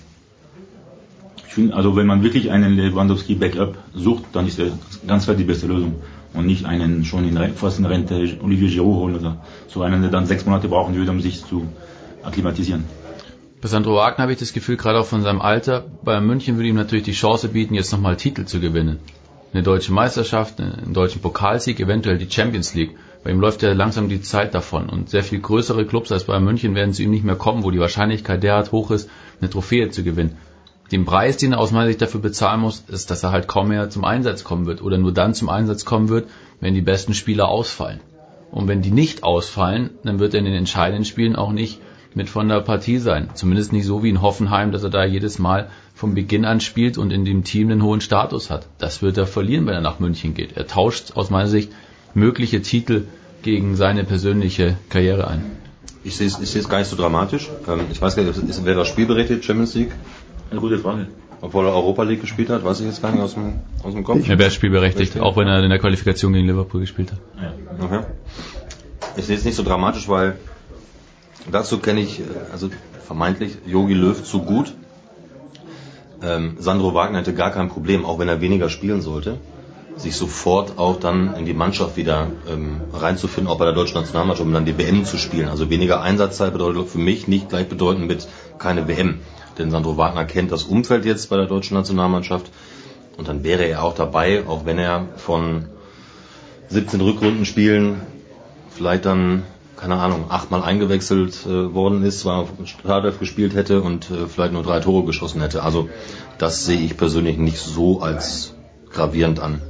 ich finde, also wenn man wirklich einen Lewandowski Backup sucht, dann ist er ganz klar die beste Lösung. Und nicht einen schon in fast in Rente Olivier Giroud holen oder so einen, der dann sechs Monate brauchen würde, um sich zu akklimatisieren. Bei Sandro Wagner habe ich das Gefühl, gerade auch von seinem Alter, bei München würde ihm natürlich die Chance bieten, jetzt nochmal Titel zu gewinnen. Eine deutsche Meisterschaft, einen deutschen Pokalsieg, eventuell die Champions League. Bei ihm läuft ja langsam die Zeit davon und sehr viel größere Clubs als bei München werden zu ihm nicht mehr kommen, wo die Wahrscheinlichkeit derart hoch ist, eine Trophäe zu gewinnen. Den Preis, den er aus meiner Sicht dafür bezahlen muss, ist, dass er halt kaum mehr zum Einsatz kommen wird oder nur dann zum Einsatz kommen wird, wenn die besten Spieler ausfallen. Und wenn die nicht ausfallen, dann wird er in den entscheidenden Spielen auch nicht mit von der Partie sein. Zumindest nicht so wie in Hoffenheim, dass er da jedes Mal vom Beginn an spielt und in dem Team einen hohen Status hat. Das wird er verlieren, wenn er nach München geht. Er tauscht aus meiner Sicht mögliche Titel gegen seine persönliche Karriere ein? Ich sehe es, gar nicht so dramatisch. Ähm, ich weiß gar nicht, wäre er spielberechtigt, Champions League? Eine gute Frage. Obwohl er Europa League gespielt hat, weiß ich jetzt gar nicht aus dem, aus dem Kopf. Er wäre spielberechtigt, auch wenn er in der Qualifikation gegen Liverpool gespielt hat. Ja. Okay. Ich sehe es nicht so dramatisch, weil dazu kenne ich, äh, also vermeintlich, Yogi Löw zu gut. Ähm, Sandro Wagner hätte gar kein Problem, auch wenn er weniger spielen sollte sich sofort auch dann in die Mannschaft wieder ähm, reinzufinden, auch bei der deutschen Nationalmannschaft, um dann die WM zu spielen. Also weniger Einsatzzeit bedeutet für mich nicht gleichbedeutend mit keine WM. Denn Sandro Wagner kennt das Umfeld jetzt bei der deutschen Nationalmannschaft und dann wäre er auch dabei, auch wenn er von 17 Rückrundenspielen vielleicht dann, keine Ahnung, achtmal eingewechselt äh, worden ist, zwar Startelf gespielt hätte und äh, vielleicht nur drei Tore geschossen hätte. Also das sehe ich persönlich nicht so als gravierend an.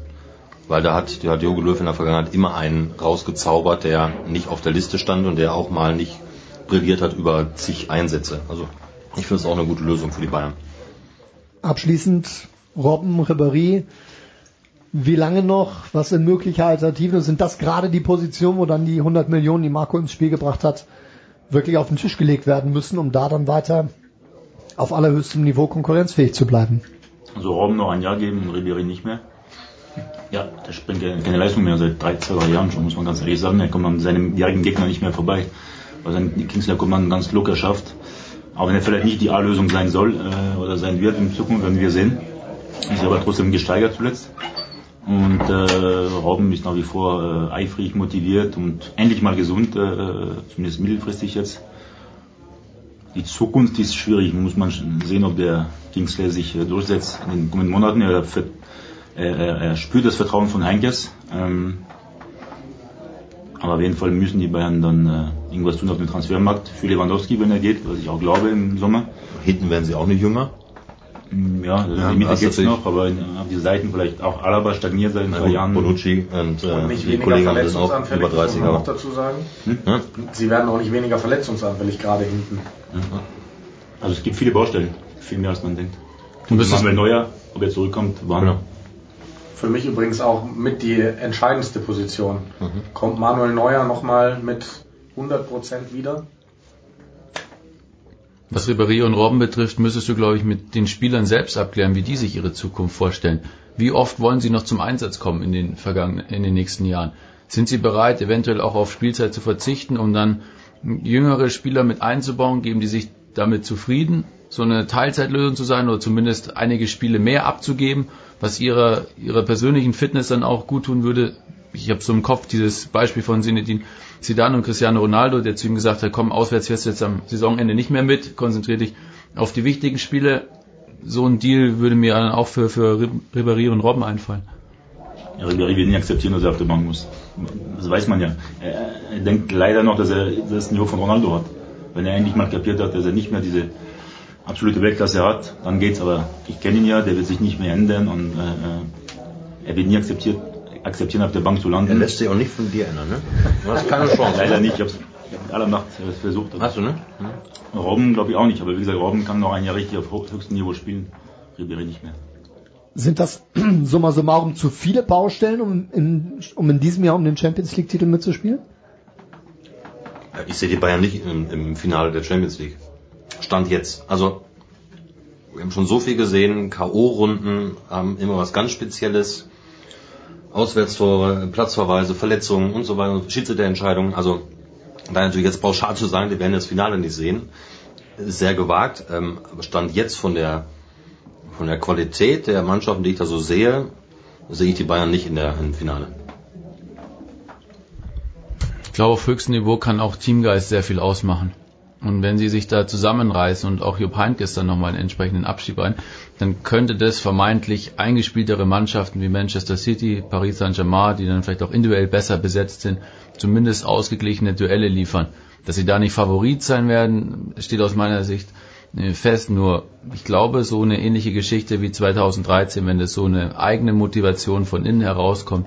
Weil da hat, der hat Jogi Löw in der Vergangenheit immer einen rausgezaubert, der nicht auf der Liste stand und der auch mal nicht brilliert hat über zig Einsätze. Also ich finde es auch eine gute Lösung für die Bayern. Abschließend Robben, Ribéry, wie lange noch? Was sind mögliche Alternativen? Sind das gerade die Positionen, wo dann die 100 Millionen, die Marco ins Spiel gebracht hat, wirklich auf den Tisch gelegt werden müssen, um da dann weiter auf allerhöchstem Niveau konkurrenzfähig zu bleiben? Also Robben noch ein Jahr geben und Ribéry nicht mehr. Ja, der springt keine Leistung mehr seit drei, zwei Jahren schon, muss man ganz ehrlich sagen. Er kommt an seinem jährigen Gegner nicht mehr vorbei. Weil sein Kingsley kommt man ganz locker schafft. Auch wenn er vielleicht nicht die A-Lösung sein soll äh, oder sein wird in Zukunft, werden wir sehen. Ist aber trotzdem gesteigert zuletzt. Und äh, Robben ist nach wie vor äh, eifrig, motiviert und endlich mal gesund, äh, zumindest mittelfristig jetzt. Die Zukunft ist schwierig, muss man sehen, ob der Kingsley sich äh, durchsetzt in den kommenden Monaten. Er er, er spürt das Vertrauen von Heinkes. Ähm, Aber auf jeden Fall müssen die Bayern dann äh, irgendwas tun auf dem Transfermarkt für Lewandowski, wenn er geht, was ich auch glaube im Sommer. Hinten werden sie auch nicht jünger. Ja, also Ja, in der das Mitte geht's noch, aber in, auf die Seiten vielleicht auch Alaba stagniert seit ein paar Jahren. Bonucci und, äh, Und nicht die weniger Kollegen sind auch verletzungsanfällig, über 30 muss man aber. auch dazu sagen. Hm? Sie werden auch nicht weniger verletzungsanfällig, gerade hinten. Also es gibt viele Baustellen, viel mehr als man denkt. Und müsstest- Manuel Neuer, ob er zurückkommt, wann? Genau. Für mich übrigens auch mit die entscheidendste Position. Mhm. Kommt Manuel Neuer nochmal mit 100% wieder? Was Ribéry und Robben betrifft, müsstest du, glaube ich, mit den Spielern selbst abklären, wie die sich ihre Zukunft vorstellen. Wie oft wollen sie noch zum Einsatz kommen in den vergangenen, in den nächsten Jahren? Sind sie bereit, eventuell auch auf Spielzeit zu verzichten, um dann jüngere Spieler mit einzubauen? Geben die sich damit zufrieden, so eine Teilzeitlösung zu sein oder zumindest einige Spiele mehr abzugeben, was ihrer, ihrer persönlichen Fitness dann auch gut tun würde? Ich habe so im Kopf dieses Beispiel von Zinedine Zidane und Cristiano Ronaldo, der zu ihm gesagt hat, komm, auswärts fährst du jetzt am Saisonende nicht mehr mit, konzentrier dich auf die wichtigen Spiele. So ein Deal würde mir dann auch für, für Rib- Ribéry und Robben einfallen. Ja, Ribéry wird nicht akzeptieren, dass er auf der Bank muss. Das weiß man ja. Er, er denkt leider noch, dass er das Niveau von Ronaldo hat. Wenn er endlich mal kapiert hat, dass er nicht mehr diese absolute Weltklasse hat, dann geht's. Aber ich kenne ihn ja, der wird sich nicht mehr ändern und äh, äh, er wird nie akzeptiert, akzeptieren, auf der Bank zu landen. Er lässt sich auch nicht von dir ändern, ne? Du hast keine Chance. <laughs> Leider nicht. Ich habe mit aller Macht äh, versucht. Hast du, ne? Robben glaube ich auch nicht. Aber wie gesagt, Robben kann noch ein Jahr richtig auf höchstem Niveau spielen. Ribéry nicht mehr. Sind das <clears throat> summa summarum zu viele Baustellen, um in, um in diesem Jahr um den Champions League Titel mitzuspielen? Ich sehe die Bayern nicht im, im Finale der Champions League. Stand jetzt. Also, wir haben schon so viel gesehen. K.O.-Runden haben immer was ganz Spezielles. Auswärtstore, Platzverweise, Verletzungen und so weiter, Schiedsrichterentscheidungen. Also, da natürlich jetzt pauschal zu sagen, wir werden das Finale nicht sehen, ist sehr gewagt. Ähm, Stand jetzt von der, von der Qualität der Mannschaften, die ich da so sehe, sehe ich die Bayern nicht in der, im Finale. Ich glaube, auf höchstem Niveau kann auch Teamgeist sehr viel ausmachen. Und wenn sie sich da zusammenreißen und auch Jupp Heynckes dann nochmal einen entsprechenden Abschied rein, dann könnte das vermeintlich eingespieltere Mannschaften wie Manchester City, Paris Saint-Germain, die dann vielleicht auch individuell besser besetzt sind, zumindest ausgeglichene Duelle liefern. Dass sie da nicht Favorit sein werden, steht aus meiner Sicht äh, fest. Nur ich glaube, so eine ähnliche Geschichte wie 2013, wenn das so eine eigene Motivation von innen herauskommt,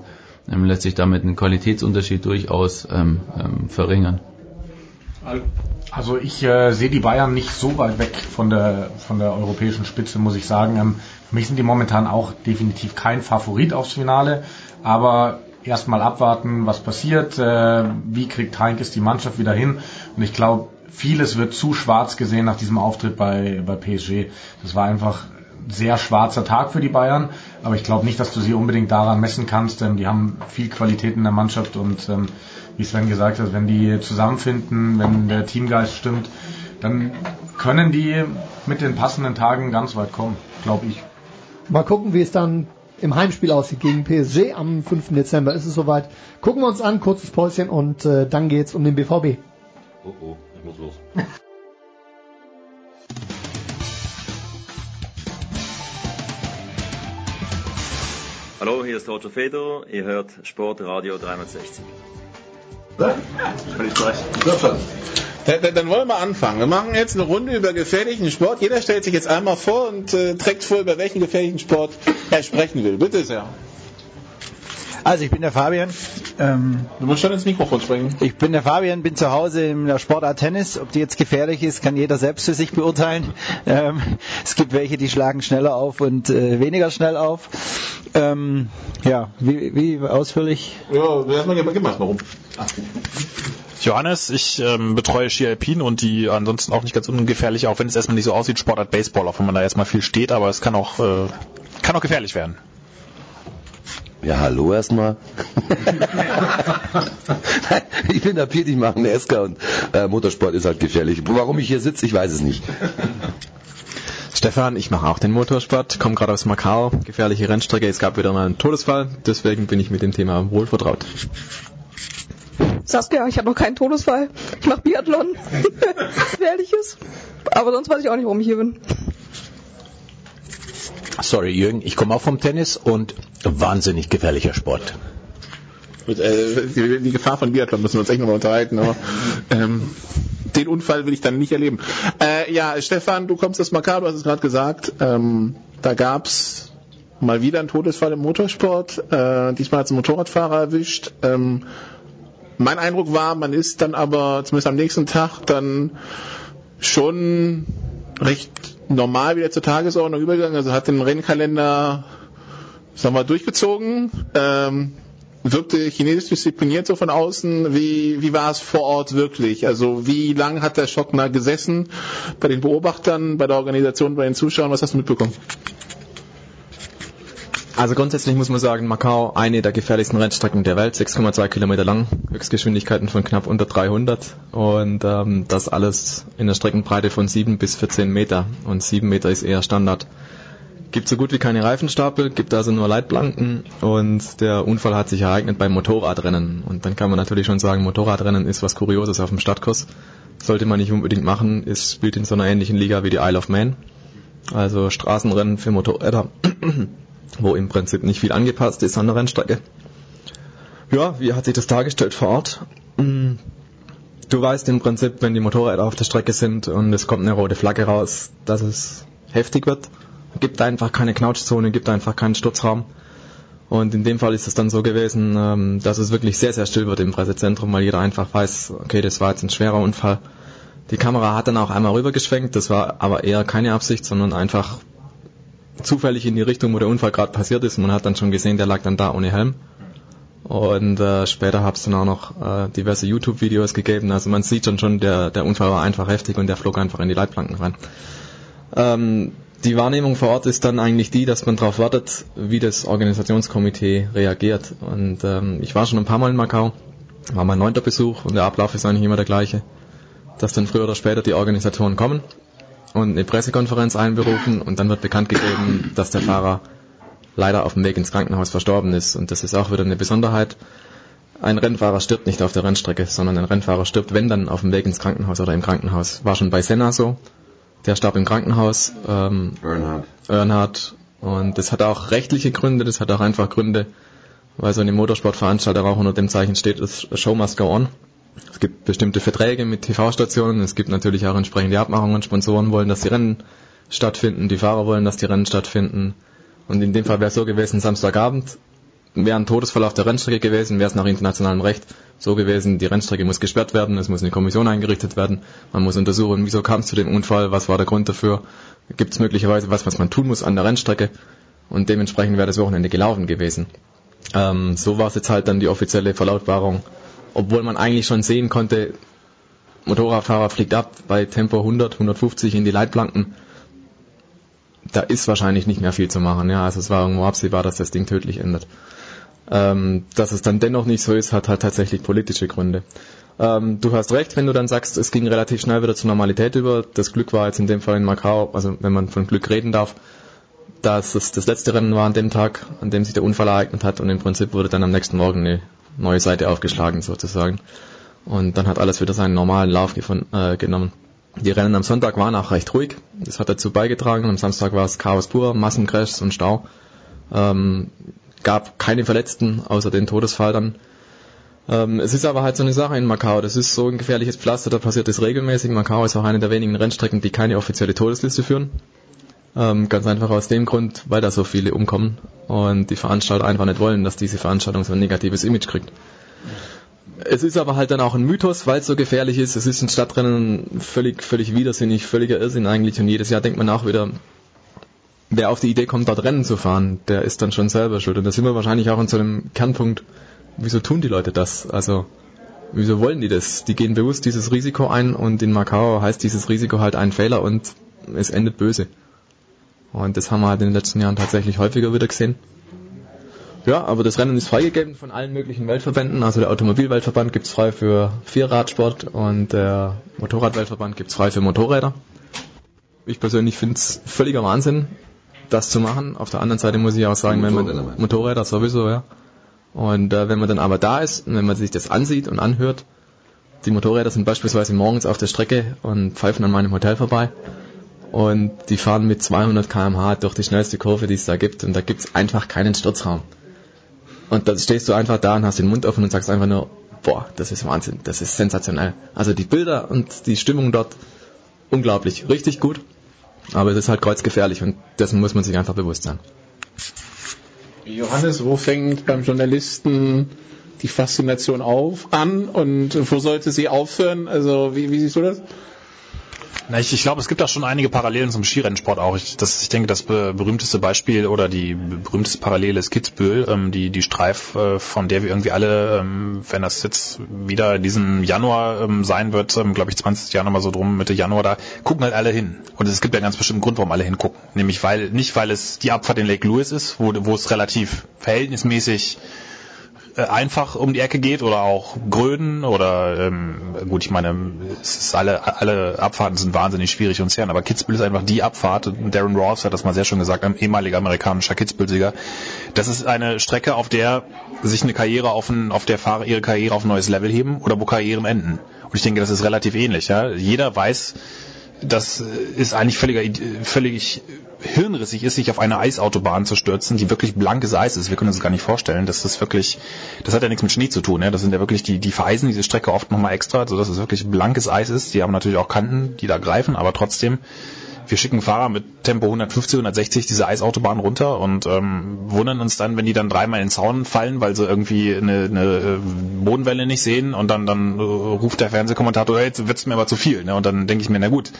ähm, lässt sich damit einen Qualitätsunterschied durchaus ähm, ähm, verringern. Also ich äh, sehe die Bayern nicht so weit weg von der, von der europäischen Spitze, muss ich sagen. Ähm, für mich sind die momentan auch definitiv kein Favorit aufs Finale, aber erstmal abwarten, was passiert, äh, wie kriegt Heinkes die Mannschaft wieder hin. Und ich glaube, vieles wird zu schwarz gesehen nach diesem Auftritt bei, bei PSG. Das war einfach ein sehr schwarzer Tag für die Bayern, aber ich glaube nicht, dass du sie unbedingt daran messen kannst. Ähm, die haben viel Qualität in der Mannschaft und ähm, wie Sven gesagt hat, wenn die zusammenfinden, wenn der Teamgeist stimmt, dann können die mit den passenden Tagen ganz weit kommen, glaube ich. Mal gucken, wie es dann im Heimspiel aussieht gegen PSG am 5. Dezember. Ist es soweit? Gucken wir uns an, kurzes Päuschen und äh, dann geht's um den BVB. Oh oh, ich muss los. <laughs> Hallo, hier ist Roger Fedor, ihr hört Sportradio 360. Völlig. Dann, wollen wir mal anfangen. Wir machen jetzt eine Runde über gefährlichen Sport. Jeder stellt sich jetzt einmal vor und äh, trägt vor, über welchen gefährlichen Sport er sprechen will. Bitte sehr. Also ich bin der Fabian. Ähm, du musst schon ins Mikrofon sprechen. Ich bin der Fabian, bin zu Hause in der Sportart Tennis. Ob die jetzt gefährlich ist, kann jeder selbst für sich beurteilen. Ähm, es gibt welche, die schlagen schneller auf und äh, weniger schnell auf. Ähm, ja, wie, wie ausführlich? Ja, erstmal gib mal rum. Johannes, ich ähm, betreue Ski Alpin und die ansonsten auch nicht ganz ungefährlich, auch wenn es erstmal nicht so aussieht, Sportart Baseball, auch wenn man da erstmal viel steht, aber es kann auch, äh, kann auch gefährlich werden. Ja, hallo erstmal. <laughs> ich bin der Piet, ich mache einen Esker und äh, Motorsport ist halt gefährlich. Warum ich hier sitze, ich weiß es nicht. Stefan, ich mache auch den Motorsport, komme gerade aus Macau, gefährliche Rennstrecke, es gab wieder mal einen Todesfall, deswegen bin ich mit dem Thema wohl vertraut. Saskia, ich habe noch keinen Todesfall. Ich mache Biathlon. <laughs> Gefährliches. Aber sonst weiß ich auch nicht, warum ich hier bin. Sorry, Jürgen, ich komme auch vom Tennis und wahnsinnig gefährlicher Sport. gut, äh, die, Gefahr von Biathlon müssen wir uns echt nochmal unterhalten, aber ähm, den Unfall will ich dann nicht erleben. Äh, ja, Stefan, du kommst aus Macau, du hast es gerade gesagt, ähm, da gab's mal wieder einen Todesfall im Motorsport, äh, diesmal hat es ein Motorradfahrer erwischt. Ähm, mein Eindruck war, man ist dann aber zumindest am nächsten Tag dann schon recht normal wieder zur Tagesordnung übergegangen, also hat den Rennkalender sagen wir, durchgezogen, ähm, wirkte chinesisch diszipliniert so von außen. Wie, wie war es vor Ort wirklich? Also wie lange hat der Schockner gesessen bei den Beobachtern, bei der Organisation, bei den Zuschauern? Was hast du mitbekommen? Also grundsätzlich muss man sagen, Macau eine der gefährlichsten Rennstrecken der Welt, 6,2 Kilometer lang, Höchstgeschwindigkeiten von knapp unter 300 und ähm, das alles in der Streckenbreite von 7 bis 14 Meter und 7 Meter ist eher Standard. Gibt so gut wie keine Reifenstapel, gibt also nur Leitplanken und der Unfall hat sich ereignet beim Motorradrennen und dann kann man natürlich schon sagen, Motorradrennen ist was Kurioses auf dem Stadtkurs. Sollte man nicht unbedingt machen, es spielt in so einer ähnlichen Liga wie die Isle of Man. Also Straßenrennen für Motorräder <clears throat> wo im Prinzip nicht viel angepasst ist an der Rennstrecke. Ja, wie hat sich das dargestellt vor Ort? Mm, du weißt im Prinzip, wenn die Motorräder auf der Strecke sind und es kommt eine rote Flagge raus, dass es heftig wird. Gibt einfach keine Knautschzone, gibt einfach keinen Sturzraum. Und in dem Fall ist es dann so gewesen, ähm, dass es wirklich sehr, sehr still wird im Pressezentrum, weil jeder einfach weiß, okay, das war jetzt ein schwerer Unfall. Die Kamera hat dann auch einmal rübergeschwenkt, das war aber eher keine Absicht, sondern einfach zufällig in die Richtung, wo der Unfall gerade passiert ist. Man hat dann schon gesehen, der lag dann da ohne Helm. Und äh, später hat es dann auch noch äh, diverse YouTube-Videos gegeben. Also man sieht schon schon, der, der Unfall war einfach heftig und der flog einfach in die Leitplanken rein. Ähm, die Wahrnehmung vor Ort ist dann eigentlich die, dass man darauf wartet, wie das Organisationskomitee reagiert. Und ähm, ich war schon ein paar Mal in Macau, war mein neunter Besuch und der Ablauf ist eigentlich immer der gleiche. Dass dann früher oder später die Organisatoren kommen und eine Pressekonferenz einberufen und dann wird bekannt gegeben, dass der Fahrer leider auf dem Weg ins Krankenhaus verstorben ist. Und das ist auch wieder eine Besonderheit. Ein Rennfahrer stirbt nicht auf der Rennstrecke, sondern ein Rennfahrer stirbt, wenn dann, auf dem Weg ins Krankenhaus oder im Krankenhaus. War schon bei Senna so. Der starb im Krankenhaus. Ähm, Earnhardt. Earnhardt. Und das hat auch rechtliche Gründe, das hat auch einfach Gründe, weil so eine Motorsportveranstalter auch unter dem Zeichen steht, show must go on. Es gibt bestimmte Verträge mit TV-Stationen, es gibt natürlich auch entsprechende Abmachungen. Sponsoren wollen, dass die Rennen stattfinden, die Fahrer wollen, dass die Rennen stattfinden. Und in dem Fall wäre es so gewesen, Samstagabend wäre ein Todesfall auf der Rennstrecke gewesen, wäre es nach internationalem Recht so gewesen, die Rennstrecke muss gesperrt werden, es muss eine Kommission eingerichtet werden, man muss untersuchen, wieso kam es zu dem Unfall, was war der Grund dafür, gibt es möglicherweise was, was man tun muss an der Rennstrecke? Und dementsprechend wäre das Wochenende gelaufen gewesen. Ähm, so war es jetzt halt dann die offizielle Verlautbarung obwohl man eigentlich schon sehen konnte, Motorradfahrer fliegt ab bei Tempo 100, 150 in die Leitplanken. Da ist wahrscheinlich nicht mehr viel zu machen. Ja, also es war irgendwo absehbar, dass das Ding tödlich endet. Ähm, dass es dann dennoch nicht so ist, hat halt tatsächlich politische Gründe. Ähm, du hast recht, wenn du dann sagst, es ging relativ schnell wieder zur Normalität über. Das Glück war jetzt in dem Fall in Macau, also wenn man von Glück reden darf, dass es das letzte Rennen war an dem Tag, an dem sich der Unfall ereignet hat und im Prinzip wurde dann am nächsten Morgen eine neue Seite aufgeschlagen sozusagen. Und dann hat alles wieder seinen normalen Lauf äh, genommen. Die Rennen am Sonntag waren auch recht ruhig. Das hat dazu beigetragen. Am Samstag war es Chaos pur, Massencrashs und Stau. Ähm, gab keine Verletzten, außer den Todesfall dann. Ähm, es ist aber halt so eine Sache in Macau. Das ist so ein gefährliches Pflaster, da passiert es regelmäßig. Macau ist auch eine der wenigen Rennstrecken, die keine offizielle Todesliste führen. Ähm, ganz einfach aus dem Grund, weil da so viele umkommen und die Veranstalter einfach nicht wollen, dass diese Veranstaltung so ein negatives Image kriegt. Es ist aber halt dann auch ein Mythos, weil es so gefährlich ist. Es ist ein Stadtrennen völlig, völlig widersinnig, völliger Irrsinn eigentlich. Und jedes Jahr denkt man auch wieder, wer auf die Idee kommt, dort Rennen zu fahren, der ist dann schon selber schuld. Und da sind wir wahrscheinlich auch in so einem Kernpunkt, wieso tun die Leute das? Also, wieso wollen die das? Die gehen bewusst dieses Risiko ein und in Macau heißt dieses Risiko halt ein Fehler und es endet böse. Und das haben wir halt in den letzten Jahren tatsächlich häufiger wieder gesehen. Ja, aber das Rennen ist freigegeben von allen möglichen Weltverbänden. Also der Automobilweltverband gibt's frei für Vierradsport und der Motorradweltverband gibt's frei für Motorräder. Ich persönlich finde es völliger Wahnsinn, das zu machen. Auf der anderen Seite muss ich auch sagen, wenn man Motorräder sowieso, ja. Und äh, wenn man dann aber da ist und wenn man sich das ansieht und anhört, die Motorräder sind beispielsweise morgens auf der Strecke und pfeifen an meinem Hotel vorbei und die fahren mit 200 km/h durch die schnellste Kurve, die es da gibt und da gibt es einfach keinen Sturzraum. Und dann stehst du einfach da und hast den Mund offen und sagst einfach nur, boah, das ist Wahnsinn, das ist sensationell. Also die Bilder und die Stimmung dort, unglaublich, richtig gut. Aber es ist halt kreuzgefährlich und dessen muss man sich einfach bewusst sein. Johannes, wo fängt beim Journalisten die Faszination auf an und wo sollte sie aufhören? Also wie, wie siehst du das? Na, ich, ich glaube, es gibt da schon einige Parallelen zum Skirennsport auch. Ich, das, ich denke, das be berühmteste Beispiel oder die berühmteste Parallele ist Kitzbühel, ähm, die, die Streif, äh, von der wir irgendwie alle, ähm, wenn das jetzt wieder in diesem Januar ähm, sein wird, ähm, glaube ich 20 Jahre nochmal so drum, Mitte Januar, da gucken halt alle hin. Und es gibt ja einen ganz bestimmten Grund, warum alle hingucken. Nämlich weil, nicht weil es die Abfahrt in Lake Louis ist, wo, wo es relativ verhältnismäßig einfach um die Ecke geht oder auch Gröden oder ähm, gut, ich meine, es ist alle alle Abfahrten sind wahnsinnig schwierig und zerren, aber Kitzbühel ist einfach die Abfahrt. Darren Ross hat das mal sehr schön gesagt, ein ehemaliger amerikanischer Kitzbühel-Sieger. Das ist eine Strecke, auf der sich eine Karriere auf ein, auf der Fahrer ihre Karriere auf ein neues Level heben oder wo Karrieren enden. Und ich denke, das ist relativ ähnlich. Ja? Jeder weiß, das ist eigentlich völliger, völlig hirnrissig ist, sich auf eine Eisautobahn zu stürzen, die wirklich blankes Eis ist. Wir können uns das gar nicht vorstellen. Das ist wirklich, das hat ja nichts mit Schnee zu tun. Ja? Das sind ja wirklich die, die vereisen diese Strecke oft nochmal extra, sodass es wirklich blankes Eis ist. Die haben natürlich auch Kanten, die da greifen, aber trotzdem, wir schicken Fahrer mit Tempo 150, 160 diese Eisautobahn runter und ähm, wundern uns dann, wenn die dann dreimal in den Zaun fallen, weil sie irgendwie eine, eine äh, Bodenwelle nicht sehen und dann, dann äh, ruft der Fernsehkommentator, hey, jetzt wird's mir aber zu viel. Ne? Und dann denke ich mir, na gut,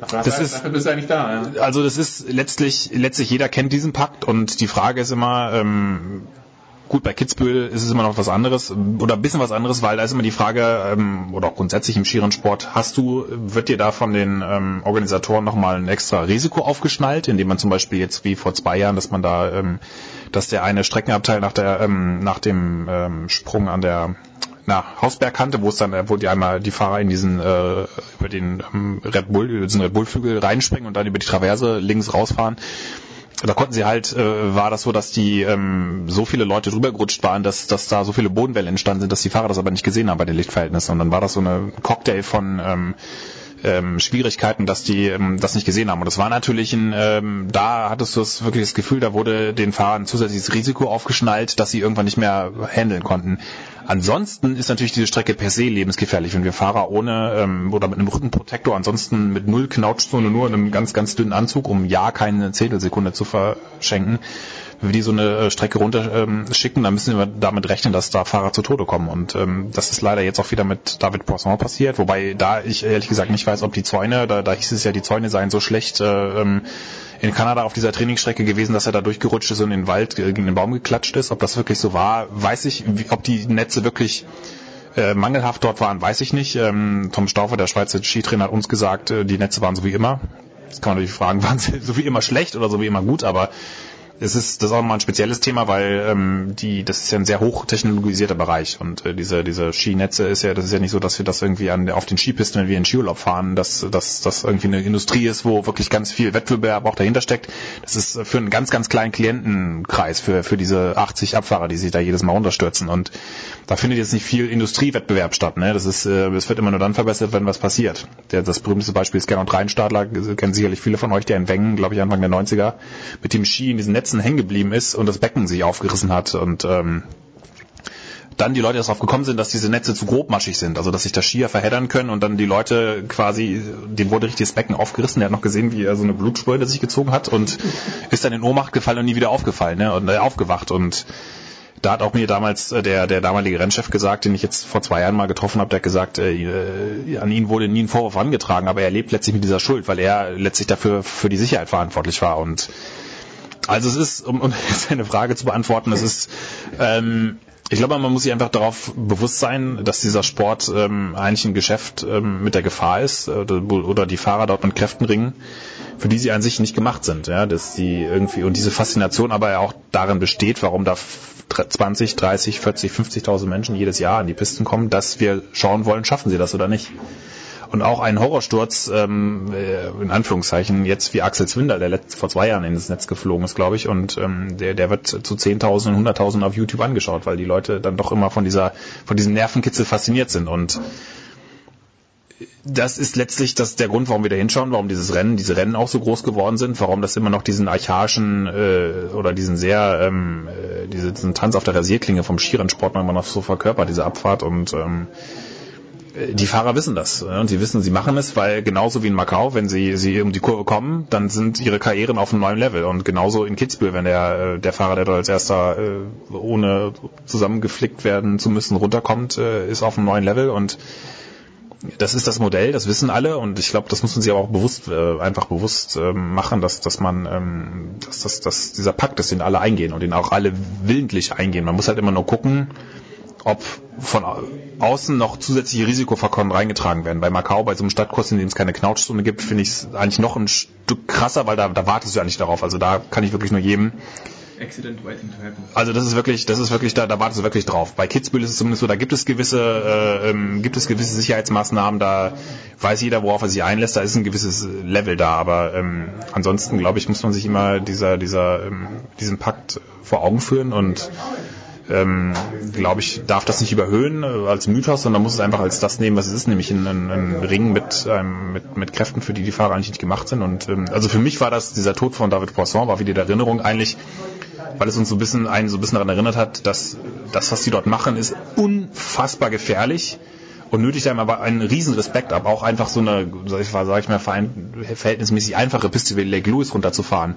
Dafür, das ist, dafür bist du eigentlich da. Ja. also das ist letztlich, letztlich jeder kennt diesen Pakt und die Frage ist immer, ähm, gut, bei Kitzbühel ist es immer noch was anderes oder ein bisschen was anderes, weil da ist immer die Frage, ähm, oder auch grundsätzlich im Skirennsport, hast du, wird dir da von den ähm, Organisatoren nochmal ein extra Risiko aufgeschnallt, indem man zum Beispiel jetzt wie vor zwei Jahren, dass man da, ähm, dass der eine Streckenabteil nach der, ähm, nach dem ähm, Sprung an der na, Hausbergkante, wo es dann, wo die einmal die Fahrer in diesen äh, über den ähm, Red Bull, diesen Red Bull Flügel reinspringen und dann über die Traverse links rausfahren. Da konnten sie halt, äh, war das so, dass die ähm, so viele Leute drüber gerutscht waren, dass, dass da so viele Bodenwellen entstanden sind, dass die Fahrer das aber nicht gesehen haben bei den Lichtverhältnissen. Und dann war das so eine Cocktail von ähm, ähm, Schwierigkeiten, dass die ähm, das nicht gesehen haben. Und das war natürlich ein, ähm, da hattest du das wirklich das Gefühl, da wurde den Fahrern zusätzliches Risiko aufgeschnallt, dass sie irgendwann nicht mehr handeln konnten. Ansonsten ist natürlich diese Strecke per se lebensgefährlich, wenn wir Fahrer ohne ähm, oder mit einem Rückenprotektor, ansonsten mit null Knautschzone, nur in einem ganz, ganz dünnen Anzug, um ja keine Zehntelsekunde zu verschenken, wenn wir die so eine äh, Strecke runter ähm, schicken, dann müssen wir damit rechnen, dass da Fahrer zu Tode kommen. Und ähm, das ist leider jetzt auch wieder mit David Poisson passiert, wobei da ich ehrlich gesagt nicht weiß, ob die Zäune, da, da hieß es ja, die Zäune seien so schlecht äh, ähm, in Kanada auf dieser Trainingsstrecke gewesen, dass er da durchgerutscht ist und in den Wald äh, gegen den Baum geklatscht ist. Ob das wirklich so war, weiß ich. Ob die Netze wirklich äh, mangelhaft dort waren, weiß ich nicht. Ähm, Tom Stauffer, der Schweizer Skitrainer, hat uns gesagt, äh, die Netze waren so wie immer. Jetzt kann man natürlich fragen, <laughs> waren sie so wie immer schlecht oder so wie immer gut, aber es ist das ist auch mal ein spezielles Thema, weil ähm, die das ist ja ein sehr hochtechnologisierter Bereich und äh, diese diese Skinetze ist ja das ist ja nicht so, dass wir das irgendwie an auf den Skipisten, wenn wir in Skiurlaub fahren, dass dass das irgendwie eine Industrie ist, wo wirklich ganz viel Wettbewerb auch dahinter steckt. Das ist für einen ganz ganz kleinen Klientenkreis für für diese 80 Abfahrer, die sich da jedes Mal runterstürzen und da findet jetzt nicht viel Industriewettbewerb statt. Ne? Das ist äh, es wird immer nur dann verbessert, wenn was passiert. Der, das berühmteste Beispiel ist Gernot Reinstadler, kennen sicherlich viele von euch, der in Wengen, glaube ich Anfang der 90er mit dem Ski in diesen Netzen hängen geblieben ist und das Becken sich aufgerissen hat und ähm, dann die Leute darauf gekommen sind, dass diese Netze zu grobmaschig sind, also dass sich da Skier verheddern können und dann die Leute quasi, dem wurde richtig das Becken aufgerissen, der hat noch gesehen, wie er so eine Blutspur sich gezogen hat und ist dann in Ohnmacht gefallen und nie wieder aufgefallen, ne, und äh, aufgewacht und da hat auch mir damals äh, der, der damalige Rennchef gesagt, den ich jetzt vor zwei Jahren mal getroffen habe, der hat gesagt, äh, äh, an ihn wurde nie ein Vorwurf angetragen, aber er lebt letztlich mit dieser Schuld, weil er letztlich dafür für die Sicherheit verantwortlich war und also es ist, um, um <laughs> eine Frage zu beantworten, es ist, ähm, ich glaube, man muss sich einfach darauf bewusst sein, dass dieser Sport ähm, eigentlich ein Geschäft ähm, mit der Gefahr ist oder, oder die Fahrer dort mit Kräften ringen, für die sie an sich nicht gemacht sind. Ja, dass die irgendwie und diese Faszination aber ja auch darin besteht, warum da 20, 30, 40, 50.000 Menschen jedes Jahr an die Pisten kommen, dass wir schauen wollen, schaffen sie das oder nicht. Und auch ein Horrorsturz, ähm, äh, in Anführungszeichen, jetzt wie Axel Zwinder, der letzt, vor zwei Jahren ins Netz geflogen ist, glaube ich, und ähm, der, der wird zu Zehntausenden, Hunderttausenden auf YouTube angeschaut, weil die Leute dann doch immer von dieser, von diesem Nervenkitzel fasziniert sind. Und das ist letztlich das der Grund, warum wir da hinschauen, warum dieses Rennen, diese Rennen auch so groß geworden sind, warum das immer noch diesen archaischen äh, oder diesen sehr ähm, äh, diese, diesen Tanz auf der Rasierklinge vom Skirennsport immer noch so verkörpert, diese Abfahrt und ähm, die Fahrer wissen das äh, und sie wissen, sie machen es, weil genauso wie in Macau, wenn sie sie um die Kurve kommen, dann sind ihre Karrieren auf einem neuen Level. Und genauso in Kitzbühel, wenn der äh, der Fahrer, der dort als erster äh, ohne zusammengeflickt werden zu müssen runterkommt, äh, ist auf einem neuen Level. Und das ist das Modell, das wissen alle. Und ich glaube, das muss man sich aber auch bewusst, äh, einfach bewusst ähm, machen, dass, dass man, ähm, dass, dass, dass dieser Pakt ist, den alle eingehen und den auch alle willentlich eingehen. Man muss halt immer nur gucken, ob von au- außen noch zusätzliche Risikofaktoren reingetragen werden. Bei Macau, bei so einem Stadtkurs, in dem es keine Knautschzone gibt, finde ich es eigentlich noch ein Stück krasser, weil da, da wartest du ja nicht darauf. Also da kann ich wirklich nur jedem also das ist wirklich, das ist wirklich, da, da wartest du wirklich drauf. Bei Kitzbühel ist es zumindest so, da gibt es gewisse, äh, ähm, gibt es gewisse Sicherheitsmaßnahmen, da weiß jeder, worauf er sich einlässt, da ist ein gewisses Level da, aber ähm, ansonsten glaube ich, muss man sich immer dieser, dieser, ähm, diesen Pakt vor Augen führen und ähm, glaube ich, darf das nicht überhöhen äh, als Mythos, sondern muss es einfach als das nehmen, was es ist, nämlich ein, ein, Ring mit, ähm, mit, mit Kräften, für die die Fahrer eigentlich nicht gemacht sind. Und ähm, also für mich war das, dieser Tod von David Poisson war wieder die Erinnerung eigentlich, weil es uns so ein bisschen einen so ein bisschen daran erinnert hat, dass das, was die dort machen, ist unfassbar gefährlich und nötigt einem aber einen riesen Respekt ab, auch einfach so eine, sag ich mal, verhältnismäßig einfache Piste wie Lake Louis runterzufahren.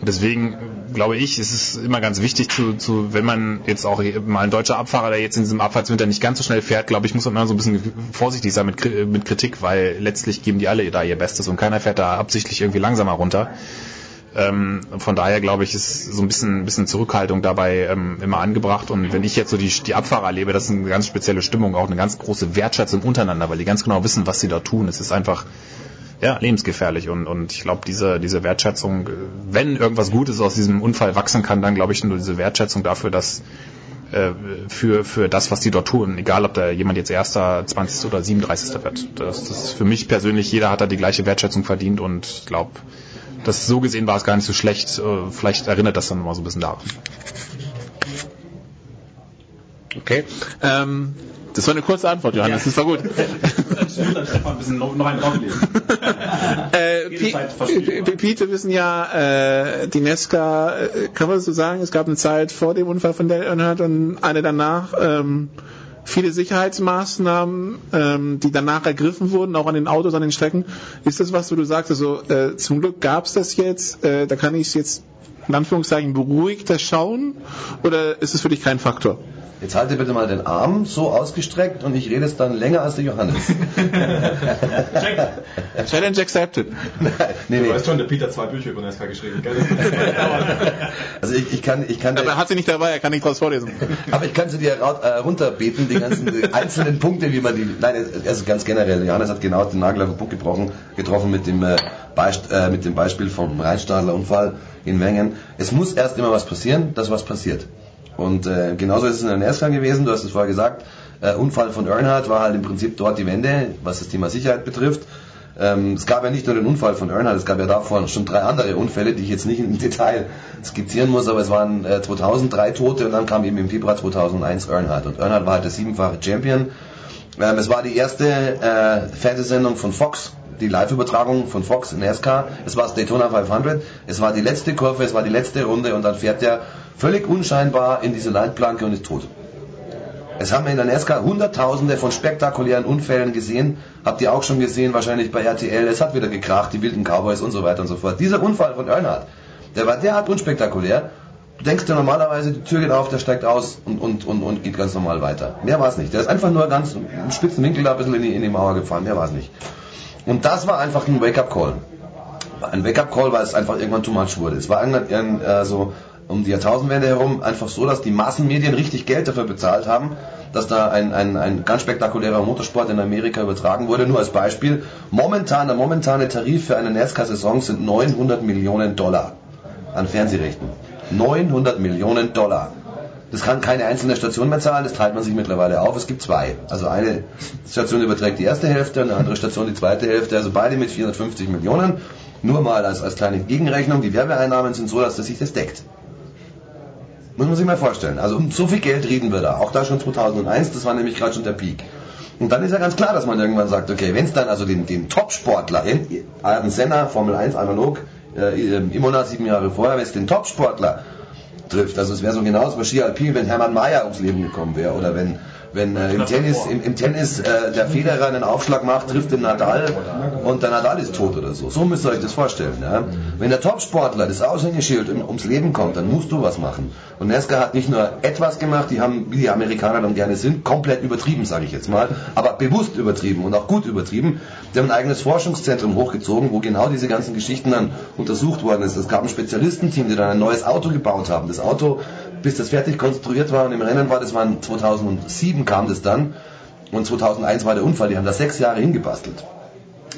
Und deswegen glaube ich, ist es immer ganz wichtig, zu, zu, wenn man jetzt auch mal ein deutscher Abfahrer, der jetzt in diesem Abfahrtswinter nicht ganz so schnell fährt, glaube ich, muss man immer so ein bisschen vorsichtig sein mit, mit Kritik, weil letztlich geben die alle da ihr Bestes und keiner fährt da absichtlich irgendwie langsamer runter. Ähm, von daher glaube ich, ist so ein bisschen, ein bisschen Zurückhaltung dabei ähm, immer angebracht. Und wenn ich jetzt so die, die Abfahrer erlebe, das ist eine ganz spezielle Stimmung, auch eine ganz große Wertschätzung untereinander, weil die ganz genau wissen, was sie da tun. Es ist einfach ja, lebensgefährlich. Und, und ich glaube, diese, diese Wertschätzung, wenn irgendwas Gutes aus diesem Unfall wachsen kann, dann glaube ich nur diese Wertschätzung dafür, dass äh, für, für das, was die dort tun, egal ob da jemand jetzt erster, 20. oder 37. wird. Das, das ist für mich persönlich, jeder hat da die gleiche Wertschätzung verdient und ich glaube, das so gesehen war es gar nicht so schlecht. Äh, Vielleicht erinnert das dann mal so ein bisschen daran. Okay. Ähm, das war eine kurze Antwort, Johannes. Das war gut. ein noch einen drauflegen. <laughs> Äh, Pete, wir wissen ja, äh, die Nesca, äh, kann man so sagen, es gab eine Zeit vor dem Unfall von Dale Earnhardt und eine danach. Ähm, viele Sicherheitsmaßnahmen, ähm, die danach ergriffen wurden, auch an den Autos, an den Strecken. Ist das was, wo du sagst, also äh, zum Glück gab es das jetzt, äh, da kann ich jetzt in Anführungszeichen beruhigter schauen oder ist es für dich kein Faktor? Jetzt halte bitte mal den Arm so ausgestreckt und ich rede es dann länger als der Johannes. <laughs> Challenge accepted. nee, Du nee. weißt schon, der Peter hat zwei Bücher über Nesca geschrieben? Also ich, ich kann, ich kann. Aber er hat sie nicht dabei, er kann nicht draus vorlesen. Aber ich kann sie dir äh, runterbeten, die ganzen die einzelnen Punkte, wie man die. Nein, also ganz generell. Johannes hat genau den Nagel auf den Punkt gebrochen, getroffen mit dem, äh, Beist, äh, mit dem Beispiel vom Rheinstadler Unfall in Wengen. Es muss erst immer was passieren, dass was passiert. Und äh, genauso ist es in der NASCAR gewesen, du hast es vorher gesagt, äh, Unfall von Earnhardt war halt im Prinzip dort die Wende, was das Thema Sicherheit betrifft. Ähm, es gab ja nicht nur den Unfall von Earnhardt, es gab ja davor schon drei andere Unfälle, die ich jetzt nicht im <laughs> Detail skizzieren muss, aber es waren äh, 2000 drei Tote und dann kam eben im Februar 2001 Earnhardt. Und Earnhardt war halt der siebenfache Champion. Ähm, es war die erste äh, Fernsehsendung von Fox, die Live-Übertragung von Fox in NASCAR. Es war das Daytona 500. Es war die letzte Kurve, es war die letzte Runde und dann fährt er völlig unscheinbar in diese Leitplanke und ist tot. Es haben in der NASCAR hunderttausende von spektakulären Unfällen gesehen. Habt ihr auch schon gesehen, wahrscheinlich bei RTL. Es hat wieder gekracht, die wilden Cowboys und so weiter und so fort. Dieser Unfall von Earnhardt, der war derart unspektakulär. Du denkst dir normalerweise, die Tür geht auf, der steigt aus und, und, und, und geht ganz normal weiter. Mehr war es nicht. Der ist einfach nur ganz im spitzen Winkel da ein bisschen in die, in die Mauer gefahren. Mehr war es nicht. Und das war einfach ein Wake-up-Call. Ein Wake-up-Call, weil es einfach irgendwann too much wurde. Es war irgendwann äh, so um die Jahrtausendwende herum einfach so, dass die Massenmedien richtig Geld dafür bezahlt haben, dass da ein, ein, ein ganz spektakulärer Motorsport in Amerika übertragen wurde. Nur als Beispiel, momentan, der momentane Tarif für eine NASCAR-Saison sind 900 Millionen Dollar an Fernsehrechten. 900 Millionen Dollar. Das kann keine einzelne Station mehr zahlen, das teilt man sich mittlerweile auf. Es gibt zwei. Also eine Station überträgt die erste Hälfte, eine andere Station die zweite Hälfte, also beide mit 450 Millionen. Nur mal als, als kleine Gegenrechnung, die Werbeeinnahmen sind so, dass das sich das deckt. Muss man sich mal vorstellen. Also um so viel Geld reden wir da. Auch da schon 2001, das war nämlich gerade schon der Peak. Und dann ist ja ganz klar, dass man irgendwann sagt, okay, wenn es dann also den, den Top-Sportler, Ayrton Senna, Formel 1 analog, äh, Imola sieben Jahre vorher, wenn es den Top-Sportler trifft, also es wäre so genauso bei Ski Alpin, wenn Hermann Mayer ums Leben gekommen wäre oder wenn wenn äh, im Tennis, im, im Tennis äh, der Federer einen Aufschlag macht, trifft den Nadal und der Nadal ist tot oder so. So müsst ihr euch das vorstellen. Ja? Wenn der Topsportler das Aushängeschild um, ums Leben kommt, dann musst du was machen. Und Nesca hat nicht nur etwas gemacht, die haben, wie die Amerikaner dann gerne sind, komplett übertrieben, sage ich jetzt mal, aber bewusst übertrieben und auch gut übertrieben. Die haben ein eigenes Forschungszentrum hochgezogen, wo genau diese ganzen Geschichten dann untersucht worden ist. Es gab ein Spezialistenteam, die dann ein neues Auto gebaut haben. Das Auto bis das fertig konstruiert war und im Rennen war, das war 2007 kam das dann und 2001 war der Unfall, die haben da sechs Jahre hingebastelt.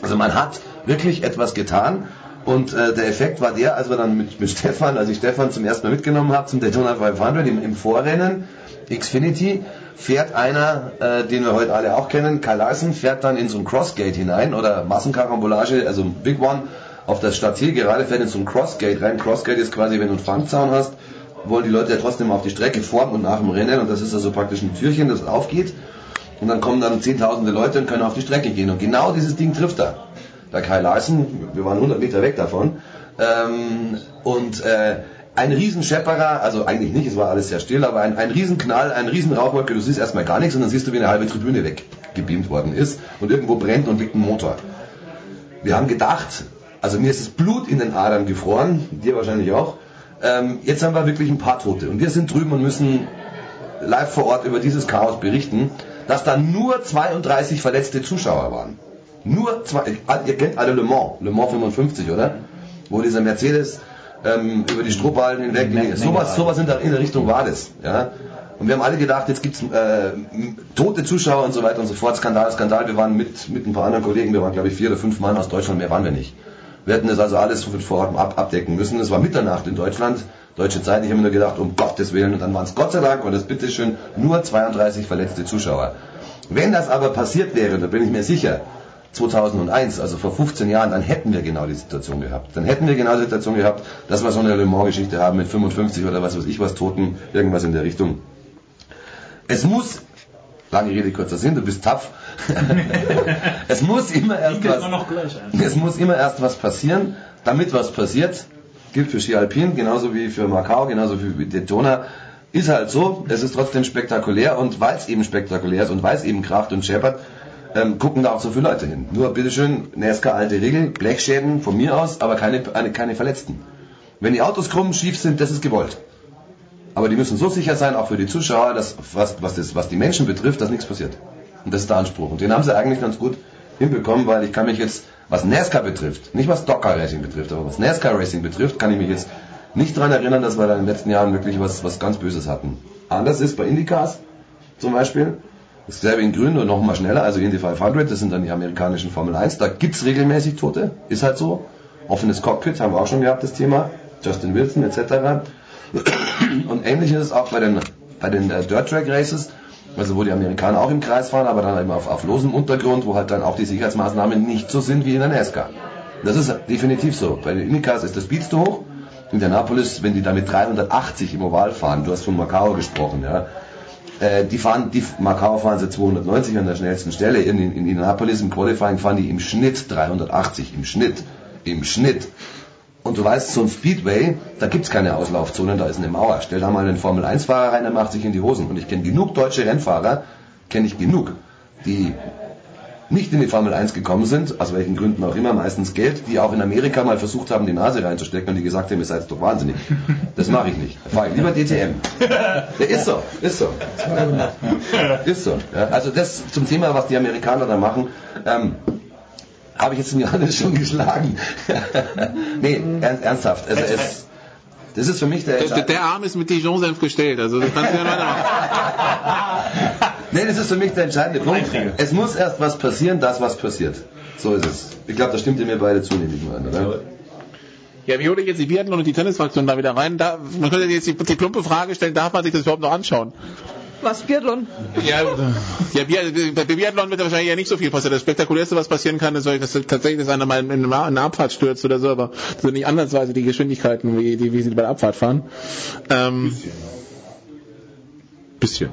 Also man hat wirklich etwas getan und äh, der Effekt war der, als wir dann mit, mit <laughs> Stefan, als ich Stefan zum ersten Mal mitgenommen habe zum Daytona 500 im, im Vorrennen, Xfinity, fährt einer, äh, den wir heute alle auch kennen, Kyle Larson, fährt dann in so ein Crossgate hinein oder Massenkarambolage, also Big One, auf das Stadtziel gerade fährt in so ein Crossgate rein. Crossgate ist quasi, wenn du einen Fangzaun hast, wollen die Leute ja trotzdem auf die Strecke vor und nach dem Rennen und das ist also praktisch ein Türchen, das aufgeht und dann kommen dann zehntausende Leute und können auf die Strecke gehen und genau dieses Ding trifft er. Der Kai Larsen, wir waren 100 Meter weg davon ähm, und äh, ein Riesenschepperer, also eigentlich nicht, es war alles sehr still, aber ein, ein Riesenknall, ein Riesenrauchwolke, du siehst erstmal gar nichts und dann siehst du, wie eine halbe Tribüne weggebeamt worden ist und irgendwo brennt und liegt ein Motor. Wir haben gedacht, also mir ist das Blut in den Adern gefroren, dir wahrscheinlich auch, ähm, jetzt haben wir wirklich ein paar Tote und wir sind drüben und müssen live vor Ort über dieses Chaos berichten, dass da nur 32 verletzte Zuschauer waren. Nur zwei, ihr kennt alle Le Mans, Le Mans 55, oder? Wo dieser Mercedes ähm, über die Strohballen hinweg, nee, sowas, sowas in der, in der Richtung war das. Ja? Und wir haben alle gedacht, jetzt gibt's äh, tote Zuschauer und so weiter und so fort. Skandal, Skandal. Wir waren mit, mit ein paar anderen Kollegen, wir waren glaube ich vier oder fünf Mann aus Deutschland, mehr waren wir nicht. Wir hätten das also alles vor Ort ab, abdecken müssen. Es war Mitternacht in Deutschland, deutsche Zeit. Ich habe mir nur gedacht, um Gottes Willen. Und dann waren es Gott sei Dank, und das bitteschön, nur 32 verletzte Zuschauer. Wenn das aber passiert wäre, da bin ich mir sicher, 2001, also vor 15 Jahren, dann hätten wir genau die Situation gehabt. Dann hätten wir genau die Situation gehabt, dass wir so eine Le Mans-Geschichte haben mit 55 oder was weiß ich was Toten, irgendwas in der Richtung. Es muss, lange Rede, kurzer Sinn, du bist tapf, <laughs> es muss immer erst was, es muss immer erst was passieren, damit was passiert. Gilt für Ski Alpin, genauso wie für Macau, genauso wie für Daytona. Ist halt so, es ist trotzdem spektakulär und weil es eben spektakulär ist und weil es eben kracht und scheppert, ähm, gucken da auch so viele Leute hin. Nur bitteschön, NASCAR alte Regel, Blechschäden von mir aus, aber keine, eine, keine Verletzten. Wenn die Autos krumm, schief sind, das ist gewollt. Aber die müssen so sicher sein, auch für die Zuschauer, dass was, was, das, was die Menschen betrifft, dass nichts passiert. Und das ist der Anspruch. Und den haben sie eigentlich ganz gut hinbekommen, weil ich kann mich jetzt, was NASCAR betrifft, nicht was Docker Racing betrifft, aber was NASCAR Racing betrifft, kann ich mich jetzt nicht daran erinnern, dass wir da in den letzten Jahren wirklich was, was ganz Böses hatten. Anders ist bei IndyCars zum Beispiel, dasselbe in Grün und nochmal schneller, also Indy 500, das sind dann die amerikanischen Formel 1, da gibt's regelmäßig Tote, ist halt so. Offenes Cockpit haben wir auch schon gehabt, das Thema. Justin Wilson etc. Und ähnlich ist es auch bei den, bei den äh, Dirt Track Races, also wo die Amerikaner auch im Kreis fahren, aber dann eben auf, auf losem Untergrund, wo halt dann auch die Sicherheitsmaßnahmen nicht so sind wie in der NASCAR. Das ist definitiv so. Bei den Indycars ist das Speed zu hoch. Indianapolis, wenn die da mit 380 im Oval fahren, du hast von Macau gesprochen, ja, äh, die fahren, die Macau fahren sie 290 an der schnellsten Stelle. In, in, in Indianapolis im Qualifying fahren die im Schnitt 380, im Schnitt, im Schnitt. Und du weißt, so ein Speedway, da gibt's keine Auslaufzonen, da ist eine Mauer. Stell da mal einen Formel-1-Fahrer rein, der macht sich in die Hosen. Und ich kenne genug deutsche Rennfahrer, kenne ich genug, die nicht in die Formel 1 gekommen sind, aus welchen Gründen auch immer, meistens Geld, die auch in Amerika mal versucht haben, die Nase reinzustecken und die gesagt haben, ihr seid doch wahnsinnig. Das mache ich nicht. Da fahre ich lieber DTM. Der ist so, ist so. Ist so. Ja, also das zum Thema, was die Amerikaner da machen. Ähm, habe ich jetzt den Johannes schon geschlagen? <laughs> nee, ernst, ernsthaft. Also es, das ist für mich der... Der, der Arm ist mit Dijon-Senf gestellt, also das kannst du ja <laughs> weitermachen. nee, das ist für mich der entscheidende Punkt. Es muss erst was passieren, das was passiert. So ist es. Ich glaube, da stimmt ihr mir beide zu, nehme ich mal an, oder? Ja, wie hole ich jetzt die Biathlon und die Tennisfraktion da wieder rein? Da, man könnte jetzt die, die plumpe Frage stellen, darf man sich das überhaupt noch anschauen? Was, Biathlon? Ja, ja Bi- bei Biathlon wird wahrscheinlich ja nicht so viel passieren. Das Spektakulärste, was passieren kann, ist, dass tatsächlich dass einer mal in eine Abfahrt stürzt oder so, aber das sind nicht ansatzweise die Geschwindigkeiten, wie, die, wie sie bei der Abfahrt fahren. Ähm, bisschen.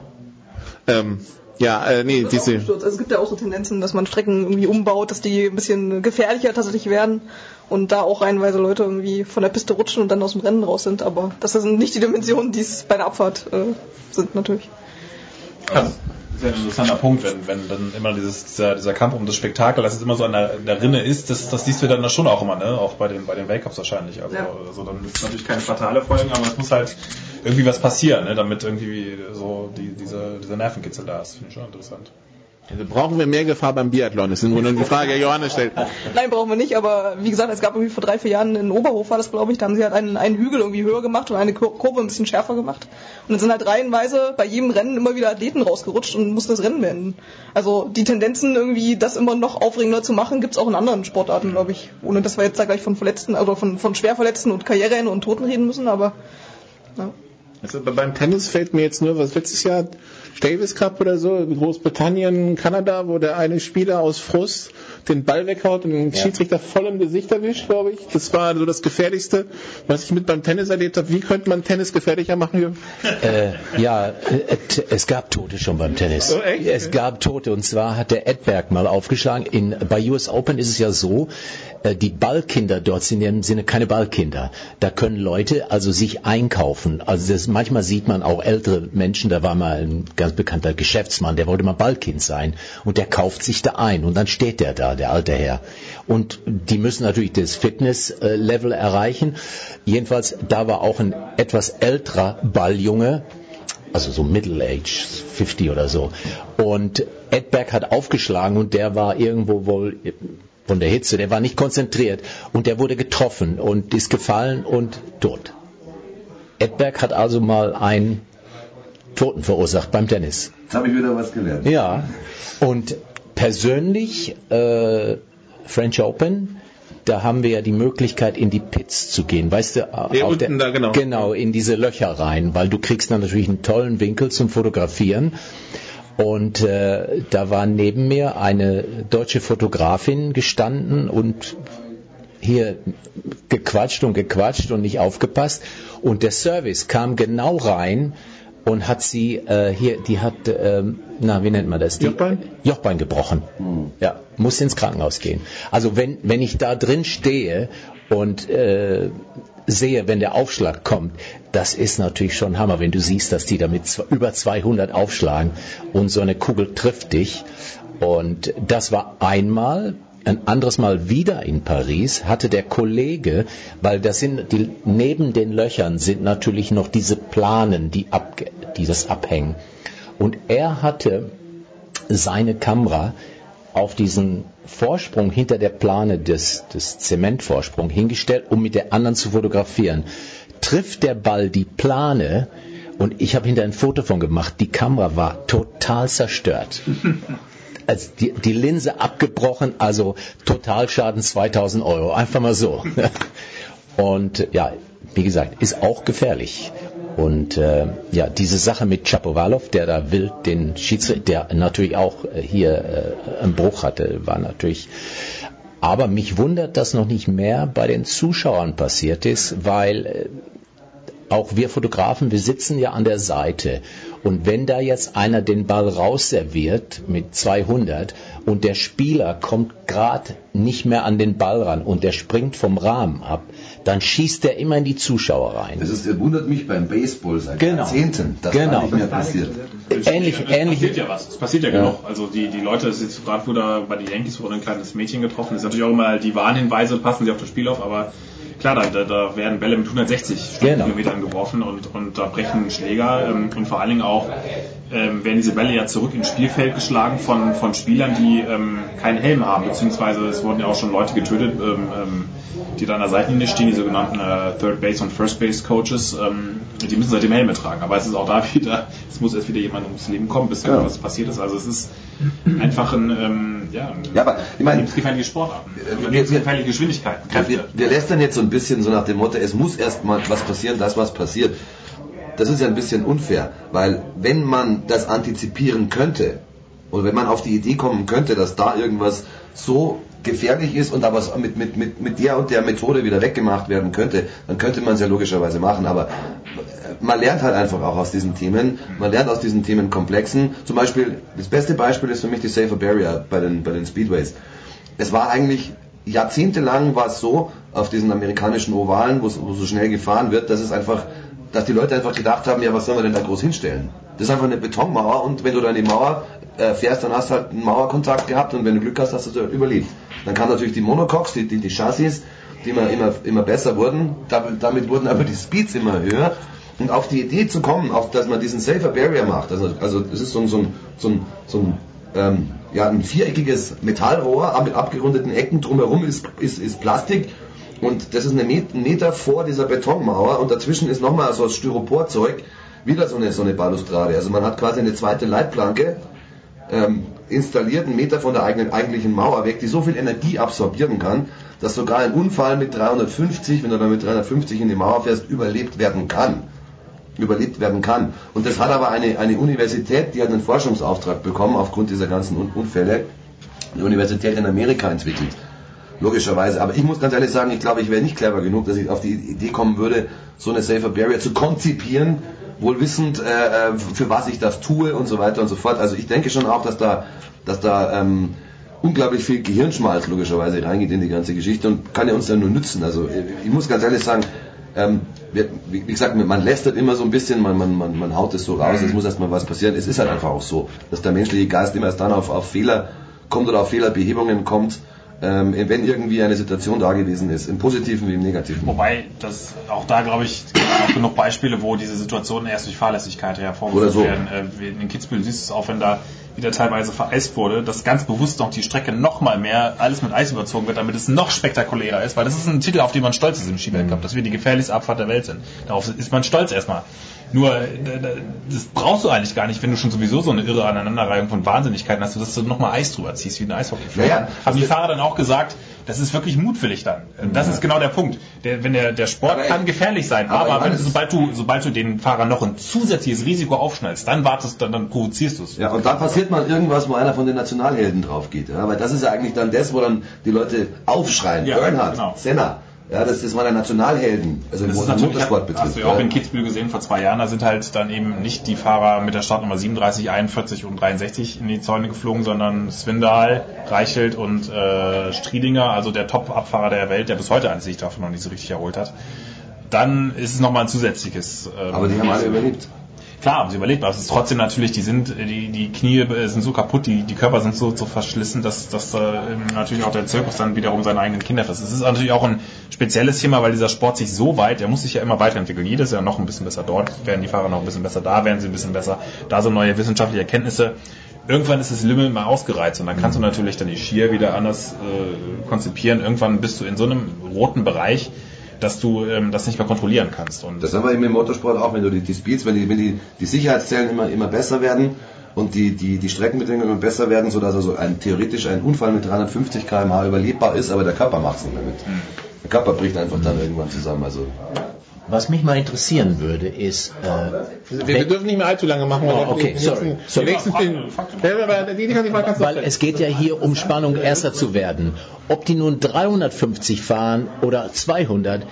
Ähm, Ja, äh, nee, diese. Also es gibt ja auch so Tendenzen, dass man Strecken irgendwie umbaut, dass die ein bisschen gefährlicher tatsächlich werden und da auch reihenweise Leute irgendwie von der Piste rutschen und dann aus dem Rennen raus sind. Aber das sind nicht die Dimensionen, die es bei der Abfahrt äh, sind natürlich. Ja, sehr ein interessanter Punkt, wenn, wenn dann immer dieses, dieser, dieser Kampf um das Spektakel, dass es immer so an der, in der Rinne ist, das, das siehst du dann schon auch immer, ne? Auch bei den, bei den Weltcups wahrscheinlich. Also, Ja. also dann ist natürlich keine fatale Folgen, aber es muss halt irgendwie was passieren, ne? Damit irgendwie so die, diese, dieser Nervenkitzel da ist. Finde ich schon interessant. Also brauchen wir mehr Gefahr beim Biathlon? Das ist nur eine Frage, die Johannes stellt. Nein, brauchen wir nicht, aber wie gesagt, es gab irgendwie vor drei, vier Jahren in Oberhof war das, glaube ich, da haben sie halt einen, einen Hügel irgendwie höher gemacht und eine Kur- Kurve ein bisschen schärfer gemacht. Und dann sind halt reihenweise bei jedem Rennen immer wieder Athleten rausgerutscht und mussten das Rennen beenden. Also die Tendenzen irgendwie, das immer noch aufregender zu machen, gibt's auch in anderen Sportarten, glaube ich. Ohne dass wir jetzt da gleich von Verletzten, also von, von Schwerverletzten und Karriereende und Toten reden müssen, aber ja. Also beim Tennis fällt mir jetzt nur, was letztes Jahr Davis Cup oder so, Großbritannien, Kanada, wo der eine Spieler aus Frust den Ball weghaut und den Schiedsrichter voll im Gesicht erwischt, glaube ich. Das war so das Gefährlichste, was ich mit beim Tennis erlebt habe. Wie könnte man Tennis gefährlicher machen? Äh, ja, äh, es gab Tote schon beim Tennis. Oh, echt? Es gab Tote und zwar hat der Edberg mal aufgeschlagen. In, bei US Open ist es ja so, äh, die Ballkinder dort sind ja im Sinne keine Ballkinder. Da können Leute also sich einkaufen. Also das, manchmal sieht man auch ältere Menschen, da war mal ein ganz bekannter Geschäftsmann, der wollte mal Ballkind sein und der kauft sich da ein und dann steht der da, der alte Herr. Und die müssen natürlich das Fitnesslevel erreichen. Jedenfalls, da war auch ein etwas älterer Balljunge, also so Middle Age, 50 oder so. Und Edberg hat aufgeschlagen und der war irgendwo wohl von der Hitze, der war nicht konzentriert und der wurde getroffen und ist gefallen und tot. Edberg hat also mal einen Toten verursacht beim Tennis. Jetzt habe ich wieder was gelernt. Ja, und persönlich äh, French Open, da haben wir ja die Möglichkeit, in die Pits zu gehen, weißt du? Ja, auf unten da, genau. Genau, in diese Löcher rein, weil du kriegst dann natürlich einen tollen Winkel zum Fotografieren. Und äh, da war neben mir eine deutsche Fotografin gestanden und hier gequatscht und gequatscht und nicht aufgepasst. Und der Service kam genau rein und hat sie äh, hier, die hat, ähm, na, wie nennt man das? Die, Jochbein? Jochbein gebrochen. Ja, muss ins Krankenhaus gehen. Also wenn, wenn ich da drin stehe und äh, sehe, wenn der Aufschlag kommt, das ist natürlich schon Hammer, wenn du siehst, dass die damit über 200 aufschlagen und so eine Kugel trifft dich. Und das war einmal. Ein anderes Mal wieder in Paris hatte der Kollege, weil das sind die, neben den Löchern sind natürlich noch diese Planen, die, ab, die das abhängen. Und er hatte seine Kamera auf diesen Vorsprung hinter der Plane des, des Zementvorsprung hingestellt, um mit der anderen zu fotografieren. Trifft der Ball die Plane und ich habe hinter ein Foto von gemacht, die Kamera war total zerstört. <laughs> Also die, die Linse abgebrochen, also Totalschaden 2000 Euro, einfach mal so. <laughs> Und ja, wie gesagt, ist auch gefährlich. Und äh, ja, diese Sache mit Chapovalov, der da wild den Schiedsrichter, der natürlich auch äh, hier äh, einen Bruch hatte, war natürlich. Aber mich wundert, dass noch nicht mehr bei den Zuschauern passiert ist, weil äh, auch wir Fotografen, wir sitzen ja an der Seite. Und wenn da jetzt einer den Ball rausserviert mit 200 und der Spieler kommt gerade nicht mehr an den Ball ran und der springt vom Rahmen ab, dann schießt er immer in die Zuschauer rein. Das ist, wundert mich beim Baseball seit Genau. Jahrzehnten, dass Genau. da nicht mehr passiert. Ähnlich, Es ähnlich. passiert ja was. Es passiert ja, Ja. genug. Also die, die Leute, es ist jetzt gerade wieder bei den Yankees wurde ein kleines Mädchen getroffen. Das ist natürlich auch immer die Warnhinweise, passen sie auf das Spiel auf, aber klar, da, da, da werden Bälle mit 160 Genau. Stundenkilometern geworfen und, und da brechen Schläger ähm, und vor allen Dingen auch ähm, werden diese Bälle ja zurück ins Spielfeld geschlagen von, von Spielern, die ähm, keinen Helm haben, beziehungsweise es wurden ja auch schon Leute getötet, ähm, ähm, die da an der Seitenlinie stehen, die sogenannten äh, Third Base und First Base Coaches, ähm, die müssen seitdem Helme tragen. Aber es ist auch da <laughs> wieder, es muss erst wieder jemand ums Leben kommen, bis Genau. was passiert ist. Also es ist einfach ein, ähm, ja, ein Ja, aber ich meine, lebensgefährliche Sportart, wir- lebensgefährliche Geschwindigkeiten, Ja, wir, wir lästern jetzt so ein bisschen so nach dem Motto, es muss erst mal was passieren, das was passiert. Das ist ja ein bisschen unfair, weil wenn man das antizipieren könnte oder wenn man auf die Idee kommen könnte, dass da irgendwas so gefährlich ist und aber es mit, mit, mit, mit der und der Methode wieder weggemacht werden könnte, dann könnte man es ja logischerweise machen. Aber man lernt halt einfach auch aus diesen Themen. Man lernt aus diesen Themenkomplexen. Zum Beispiel, das beste Beispiel ist für mich die Safer Barrier bei den, bei den Speedways. Es war eigentlich jahrzehntelang war es so, auf diesen amerikanischen Ovalen, wo so schnell gefahren wird, dass es einfach, dass die Leute einfach gedacht haben, ja, was sollen wir denn da groß hinstellen? Das ist einfach eine Betonmauer und wenn du da in die Mauer äh, fährst, dann hast du halt einen Mauerkontakt gehabt und wenn du Glück hast, hast du es überlebt. Dann kam natürlich die Monocoques, die, die, die Chassis, die immer, immer, immer besser wurden. Damit, damit wurden aber die Speeds immer höher. Und auf die Idee zu kommen, auf, dass man diesen Safer Barrier macht, also, also es ist so ein, so ein, so ein, so ein ähm, ja, ein viereckiges Metallrohr mit abgerundeten Ecken, drumherum ist, ist, ist Plastik und das ist eine Met- ein Meter vor dieser Betonmauer und dazwischen ist nochmal so ein Styroporzeug, wieder so eine, so eine Balustrade. Also man hat quasi eine zweite Leitplanke ähm, installiert, einen Meter von der eigenen, eigentlichen Mauer weg, die so viel Energie absorbieren kann, dass sogar ein Unfall mit 350, wenn du da mit 350 in die Mauer fährst, überlebt werden kann überlebt werden kann. Und das hat aber eine, eine Universität, die hat einen Forschungsauftrag bekommen aufgrund dieser ganzen Un Unfälle, eine Universität in Amerika entwickelt. Logischerweise. Aber ich muss ganz ehrlich sagen, ich glaube, ich wäre nicht clever genug, dass ich auf die Idee kommen würde, so eine Safer Barrier zu konzipieren, wohl wissend, äh, äh, für was ich das tue und so weiter und so fort. Also ich denke schon auch, dass da, dass da ähm, unglaublich viel Gehirnschmalz logischerweise reingeht in die ganze Geschichte und kann ja uns dann nur nützen. Also äh, ich muss ganz ehrlich sagen, ähm, wie gesagt, man lästert immer so ein bisschen, man, man, man, man haut es so raus, es muss erstmal was passieren. Es ist halt einfach auch so, dass der menschliche Geist immer erst dann auf, auf Fehler kommt oder auf Fehlerbehebungen kommt, ähm, wenn irgendwie eine Situation da gewesen ist, im Positiven wie im Negativen. Wobei, das auch da glaube ich, gibt es auch genug Beispiele, wo diese Situationen erst durch Fahrlässigkeit Oder hervorgerufen so. werden. Äh, in Kitzbühel siehst du es auch, wenn da wieder teilweise vereist wurde, dass ganz bewusst noch die Strecke noch mal mehr alles mit Eis überzogen wird, damit es noch spektakulärer ist, weil das ist ein Titel, auf den man stolz ist im Skiweltcup, dass wir die gefährlichste Abfahrt der Welt sind. Darauf ist man stolz erstmal. Nur, äh, das brauchst du eigentlich gar nicht, wenn du schon sowieso so eine irre Aneinanderreihung von Wahnsinnigkeiten hast, dass du noch mal Eis drüber ziehst, wie ein Eishockeyfeld. Ja, ja. Haben die Fahrer dann auch gesagt, das ist wirklich mutwillig dann. Das ist genau der Punkt. Der, wenn der, der Sport kann gefährlich sein, aber aber, wenn, sobald du, sobald du den Fahrer noch ein zusätzliches Risiko aufschnallst, dann wartest, dann, dann provozierst du es. Ja, und dann passiert mal irgendwas, wo einer von den Nationalhelden drauf geht. Ja? Weil das ist ja eigentlich dann das, wo dann die Leute aufschreien. Ja, Earnhardt, genau. Senna. Ja, das, waren ja Nationalhelden. Also Das ist natürlich, Motorsport hast betrifft. du ja auch in Kitzbühel gesehen vor zwei Jahren, da sind halt dann eben nicht die Fahrer mit der Startnummer 37, 41 und 63 in die Zäune geflogen, sondern Swindal, Reichelt und äh, Striedinger, also der Top-Abfahrer der Welt, der bis heute eigentlich sich davon noch nicht so richtig erholt hat. Dann ist es nochmal ein zusätzliches. Ähm, Aber die haben alle überlebt. Klar, haben sie überlebt, aber es ist trotzdem natürlich, die sind, die, die Knie äh, sind so kaputt, die, die Körper sind so, so verschlissen, dass, dass äh, natürlich auch der Zirkus dann wiederum seine eigenen Kinder frisst. Es ist natürlich auch ein spezielles Thema, weil dieser Sport sich so weit, der muss sich ja immer weiterentwickeln. Jedes Jahr noch ein bisschen besser dort, werden die Fahrer noch ein bisschen besser, da werden sie ein bisschen besser, da so neue wissenschaftliche Erkenntnisse. Irgendwann ist das Limit mal ausgereizt und dann kannst du natürlich dann die Skier wieder anders äh, konzipieren. Irgendwann bist du in so einem roten Bereich, dass du ähm, das nicht mehr kontrollieren kannst. Und Das haben wir eben im Motorsport auch, wenn du die, die Speeds, wenn die, wenn die, die Sicherheitszellen immer, immer besser werden und die, die, die Streckenbedingungen immer besser werden, sodass also ein, theoretisch ein Unfall mit 350 km/h überlebbar ist, aber der Körper macht es nicht mehr mit. Der Körper bricht einfach dann irgendwann zusammen. Also Was mich mal interessieren würde, ist. Äh, Wir, wir dürfen nicht mehr allzu lange machen, weil Oh, okay, sorry, sorry. Weil es geht ja hier um Spannung, Erster zu werden. Ob die nun 350 fahren oder 200,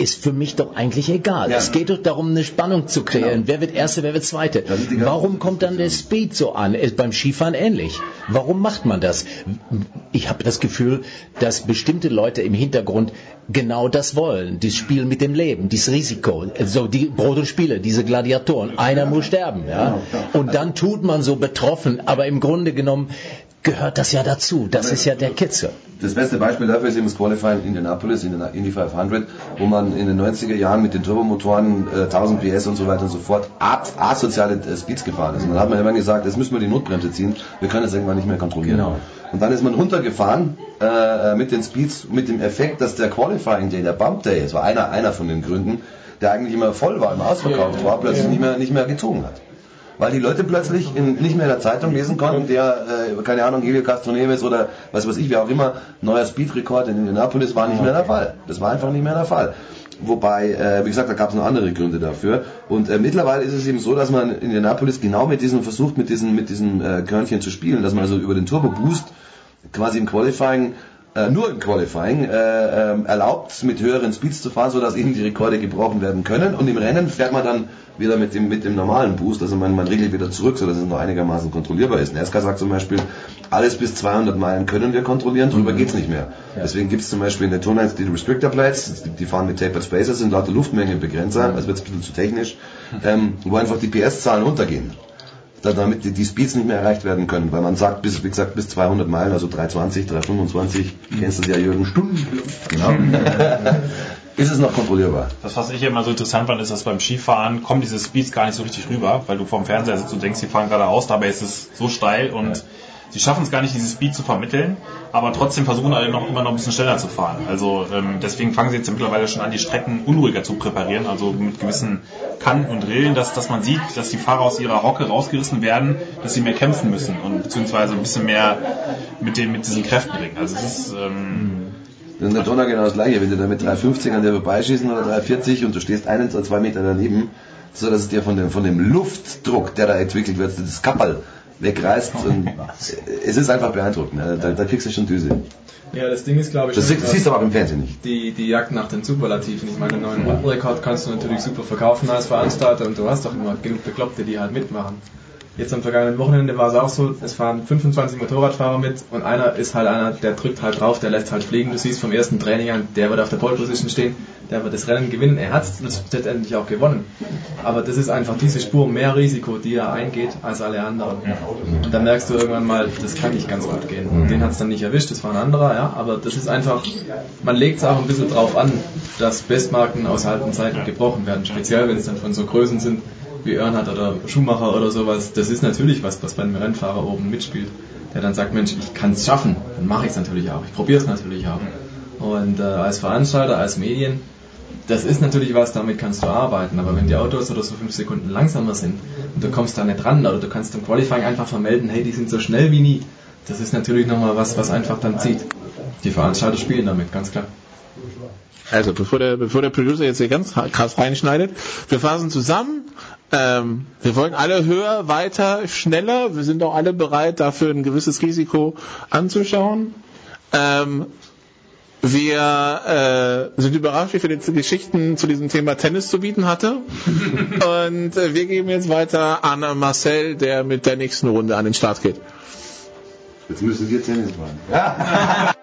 ist für mich doch eigentlich egal. Ja. Es geht doch darum, eine Spannung zu kreieren. Wer wird Erster, wer wird Zweiter? Warum kommt dann der Speed so an? Ist beim Skifahren ähnlich. Warum macht man das? Ich habe das Gefühl, dass bestimmte Leute im Hintergrund genau das wollen. Das Spiel mit dem Leben, dieses Risiko. So die Brot und Spiele, diese Gladiatoren. Einer muss sterben. Ja? Und dann tut man so betroffen, aber im Grunde genommen gehört das ja dazu. Das ist ja der Kitzel. Das beste Beispiel dafür ist eben das Qualifying in Indianapolis, in der Indy 500, wo man in den 90er Jahren mit den Turbomotoren äh, 1000 PS und so weiter und so fort asoziale äh, Speeds gefahren ist. Und dann hat man irgendwann gesagt, jetzt müssen wir die Notbremse ziehen, wir können das irgendwann nicht mehr kontrollieren. Genau. Und dann ist man runtergefahren äh, mit den Speeds, mit dem Effekt, dass der Qualifying Day, der Bump Day, das war einer, einer von den Gründen, der eigentlich immer voll war, immer ausverkauft war, plötzlich nicht mehr, nicht mehr gezogen hat. Weil die Leute plötzlich in, nicht mehr in der Zeitung lesen konnten, der, äh, keine Ahnung, Helio Castroneves oder was weiß ich, wer auch immer, neuer Speedrekord in Indianapolis war nicht mehr der Fall. Das war einfach nicht mehr der Fall. Wobei, äh, wie gesagt, da gab es noch andere Gründe dafür. Und äh, mittlerweile ist es eben so, dass man in Indianapolis genau mit diesem versucht, mit diesen, mit diesen äh, Körnchen zu spielen, dass man also über den Turbo Boost quasi im Qualifying äh, nur im Qualifying äh, ähm, erlaubt, mit höheren Speeds zu fahren, sodass eben die Rekorde gebrochen werden können. Und im Rennen fährt man dann wieder mit dem, mit dem normalen Boost, also man, man regelt wieder zurück, sodass es noch einigermaßen kontrollierbar ist. Nerska sagt zum Beispiel, alles bis 200 Meilen können wir kontrollieren, drüber geht's nicht mehr. Deswegen gibt's zum Beispiel in der Tourlines die Restrictor Plates, die, fahren mit Tapered Spacers, sind lauter Luftmengenbegrenzer, also wird's ein bisschen zu technisch, ähm, wo einfach die PS-Zahlen runtergehen da- damit die, die Speeds nicht mehr erreicht werden können, weil man sagt, bis, wie gesagt, bis 200 Meilen, also 320, 325, kennst du ja, Jürgen? Stunden. Genau. <laughs> ist es noch kontrollierbar. Das, was ich immer so interessant fand, ist, dass beim Skifahren kommen diese Speeds gar nicht so richtig rüber, weil du vom Fernseher sitzt und denkst, die fahren geradeaus, dabei ist es so steil und sie schaffen es gar nicht, diese Speed zu vermitteln, aber trotzdem versuchen alle noch immer noch ein bisschen schneller zu fahren. Also ähm, deswegen fangen sie jetzt mittlerweile schon an, die Strecken unruhiger zu präparieren, also mit gewissen Kanten und Rillen, dass, dass man sieht, dass die Fahrer aus ihrer Hocke rausgerissen werden, dass sie mehr kämpfen müssen und beziehungsweise ein bisschen mehr mit, den, mit diesen Kräften ringen. Also es ist ähm, In der Donau genau das gleiche, wenn du da mit 350 an dir vorbeischießen oder 340 und du stehst einen oder zwei Meter daneben, so dass es dir von dem, von dem Luftdruck, der da entwickelt wird, das Kappel wegreißt. Und es ist einfach beeindruckend. ne? Da, da kriegst du schon Düse. Ja, das Ding ist, glaube ich, Das schon, siehst- du aber im Fernsehen nicht. Die, die Jagd nach den Superlativen. Ich meine, einen neuen Rundenrekord kannst du natürlich super verkaufen als Veranstalter und du hast doch immer genug Bekloppte, die halt mitmachen. Jetzt am vergangenen Wochenende war es auch so, es fahren 25 Motorradfahrer mit und einer ist halt einer, der drückt halt drauf, der lässt halt fliegen. Du siehst vom ersten Training an, der wird auf der Pole Position stehen, der wird das Rennen gewinnen. Er hat es letztendlich auch gewonnen. Aber das ist einfach diese Spur mehr Risiko, die er eingeht, als alle anderen. Und dann merkst du irgendwann mal, das kann nicht ganz gut gehen. Und den hat es dann nicht erwischt, das war ein anderer, ja. Aber das ist einfach, man legt es auch ein bisschen drauf an, dass Bestmarken aus alten Zeiten gebrochen werden. Speziell, wenn es dann von so Größen sind wie Earnhardt oder Schumacher oder sowas. Das ist natürlich was, was beim Rennfahrer oben mitspielt. Der dann sagt, Mensch, ich kann es schaffen. Dann mache ich es natürlich auch. Ich probiere es natürlich auch. Und äh, als Veranstalter, als Medien, das ist natürlich was, damit kannst du arbeiten, aber wenn die Autos oder so fünf Sekunden langsamer sind und du kommst da nicht ran oder du kannst im Qualifying einfach vermelden, hey, die sind so schnell wie nie, das ist natürlich nochmal was, was einfach dann zieht. Die Veranstalter spielen damit, ganz klar. Also, bevor der, bevor der Producer jetzt hier ganz krass reinschneidet, wir fassen zusammen. Ähm, wir wollen alle höher, weiter, schneller. Wir sind auch alle bereit, dafür ein gewisses Risiko anzuschauen. Ähm, wir äh, sind überrascht, wie viele Geschichten zu diesem Thema Tennis zu bieten hatte. <laughs> Und äh, wir geben jetzt weiter an Marcel, der mit der nächsten Runde an den Start geht. Jetzt müssen wir Tennis fahren. <laughs> <laughs>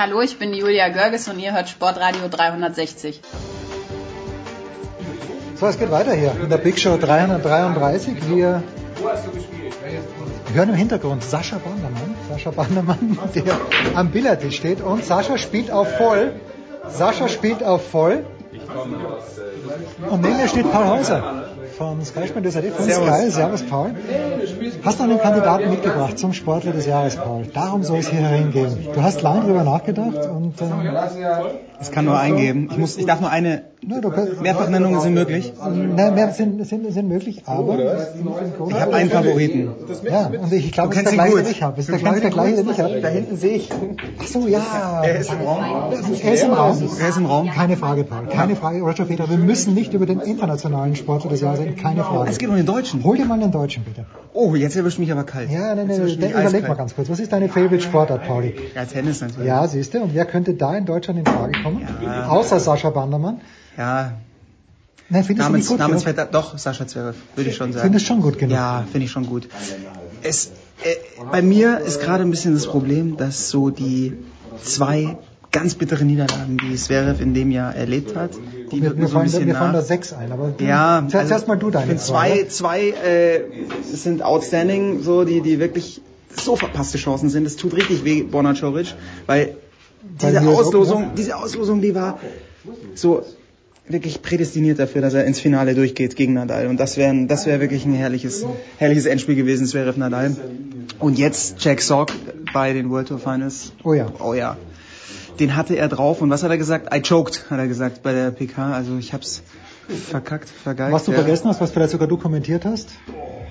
Hallo, ich bin Julia Görges und ihr hört Sportradio 360. So, es geht weiter hier in der Big Show 333. Wir hören im Hintergrund Sascha Bandermann. Sascha Bandermann, der am Billardtisch steht. Und Sascha spielt auf voll. Sascha spielt auf voll. Und neben mir steht Paul Häuser von Sky Sport DSRD von Servus. Sky. Servus Paul. Hast du einen Kandidaten mitgebracht zum Sportler des Jahres, Paul? Darum soll es hier herangehen. Du hast lange drüber nachgedacht und ähm, Es kann nur eingeben. Ich, muss, ich darf nur eine. Mehrfachnennungen sind möglich. Nein, mehr sind, sind, sind möglich, aber Ich habe einen Favoriten. Ja, und ich glaube, Du es ist der gleiche, den ich habe. Es ist der gleiche, der den ich habe. Da hinten sehe ich. Ach so, ja. Er ist im Raum. Er ist im Raum. Er ist im Raum. Keine Frage, Paul. Keine Frage, Roger Federer. Wir müssen nicht über den internationalen Sportler des Jahres reden. Keine Frage. Es geht um den Deutschen. Hol dir mal den Deutschen, bitte. Oh, jetzt erwischt mich aber kalt. Ja, nein, nein, überleg mal ganz kurz. Was ist deine Favorite Sportart, Pauli? Ja, Tennis natürlich. Ja, siehst du. Und wer könnte da in Deutschland in Frage kommen? Außer Sascha Bandermann. Ja. Nein, findest du Namens, nicht gut? Namensvetter, doch, Sascha Zverev, würde ich schon sagen. Findest schon gut genug? Ja, finde ich schon gut. Es, äh, bei mir ist gerade ein bisschen das Problem, dass so die zwei ganz bittere Niederlagen, die Zverev in dem Jahr erlebt hat, die Wir, wir, so ein bisschen wir fallen da sechs ein, aber Ja, zuerst, also, zuerst mal du ich deine finde zwei, zwei äh, sind outstanding, so die, die wirklich so verpasste Chancen sind. Es tut richtig weh, Borna Coric, weil diese Auslosung, diese Auslosung, die war so wirklich prädestiniert dafür, dass er ins Finale durchgeht gegen Nadal. Und das wäre das wäre wirklich ein herrliches, herrliches Endspiel gewesen, Zverev Nadal. Und jetzt Jack Sock bei den World Tour Finals. Oh ja. Oh ja. Den hatte er drauf. Und was hat er gesagt? I choked, hat er gesagt bei der PK. Also ich hab's verkackt, vergeigt. Was du ja. vergessen hast, was vielleicht sogar du kommentiert hast?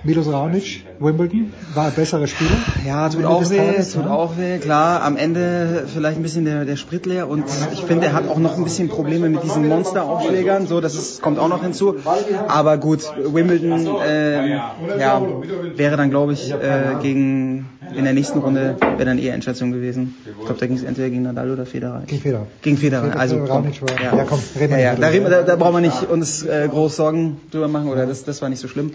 Milos Raonic, Wimbledon, war ein besserer Spieler. Ja, tut auch weh, Tages, tut ja. auch weh, klar. Am Ende vielleicht ein bisschen der, der Sprit leer und ich finde, er hat auch noch ein bisschen Probleme mit diesen Monsteraufschlägern, so, das ist, kommt auch noch hinzu. Aber gut, Wimbledon, äh, ja, wäre dann, glaube ich, äh, gegen, in der nächsten Runde wäre dann eher Endstation gewesen. Ich glaube, da ging es entweder gegen Nadal oder Federer. Gegen Federer. Gegen Federer, also komm, ja. ja, komm, reden wir ja, ja, da, da, da brauchen wir nicht uns äh, groß Sorgen drüber machen oder das, das war nicht so schlimm.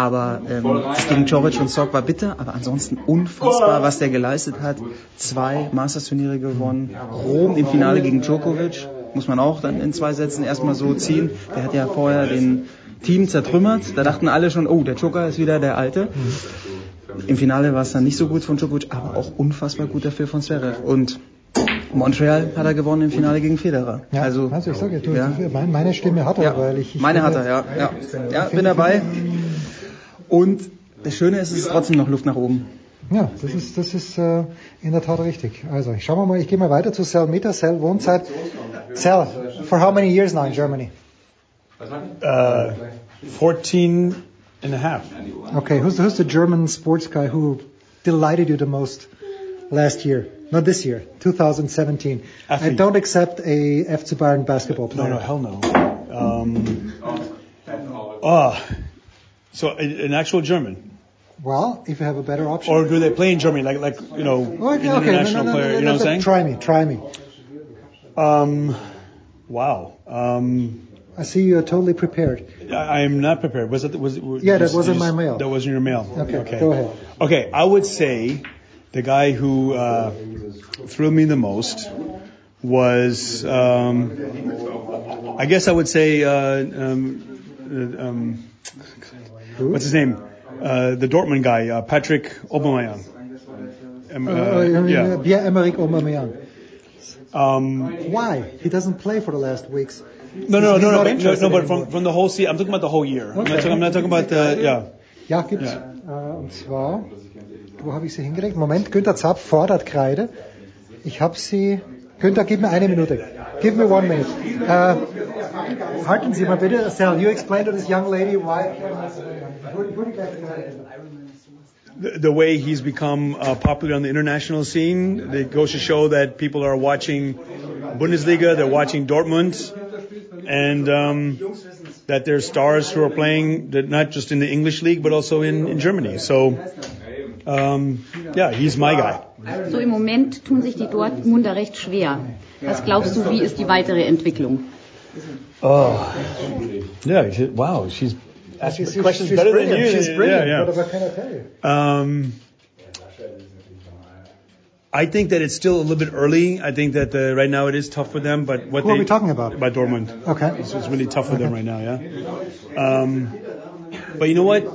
Aber ähm, das gegen Coric und Sock war bitter, aber ansonsten unfassbar, was der geleistet hat. Zwei Masters-Turniere gewonnen, Rom im Finale gegen Djokovic, muss man auch dann in zwei Sätzen erstmal so ziehen. Der hat ja vorher den Team zertrümmert, da dachten alle schon, oh, der Joker ist wieder der Alte. Im Finale war es dann nicht so gut von Djokovic, aber auch unfassbar gut dafür von Zverev. Und Montreal hat er gewonnen im Finale gegen Federer. Ja, also, also ich sage, ja. mein- meine Stimme hat er, Ja, weil ich, ich meine hat er, ja. Ja, ja bin dabei. Und das Schöne ist, es ist trotzdem noch Luft nach oben. Ja, das ist, das ist äh, in der Tat richtig. Also, ich schauen wir mal, ich gehe mal weiter zu Sal Mita. Sal wohnt seit, Sal, for how many years now in Germany? Uh, 14 and a half. Okay, who's, who's the German sports guy who delighted you the most last year? Not this year, 2017. I Athlete. don't accept a FC Bayern basketball No, player. no, hell no. Um, ah, so an actual German, Well, if you have a better option. or do they play in Germany like like you know okay, an okay, international no, no, no, player? you know what I'm saying? Try me, try me. Um, wow. Um, I see you're totally prepared. I, I am not prepared. Was it was Yeah, that wasn't my mail. That wasn't your mail. Okay, go ahead. Okay, I would say the guy who uh, thrilled me the most was, um, I guess I would say, uh, um, uh, um, what's his name? Uh, the Dortmund guy, uh, Patrick Aubameyang. Um, uh, Uh, mean, yeah. uh, Pierre-Emerick Aubameyang. Um, Why? He doesn't play for the last weeks. no, no, no, no, but, no, no, but from, from the whole season. I'm talking about the whole year. I'm, not talking, I'm not talking about the, yeah. Ja, gibt's. Äh, und zwar, wo habe ich sie hingelegt? Moment, Günther Zapf fordert Kreide. Ich habe sie. Günther, gib mir eine Minute. Give me one minute. Äh, halten Sie mal bitte. Sal, you explain to this young lady why. The, the way he's become uh, popular on the international scene. It goes to show that people are watching Bundesliga, they're watching Dortmund, and um, that there's stars who are playing that not just in the English league but also in, in Germany. So, um, yeah, he's my guy. So im Moment tun sich die Dortmunder recht schwer. Was glaubst du, wie ist die weitere Entwicklung? Oh, yeah. Wow, she's asking She's- questions she's better than you. She's brilliant. Yeah, yeah. What, what can I tell you? Um, I think that it's still a little bit early. I think that uh, right now it is tough for them. But what Who are we talking about? About Dortmund. Okay. It's, it's really tough for them right now. Yeah. Um, but you know what?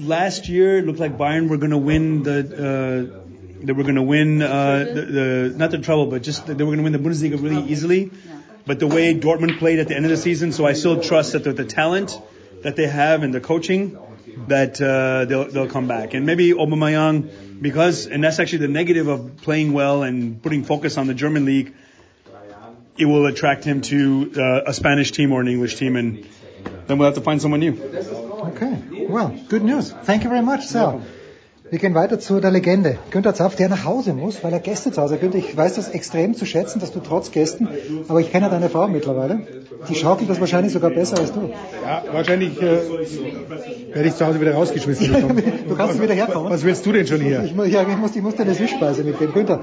Last year it looked like Bayern were going to win the. Uh, they were going to win uh, the, the not the trouble, but just they were going to win the Bundesliga really easily. But the way Dortmund played at the end of the season, so I still trust that with the talent that they have and the coaching, that uh, they'll they'll come back. And maybe Aubameyang, because and that's actually the negative of playing well and putting focus on the German league. It will attract him to uh, a Spanish team or an English team, and then we'll have to find someone new. Okay, well, good news. Thank you very much, Sal. Wir gehen weiter zu der Legende. Günther Zapf, der nach Hause muss, weil er Gäste zu Hause hat. Günther, ich weiß das extrem zu schätzen, dass du trotz Gästen, aber ich kenne ja deine Frau mittlerweile, die schaukelt das wahrscheinlich sogar besser als du. Ja, wahrscheinlich äh, werde ich zu Hause wieder rausgeschmissen <laughs> bekommen. Du kannst wieder herkommen. Was willst du denn schon hier? Ich, ja, ich, muss, ich muss dir eine Süßspeise mitgeben. Günther,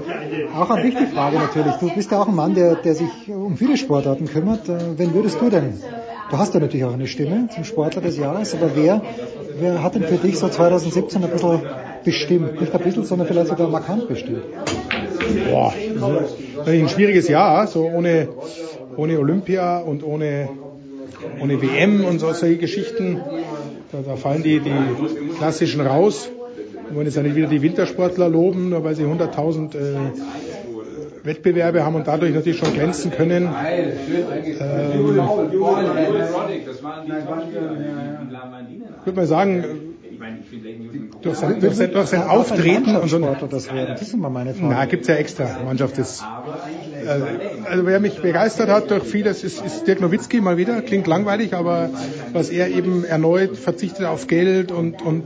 auch an dich die Frage natürlich. Du bist ja auch ein Mann, der, der sich um viele Sportarten kümmert. Äh, Wen würdest du denn? Du hast ja natürlich auch eine Stimme zum Sportler des Jahres, aber wer, wer hat denn für dich so 2017 ein bisschen bestimmt? Nicht ein bisschen, sondern vielleicht sogar markant bestimmt. Boah, das ist ein schwieriges Jahr, so ohne, ohne Olympia und ohne, ohne WM und so, solche Geschichten. Da, da fallen die, die klassischen raus. Wir wollen jetzt ja nicht wieder die Wintersportler loben, nur weil sie 100.000 äh, Wettbewerbe haben und dadurch natürlich schon glänzen können. Ähm, ich würde mal sagen, durch sein, durch sein, durch sein Auftreten und so das werden? Das ist immer meine Frage. na, gibt's ja extra Mannschaft des also wer mich begeistert hat durch vieles ist, ist Dirk Nowitzki mal wieder. Klingt langweilig, aber was er eben erneut verzichtet auf Geld und, und,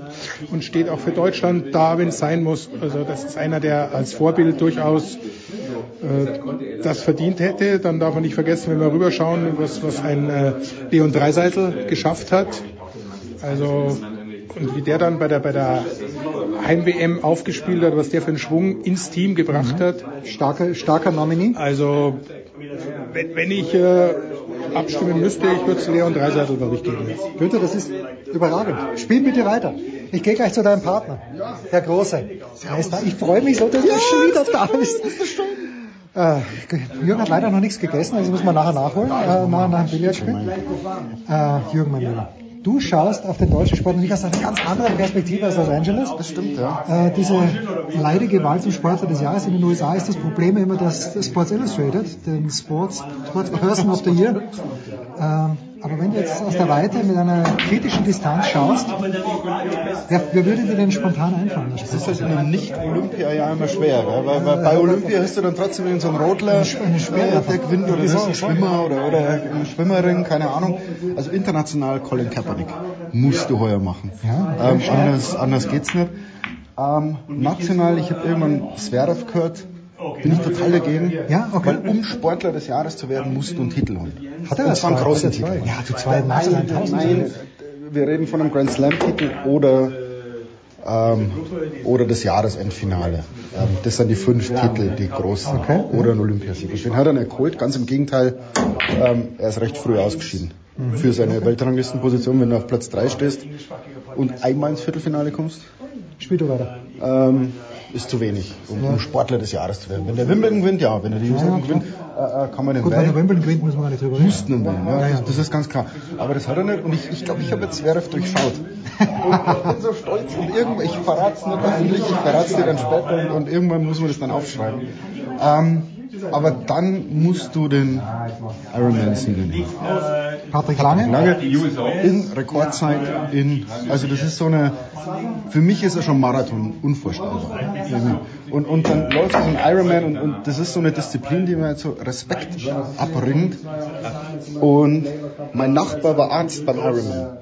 und steht auch für Deutschland da, wenn es sein muss. Also das ist einer, der als Vorbild durchaus äh, das verdient hätte. Dann darf man nicht vergessen, wenn wir rüberschauen, was, was ein äh, Leon Dreiseitel geschafft hat. Also und wie der dann bei der, bei der Heim-WM aufgespielt hat, was der für einen Schwung ins Team gebracht hat. Starker, starker Nominee. Also, wenn, wenn ich äh, abstimmen müsste, ich würde es Leon Dreiseitel, glaube ich, geben. Günther, das ist überragend. Spiel bitte weiter. Ich gehe gleich zu deinem Partner, Herr Große. Er ist da. Ich freue mich so, dass du schon wieder da bist. Äh, Jürgen hat leider noch nichts gegessen, also müssen wir nachher nachholen, äh, nach, nach dem Billardspiel. Äh, Jürgen, mein Lieber. Du schaust auf den deutschen Sport nicht aus einer ganz anderen Perspektive als Los Angeles. Das stimmt, ja. Äh, diese leidige Wahl zum Sportler des Jahres in den USA ist das Problem immer, dass das Sports Illustrated, den Sports, Sports Person of the Year, ähm, aber wenn du jetzt aus der Weite mit einer kritischen Distanz schaust, wer, wer würde dir denn spontan einfallen? Das ist halt in einem Nicht-Olympia-Jahr immer schwer, gell? Weil, weil bei Olympia hast du dann trotzdem irgendeinen so Rodler, Schwer- der gewinnt oder ist ein Schwimmer oder, oder eine Schwimmerin, keine Ahnung. Also international Colin Kaepernick musst du heuer machen. Ja, ähm, anders, anders geht's nicht. Ähm, national, ich habe irgendwann Zverev gehört, bin ich total dagegen. Ja, okay. Weil um Sportler des Jahres zu werden, musst du einen Titel holen. Hat er das zwar einen zwei? großen Hat er Titel. Ja, du zwei 1000. Nein, wir reden von einem Grand Slam-Titel oder, ähm, oder das Jahresendfinale. Ähm, das sind die fünf Titel, die großen. Okay. Oder ein Olympiasieg. Den hat er nicht geholt. Ganz im Gegenteil, ähm, er ist recht früh ausgeschieden. Mhm. Für seine Weltranglistenposition, wenn du auf Platz 3 stehst und einmal ins Viertelfinale kommst, Spiel du weiter. ähm, ist zu wenig, um, um Sportler des Jahres zu werden. Wenn der Wimbledon gewinnt, ja. Wenn er die US Ja, gewinnt, äh, äh, kann man den Gut, wenn der Wimbledon gewinnt, müssen wir gar nicht drüber reden. Müssten ihn wählen, ja, Ja, ja. Das, ist ganz klar. Aber das hat er nicht und ich glaube, ich, glaub, ich habe jetzt Zverev durchschaut. Und ich bin so stolz und irgendwann, ich verrate es nicht öffentlich, ich verrate es dir dann später und, und irgendwann muss man das dann aufschreiben. Ähm, aber dann musst du den Ironman-Sieger nehmen. Patrick Lange? Lange in Rekordzeit, in, also das ist so eine, für mich ist er schon Marathon unvorstellbar. Und, und dann läuft so ein Ironman und, und das ist so eine Disziplin, die mir so Respekt abbringt. Und mein Nachbar war Arzt beim Ironman.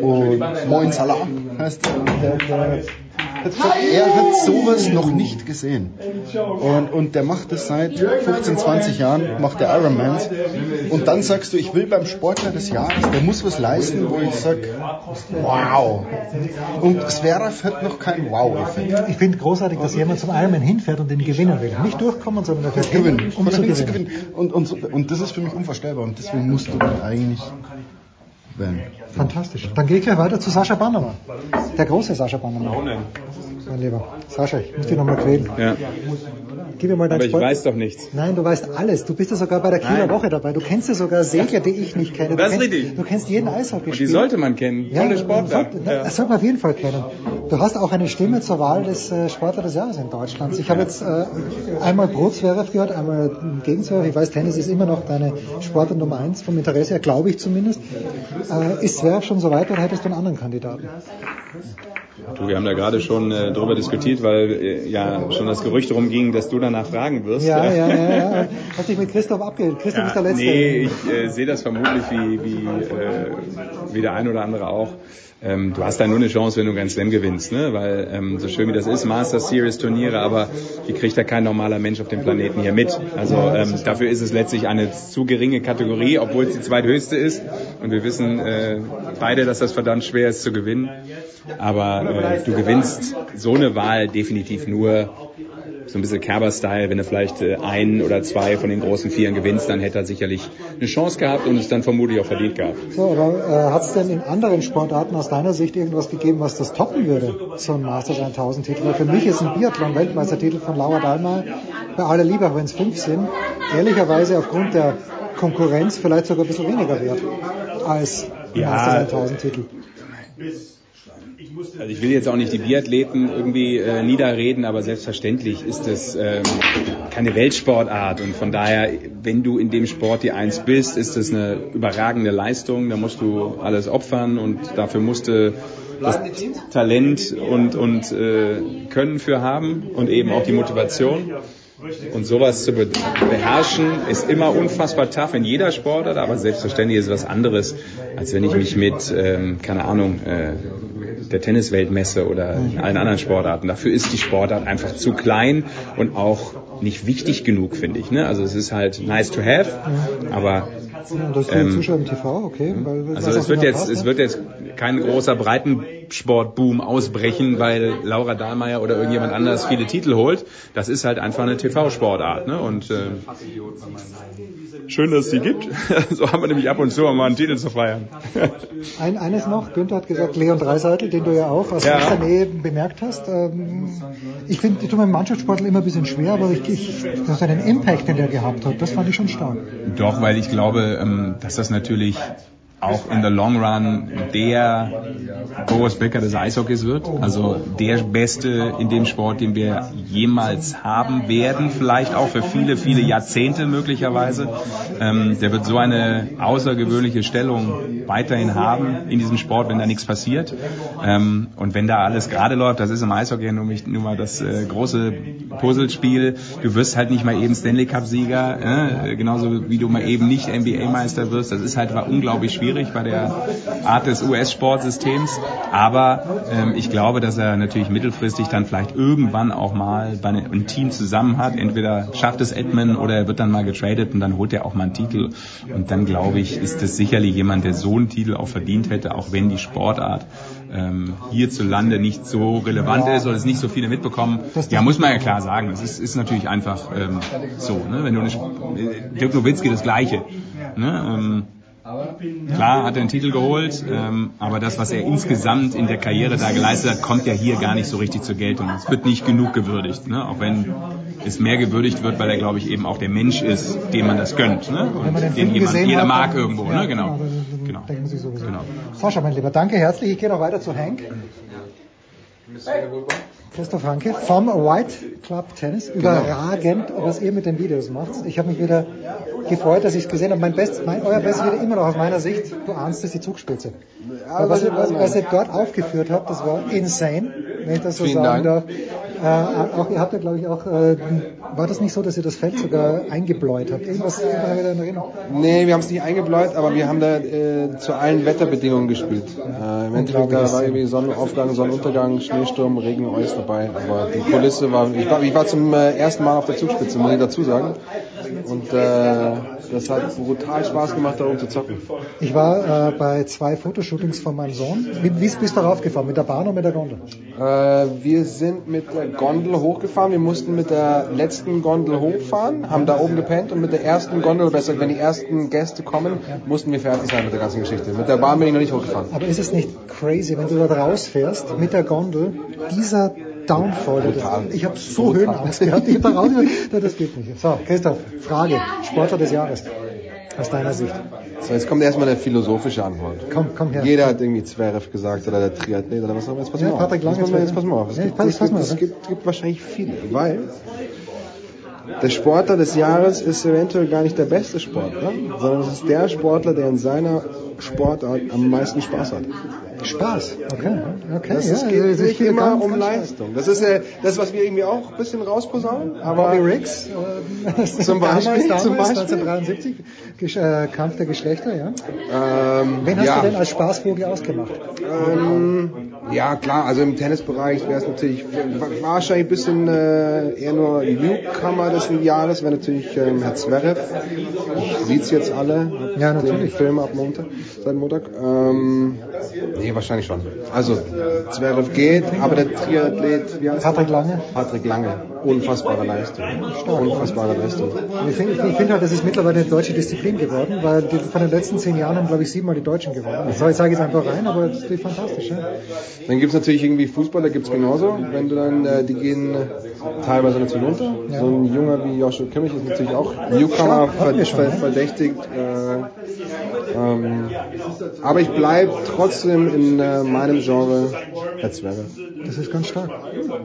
Und Moin Salah heißt der, er hat sowas noch nicht gesehen. Und, und der macht das seit 15, 20 Jahren, macht der Ironmans. Und dann sagst du, ich will beim Sportler des Jahres, der muss was leisten, wo ich sag, wow. Und Zverev hat noch keinen Wow-Effekt. Ich finde großartig, dass jemand zum Ironman hinfährt und den gewinnen will. Nicht durchkommen, sondern er fährt Gewinnen, um zu gewinnen. Und, und, und das ist für mich unvorstellbar. Und deswegen musst du dann eigentlich werden. Fantastisch. Dann gehe ich gleich weiter zu Sascha Bannermann. Der große Sascha Bannermann. Mein Lieber. Sascha, ich muss dich nochmal quälen. Ja. Gib mir mal dein Aber ich Sport- weiß doch nichts. Nein, du weißt alles. Du bist ja sogar bei der Kieler Nein. Woche dabei. Du kennst ja sogar Segler, die ich nicht kenne. Du Das ist kennst, richtig. Du kennst jeden Eishockey. Und die sollte man kennen. Tolle Sportler. Sollte, Ja. Das sollte man auf jeden Fall kennen. Du hast auch eine Stimme zur Wahl des äh, Sportler des Jahres in Deutschland. Ich habe jetzt äh, einmal Pro Zverev gehört, einmal gegen Zverev. Ich weiß, Tennis ist immer noch deine Sportart Nummer eins vom Interesse her, glaube ich zumindest. Äh, ist Zverev schon so weit oder hättest du einen anderen Kandidaten? Du, wir haben da gerade schon äh, drüber diskutiert, weil äh, ja schon das Gerücht darum ging, dass du danach fragen wirst. Ja, ja, ja, ja. <laughs> Hast dich mit Christoph abgehört. Christoph Ja, ist der Letzte. nee, ich äh, sehe das vermutlich wie, wie, äh, wie der ein oder andere auch. Ähm, du hast da nur eine Chance, wenn du Grand Slam gewinnst, ne? weil ähm, so schön wie das ist, Master Series Turniere, aber die kriegt ja kein normaler Mensch auf dem Planeten hier mit. Also ähm, dafür ist es letztlich eine zu geringe Kategorie, obwohl es die zweithöchste ist. Und wir wissen äh, beide, dass das verdammt schwer ist zu gewinnen. Aber äh, du gewinnst so eine Wahl definitiv nur so ein bisschen Kerber-Style, wenn du vielleicht äh, ein oder zwei von den großen Vieren gewinnst, dann hätte er sicherlich eine Chance gehabt und es dann vermutlich auch verdient gehabt. So, aber äh, hat es denn in anderen Sportarten aus deiner Sicht irgendwas gegeben, was das toppen würde, so ein Masters 1000 Titel? Weil für mich ist ein Biathlon-Weltmeistertitel von Laura Dahlmeier, bei aller Liebe, auch wenn es fünf sind, ehrlicherweise aufgrund der Konkurrenz vielleicht sogar ein bisschen weniger wert als ein Ja, Masters 1000 Titel. Also ich will jetzt auch nicht die Biathleten irgendwie äh, niederreden, aber selbstverständlich ist es ähm, keine Weltsportart und von daher, wenn du in dem Sport die Eins bist, ist es eine überragende Leistung. Da musst du alles opfern und dafür musst du das Talent und, und äh, Können für haben und eben auch die Motivation. Und sowas zu be beherrschen ist immer unfassbar tough in jeder Sportart, aber selbstverständlich ist es was anderes, als wenn ich mich mit, ähm, keine Ahnung, äh, der Tenniswelt messe oder in allen anderen Sportarten. Dafür ist die Sportart einfach zu klein und auch nicht wichtig genug, finde ich. Ne? Also es ist halt nice to have, aber Und das ähm, Zuschauer im TV, okay. Weil, also es wird jetzt, es wird jetzt kein großer Breitensportboom ausbrechen, weil Laura Dahlmeier oder irgendjemand anders viele Titel holt. Das ist halt einfach eine TV-Sportart, ne? Und äh, schön, dass es die gibt. <laughs> so haben wir nämlich ab und zu mal einen Titel zu feiern. Ein, eines noch, Günther hat gesagt, Leon Dreiseitel, den du ja auch aus ja. nächster Nähe bemerkt hast. Ähm, ich finde, ich tue meinem Mannschaftssportler immer ein bisschen schwer, aber ich, ich, einen Impact, den der gehabt hat, das fand ich schon stark. Doch, weil ich glaube, ähm, dass das natürlich auch in the long run der Boris Becker des Eishockeys wird. Also der Beste in dem Sport, den wir jemals haben werden. Vielleicht auch für viele, viele Jahrzehnte möglicherweise. Ähm, der wird so eine außergewöhnliche Stellung weiterhin haben in diesem Sport, wenn da nichts passiert. Ähm, und wenn da alles gerade läuft, das ist im Eishockey nur, nur mal das äh, große Puzzlespiel. Du wirst halt nicht mal eben Stanley Cup Sieger, äh, genauso wie du mal eben nicht NBA Meister wirst. Das ist halt war unglaublich schwierig schwierig bei der Art des US-Sportsystems. Aber ähm, ich glaube, dass er natürlich mittelfristig dann vielleicht irgendwann auch mal bei einem Team zusammen hat. Entweder schafft es Edmund oder er wird dann mal getradet und dann holt er auch mal einen Titel. Und dann glaube ich, ist das sicherlich jemand, der so einen Titel auch verdient hätte, auch wenn die Sportart ähm, hierzulande nicht so relevant ist oder es nicht so viele mitbekommen. Ja, muss man ja klar sagen. Das ist, ist natürlich einfach ähm, so. Ne? Wenn du nicht, Dirk Nowitzki das Gleiche. Ne? Ähm, Klar hat er einen Titel geholt, ähm, aber das, was er insgesamt in der Karriere da geleistet hat, kommt ja hier gar nicht so richtig zur Geltung. Es wird nicht genug gewürdigt, ne? auch wenn es mehr gewürdigt wird, weil er, glaube ich, eben auch der Mensch ist, dem man das gönnt. Ne? Und den jemand, jeder hat, mag irgendwo. Ja, ne? Genau. genau. genau. genau. Sascha, mein Lieber, danke herzlich. Ich gehe noch weiter zu Hank. Christoph Hanke vom White Club Tennis. Genau. Überragend, was ihr mit den Videos macht. Ich habe mich wieder gefreut, dass ich es gesehen habe. Mein Best, mein, euer Bestes wieder immer noch aus meiner Sicht. Du ahnst es, die Zugspitze. Aber was, was, was ihr dort aufgeführt habt, das war insane, wenn ich das so Vielen sagen Dank. darf. Äh, auch, ihr habt ja, glaube ich, auch, äh, war das nicht so, dass ihr das Feld sogar eingebläut habt? Irgendwas, ich da in Erinnerung? Nee, wir haben es nicht eingebläut, aber wir haben da äh, zu allen Wetterbedingungen gespielt. Äh, Im Endeffekt da war irgendwie Sonnenaufgang, Sonnenuntergang, Schneesturm, Regen, alles dabei. Aber die Kulisse war, ich war, ich war zum äh, ersten Mal auf der Zugspitze, muss ich dazu sagen. Und äh, das hat brutal Spaß gemacht, da oben zu zocken. Ich war äh, bei zwei Fotoshootings von meinem Sohn. Wie, wie bist du darauf gefahren? Mit der Bahn oder mit der Gondel? Äh, wir sind mit der Gondel hochgefahren. Wir mussten mit der letzten Gondel hochfahren, haben da oben gepennt und mit der ersten Gondel, besser wenn die ersten Gäste kommen, mussten wir fertig sein mit der ganzen Geschichte. Mit der Bahn bin ich noch nicht hochgefahren. Aber ist es nicht crazy, wenn du da rausfährst mit der Gondel, dieser Downfall. Ich habe so Brutal. Höhenangst gehabt. Ich hab da raus, das geht nicht. So, Christoph, Frage. Sportler des Jahres. Aus deiner Sicht. So, jetzt kommt erstmal eine philosophische Antwort. Komm, komm her. Jeder hat irgendwie Zverev gesagt oder der Triathlet oder was auch immer. Jetzt pass mal Ja, auf. Patrick Lange Jetzt jetzt pass mal auf. Es, Ja, gibt, pass- es, pass mal, es gibt, gibt wahrscheinlich viele, weil der Sportler des Jahres ist eventuell gar nicht der beste Sportler, sondern es ist der Sportler, der in seiner Sportart am meisten Spaß hat. Spaß, okay. okay Das ja, ist, geht also ich nicht bin immer um Leistung. Das ist ja das, was wir irgendwie auch ein bisschen rausposaunen. Aber Bobby Riggs, <laughs> äh, Zum Beispiel, damals, zum damals, Beispiel. 1973, Gesch äh, Kampf der Geschlechter, ja. Ähm, Wen hast ja. du denn als Spaßvogel ausgemacht? Ähm, ja, klar, also im Tennisbereich wäre es natürlich wahrscheinlich ein bisschen äh, eher nur Newcomer des Jahres, wäre natürlich ähm, Herr Zverev. Sieht's jetzt alle. Ja, natürlich. Film ab Montag, seit Montag. Ähm, nee, wahrscheinlich schon. Also, Zverev geht, aber der Triathlet, wie heißt Patrick? Lange. Patrick Lange. Unfassbare Leistung. Unfassbare Leistung. Ich finde ich find halt, das ist mittlerweile eine deutsche Disziplin geworden, weil die, von den letzten zehn Jahren haben, glaube ich, siebenmal die Deutschen gewonnen. Ich sage jetzt einfach rein, aber das ist fantastisch. Ja? Dann gibt's natürlich irgendwie Fußball, da gibt's genauso. Wenn du dann, äh, die gehen teilweise natürlich runter. Ja. So ein Junger wie Joshua Kimmich ist natürlich auch Newcomer, ver ver verdächtigt. Äh, ähm, aber ich bleibe trotzdem in äh, meinem Genre Zverev. Das ist ganz stark.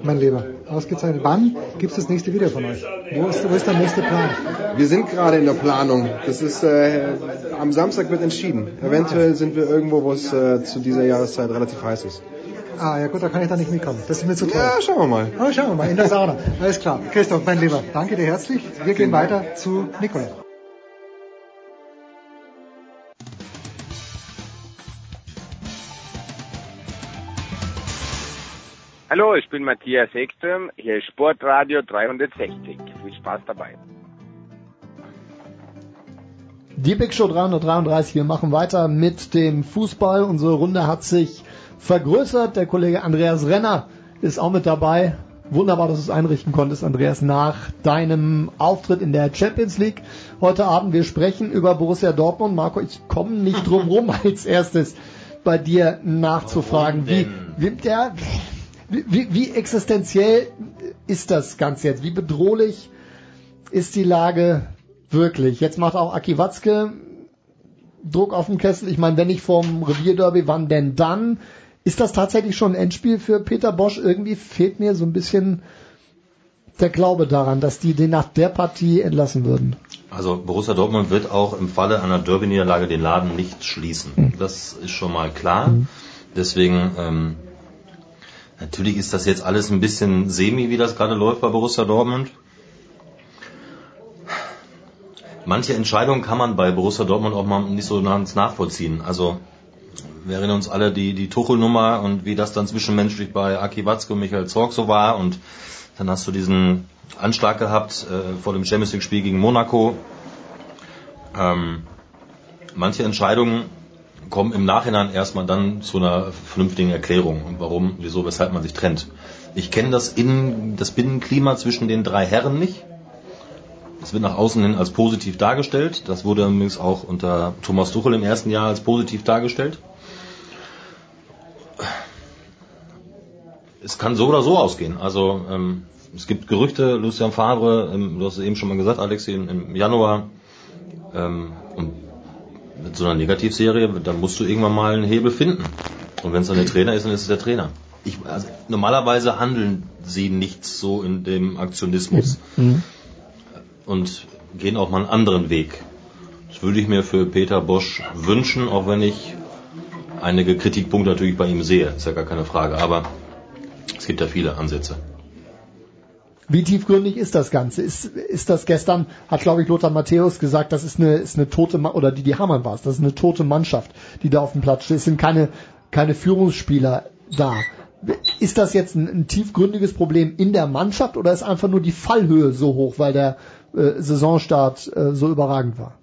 Mein Lieber, ausgezeichnet. Wann gibt's das nächste Video von euch? Wo ist, wo ist der nächste Plan? Wir sind gerade in der Planung. Das ist äh, am Samstag wird entschieden. Eventuell sind wir irgendwo, wo es äh, zu dieser Jahreszeit relativ heiß ist. Ah, ja gut, da kann ich da nicht mitkommen. Das ist mir zu teuer. Ja, schauen wir mal. Ah, schauen wir mal, in der Sauna. Alles klar. Christoph, mein Lieber, danke dir herzlich. Wir gehen weiter zu Nikola. Hallo, ich bin Matthias Ekström, hier ist Sportradio 360. Viel Spaß dabei. Die Big Show 333, wir machen weiter mit dem Fußball. Unsere Runde hat sich vergrößert. Der Kollege Andreas Renner ist auch mit dabei. Wunderbar, dass du es einrichten konntest, Andreas, nach deinem Auftritt in der Champions League heute Abend. Wir sprechen über Borussia Dortmund. Marco, ich komme nicht drum rum, <laughs> als erstes bei dir nachzufragen, wie, wie, der, wie, wie existenziell ist das Ganze jetzt? Wie bedrohlich ist die Lage wirklich? Jetzt macht auch Aki Watzke Druck auf den Kessel. Ich meine, wenn nicht vom Revierderby, wann denn dann? Ist das tatsächlich schon ein Endspiel für Peter Bosch? Irgendwie fehlt mir so ein bisschen der Glaube daran, dass die den nach der Partie entlassen würden. Also Borussia Dortmund wird auch im Falle einer Derby-Niederlage den Laden nicht schließen. Das ist schon mal klar. Deswegen ähm, natürlich ist das jetzt alles ein bisschen semi, wie das gerade läuft bei Borussia Dortmund. Manche Entscheidungen kann man bei Borussia Dortmund auch mal nicht so ganz nachvollziehen. Also wir erinnern uns alle die, die Tuchel-Nummer und wie das dann zwischenmenschlich bei Aki Watzke und Michael Zorg so war. Und dann hast du diesen Anschlag gehabt äh, vor dem Champions League-Spiel gegen Monaco. Ähm, manche Entscheidungen kommen im Nachhinein erstmal dann zu einer vernünftigen Erklärung und warum, wieso, weshalb man sich trennt. Ich kenne das, Innen, das Binnenklima zwischen den drei Herren nicht. Es wird nach außen hin als positiv dargestellt. Das wurde übrigens auch unter Thomas Tuchel im ersten Jahr als positiv dargestellt. Es kann so oder so ausgehen. Also ähm, es gibt Gerüchte, Lucian Favre, ähm, du hast es eben schon mal gesagt, Alex, im, im Januar. Ähm, und mit so einer Negativserie, dann musst du irgendwann mal einen Hebel finden. Und wenn es dann der Trainer ist, dann ist es der Trainer. Ich, also, normalerweise handeln sie nicht so in dem Aktionismus Mhm. und gehen auch mal einen anderen Weg. Das würde ich mir für Peter Bosch wünschen, auch wenn ich einige Kritikpunkte natürlich bei ihm sehe, ist ja gar keine Frage. Aber es gibt ja viele Ansätze. Wie tiefgründig ist das Ganze? Ist, ist das gestern, hat glaube ich Lothar Matthäus gesagt, das ist eine, ist eine tote, oder die, die Hamann war es, das ist eine tote Mannschaft, die da auf dem Platz steht. Es sind keine, keine Führungsspieler da. Ist das jetzt ein, ein tiefgründiges Problem in der Mannschaft oder ist einfach nur die Fallhöhe so hoch, weil der äh, Saisonstart äh, so überragend war?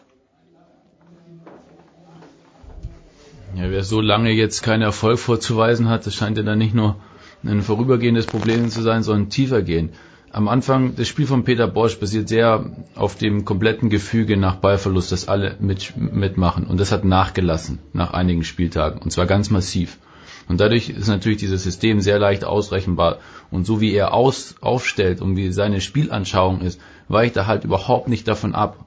Ja, wer so lange jetzt keinen Erfolg vorzuweisen hat, das scheint ja dann nicht nur ein vorübergehendes Problem zu sein, sondern tiefer gehen. Am Anfang, das Spiel von Peter Bosch basiert sehr auf dem kompletten Gefüge nach Ballverlust, das alle mit, mitmachen. Und das hat nachgelassen nach einigen Spieltagen. Und zwar ganz massiv. Und dadurch ist natürlich dieses System sehr leicht ausrechenbar. Und so wie er aus, aufstellt und wie seine Spielanschauung ist, weicht er halt überhaupt nicht davon ab.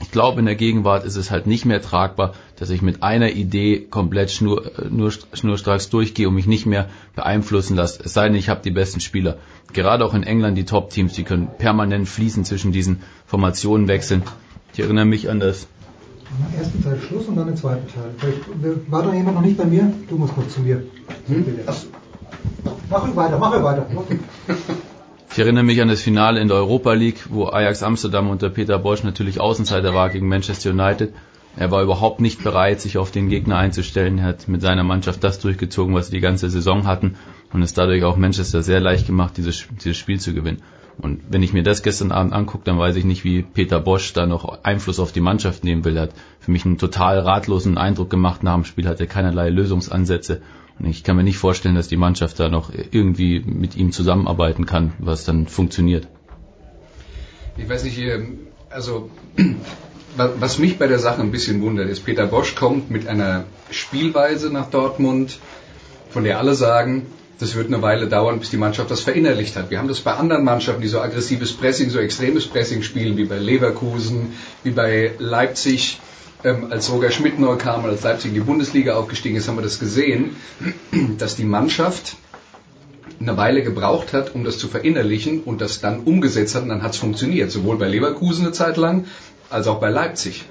Ich glaube, in der Gegenwart ist es halt nicht mehr tragbar, dass ich mit einer Idee komplett schnur, äh, nur, schnurstracks durchgehe und mich nicht mehr beeinflussen lasse. Es sei denn, ich habe die besten Spieler. Gerade auch in England die Top-Teams, die können permanent fließen zwischen diesen Formationen wechseln. Ich erinnere mich an das Im ersten Teil Schluss und dann im zweiten Teil. Vielleicht, war da jemand noch nicht bei mir? Du musst kurz zu mir. Mach weiter, mach weiter. Ich <laughs> erinnere mich an das Finale in der Europa League, wo Ajax Amsterdam unter Peter Bosch natürlich Außenseiter war gegen Manchester United. Er war überhaupt nicht bereit, sich auf den Gegner einzustellen. Er hat mit seiner Mannschaft das durchgezogen, was sie die ganze Saison hatten und es dadurch auch Manchester sehr leicht gemacht, dieses, dieses Spiel zu gewinnen. Und wenn ich mir das gestern Abend angucke, dann weiß ich nicht, wie Peter Bosch da noch Einfluss auf die Mannschaft nehmen will. Er hat für mich einen total ratlosen Eindruck gemacht nach dem Spiel, hatte keinerlei Lösungsansätze. Ich kann mir nicht vorstellen, dass die Mannschaft da noch irgendwie mit ihm zusammenarbeiten kann, was dann funktioniert. Ich weiß nicht, ähm, also <clears throat> was mich bei der Sache ein bisschen wundert, ist, Peter Bosch kommt mit einer Spielweise nach Dortmund, von der alle sagen, das wird eine Weile dauern, bis die Mannschaft das verinnerlicht hat. Wir haben das bei anderen Mannschaften, die so aggressives Pressing, so extremes Pressing spielen, wie bei Leverkusen, wie bei Leipzig. Ähm, als Roger Schmidt neu kam und als Leipzig in die Bundesliga aufgestiegen ist, haben wir das gesehen, dass die Mannschaft eine Weile gebraucht hat, um das zu verinnerlichen und das dann umgesetzt hat und dann hat es funktioniert. Sowohl bei Leverkusen eine Zeit lang als auch bei Leipzig.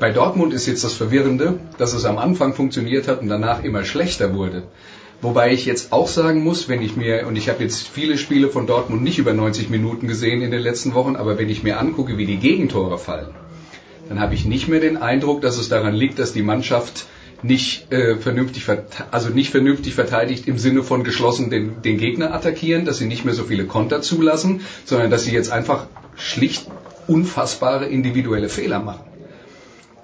Bei Dortmund ist jetzt das Verwirrende, dass es am Anfang funktioniert hat und danach immer schlechter wurde. Wobei ich jetzt auch sagen muss, wenn ich mir, und ich habe jetzt viele Spiele von Dortmund nicht über 90 Minuten gesehen in den letzten Wochen, aber wenn ich mir angucke, wie die Gegentore fallen, dann habe ich nicht mehr den Eindruck, dass es daran liegt, dass die Mannschaft nicht äh, vernünftig also nicht vernünftig verteidigt im Sinne von geschlossen den, den Gegner attackieren, dass sie nicht mehr so viele Konter zulassen, sondern dass sie jetzt einfach schlicht unfassbare individuelle Fehler machen.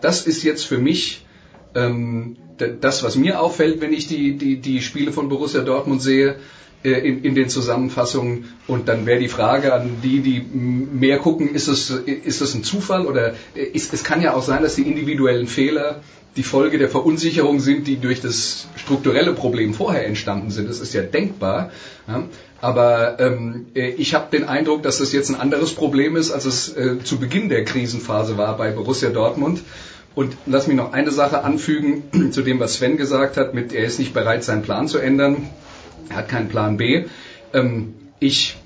Das ist jetzt für mich ähm, das, was mir auffällt, wenn ich die, die, die Spiele von Borussia Dortmund sehe in, in den Zusammenfassungen. Und dann wäre die Frage an die, die mehr gucken, ist es, ist es ein Zufall oder äh, ist, es kann ja auch sein, dass die individuellen Fehler die Folge der Verunsicherung sind, die durch das strukturelle Problem vorher entstanden sind. Das ist ja denkbar. Ja. Aber ähm, äh, ich habe den Eindruck, dass das jetzt ein anderes Problem ist, als es äh, zu Beginn der Krisenphase war bei Borussia Dortmund. Und lass mich noch eine Sache anfügen zu dem, was Sven gesagt hat, mit er ist nicht bereit, seinen Plan zu ändern. Er hat keinen Plan B. Ähm, ich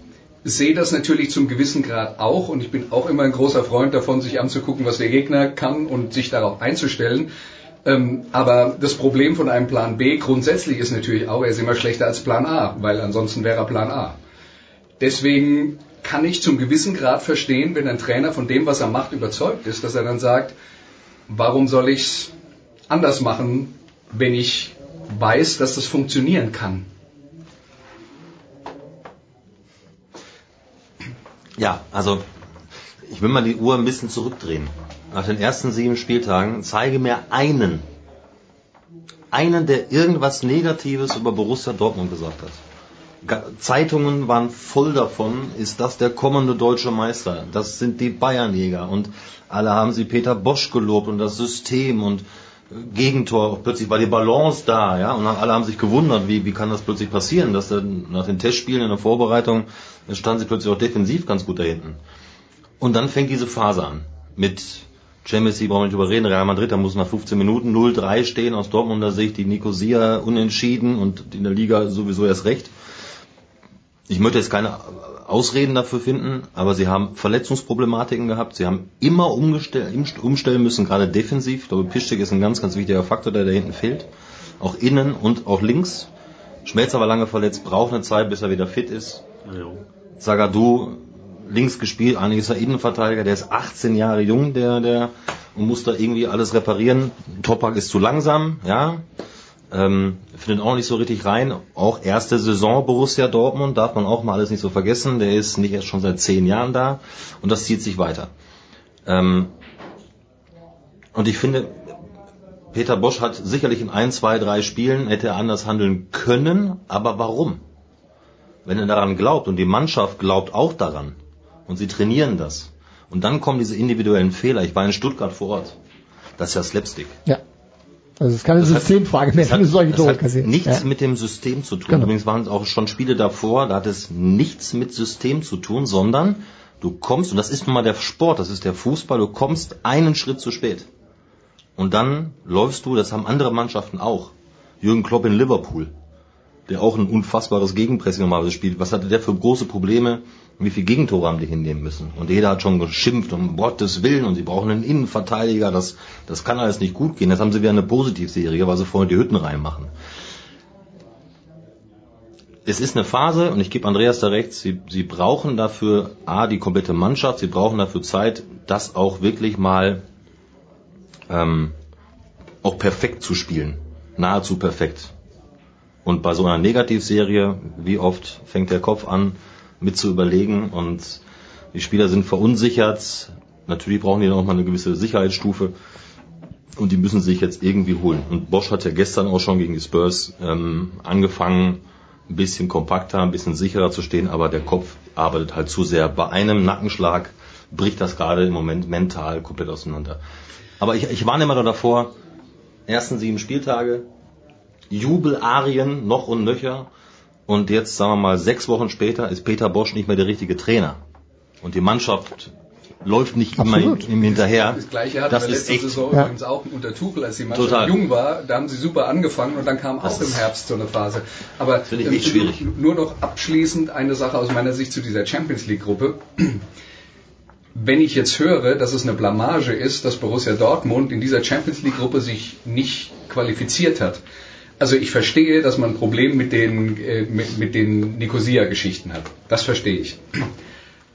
sehe das natürlich zum gewissen Grad auch und ich bin auch immer ein großer Freund davon, sich anzugucken, was der Gegner kann und sich darauf einzustellen. Ähm, aber das Problem von einem Plan B grundsätzlich ist natürlich auch, er ist immer schlechter als Plan A, weil ansonsten wäre er Plan A. Deswegen kann ich zum gewissen Grad verstehen, wenn ein Trainer von dem, was er macht, überzeugt ist, dass er dann sagt, warum soll ich es anders machen, wenn ich weiß, dass das funktionieren kann. Ja, also ich will mal die Uhr ein bisschen zurückdrehen. Nach den ersten sieben Spieltagen zeige mir einen, einen, der irgendwas Negatives über Borussia Dortmund gesagt hat. Zeitungen waren voll davon, ist das der kommende deutsche Meister. Das sind die Bayernjäger und alle haben sie Peter Bosch gelobt und das System und Gegentor, plötzlich war die Balance da, ja, und alle haben sich gewundert, wie, wie kann das plötzlich passieren, dass dann nach den Testspielen in der Vorbereitung standen sie plötzlich auch defensiv ganz gut da hinten. Und dann fängt diese Phase an. Mit Champions League brauchen wir nicht überreden, Real Madrid, da muss nach 15 Minuten 0-3 stehen aus Dortmunder Sicht, die Nicosia unentschieden und in der Liga sowieso erst recht. Ich möchte jetzt keine Ausreden dafür finden, aber sie haben Verletzungsproblematiken gehabt, sie haben immer umstellen müssen, gerade defensiv. Ich glaube, Piszczek ist ein ganz, ganz wichtiger Faktor, der da hinten fehlt. Auch innen und auch links. Schmelzer war lange verletzt, braucht eine Zeit, bis er wieder fit ist. Zagadou links gespielt, eigentlich ist er Innenverteidiger, der ist 18 Jahre jung, der, der, und muss da irgendwie alles reparieren. Topak ist zu langsam, ja. Ähm, findet auch nicht so richtig rein. Auch erste Saison Borussia Dortmund, darf man auch mal alles nicht so vergessen. Der ist nicht erst schon seit zehn Jahren da und das zieht sich weiter. Ähm, und ich finde, Peter Bosch hat sicherlich in ein, zwei, drei Spielen hätte er anders handeln können, aber warum? Wenn er daran glaubt und die Mannschaft glaubt auch daran und sie trainieren das und dann kommen diese individuellen Fehler. Ich war in Stuttgart vor Ort. Das ist ja Slapstick. Ja. Also es ist keine Das hat- Systemfrage mehr, Das wenn du hat, solche Tore hat kassierst. nichts ja. mit dem System zu tun. Genau. Übrigens waren es auch schon Spiele davor, da hat es nichts mit System zu tun, sondern du kommst, und das ist nun mal der Sport, das ist der Fußball, du kommst einen Schritt zu spät. Und dann läufst du, das haben andere Mannschaften auch. Jürgen Klopp in Liverpool, der auch ein unfassbares Gegenpressing normalerweise spielt. Was hatte der für große Probleme? Wie viele Gegentore haben die hinnehmen müssen? Und jeder hat schon geschimpft, um Gottes Willen, und sie brauchen einen Innenverteidiger, das, das kann alles nicht gut gehen. Jetzt haben sie wieder eine Positivserie, weil sie vorhin die Hütten reinmachen. Es ist eine Phase, und ich gebe Andreas da recht, sie, sie brauchen dafür A, die komplette Mannschaft, sie brauchen dafür Zeit, das auch wirklich mal ähm, auch perfekt zu spielen. Nahezu perfekt. Und bei so einer Negativserie, wie oft fängt der Kopf an, mit zu überlegen und die Spieler sind verunsichert. Natürlich brauchen die noch mal eine gewisse Sicherheitsstufe und die müssen sich jetzt irgendwie holen. Und Bosch hat ja gestern auch schon gegen die Spurs ähm, angefangen, ein bisschen kompakter, ein bisschen sicherer zu stehen, aber der Kopf arbeitet halt zu sehr. Bei einem Nackenschlag bricht das gerade im Moment mental komplett auseinander. Aber ich, ich warne immer noch davor, ersten sieben Spieltage, Jubelarien noch und nöcher. Und jetzt, sagen wir mal, sechs Wochen später ist Peter Bosch nicht mehr der richtige Trainer. Und die Mannschaft läuft nicht Absolut. Immer ihm hinterher. das gleiche hatten Das wir ist letzte echt. Saison Ja. übrigens auch unter Tuchel, als die Mannschaft Total. jung war. Da haben sie super angefangen und dann kam Das auch im Herbst so eine Phase. Aber finde ich ähm, echt schwierig. Nur noch abschließend eine Sache aus meiner Sicht zu dieser Champions League Gruppe. Wenn ich jetzt höre, dass es eine Blamage ist, dass Borussia Dortmund in dieser Champions League Gruppe sich nicht qualifiziert hat, also ich verstehe, dass man ein Problem mit den, äh, mit, mit den Nicosia-Geschichten hat. Das verstehe ich.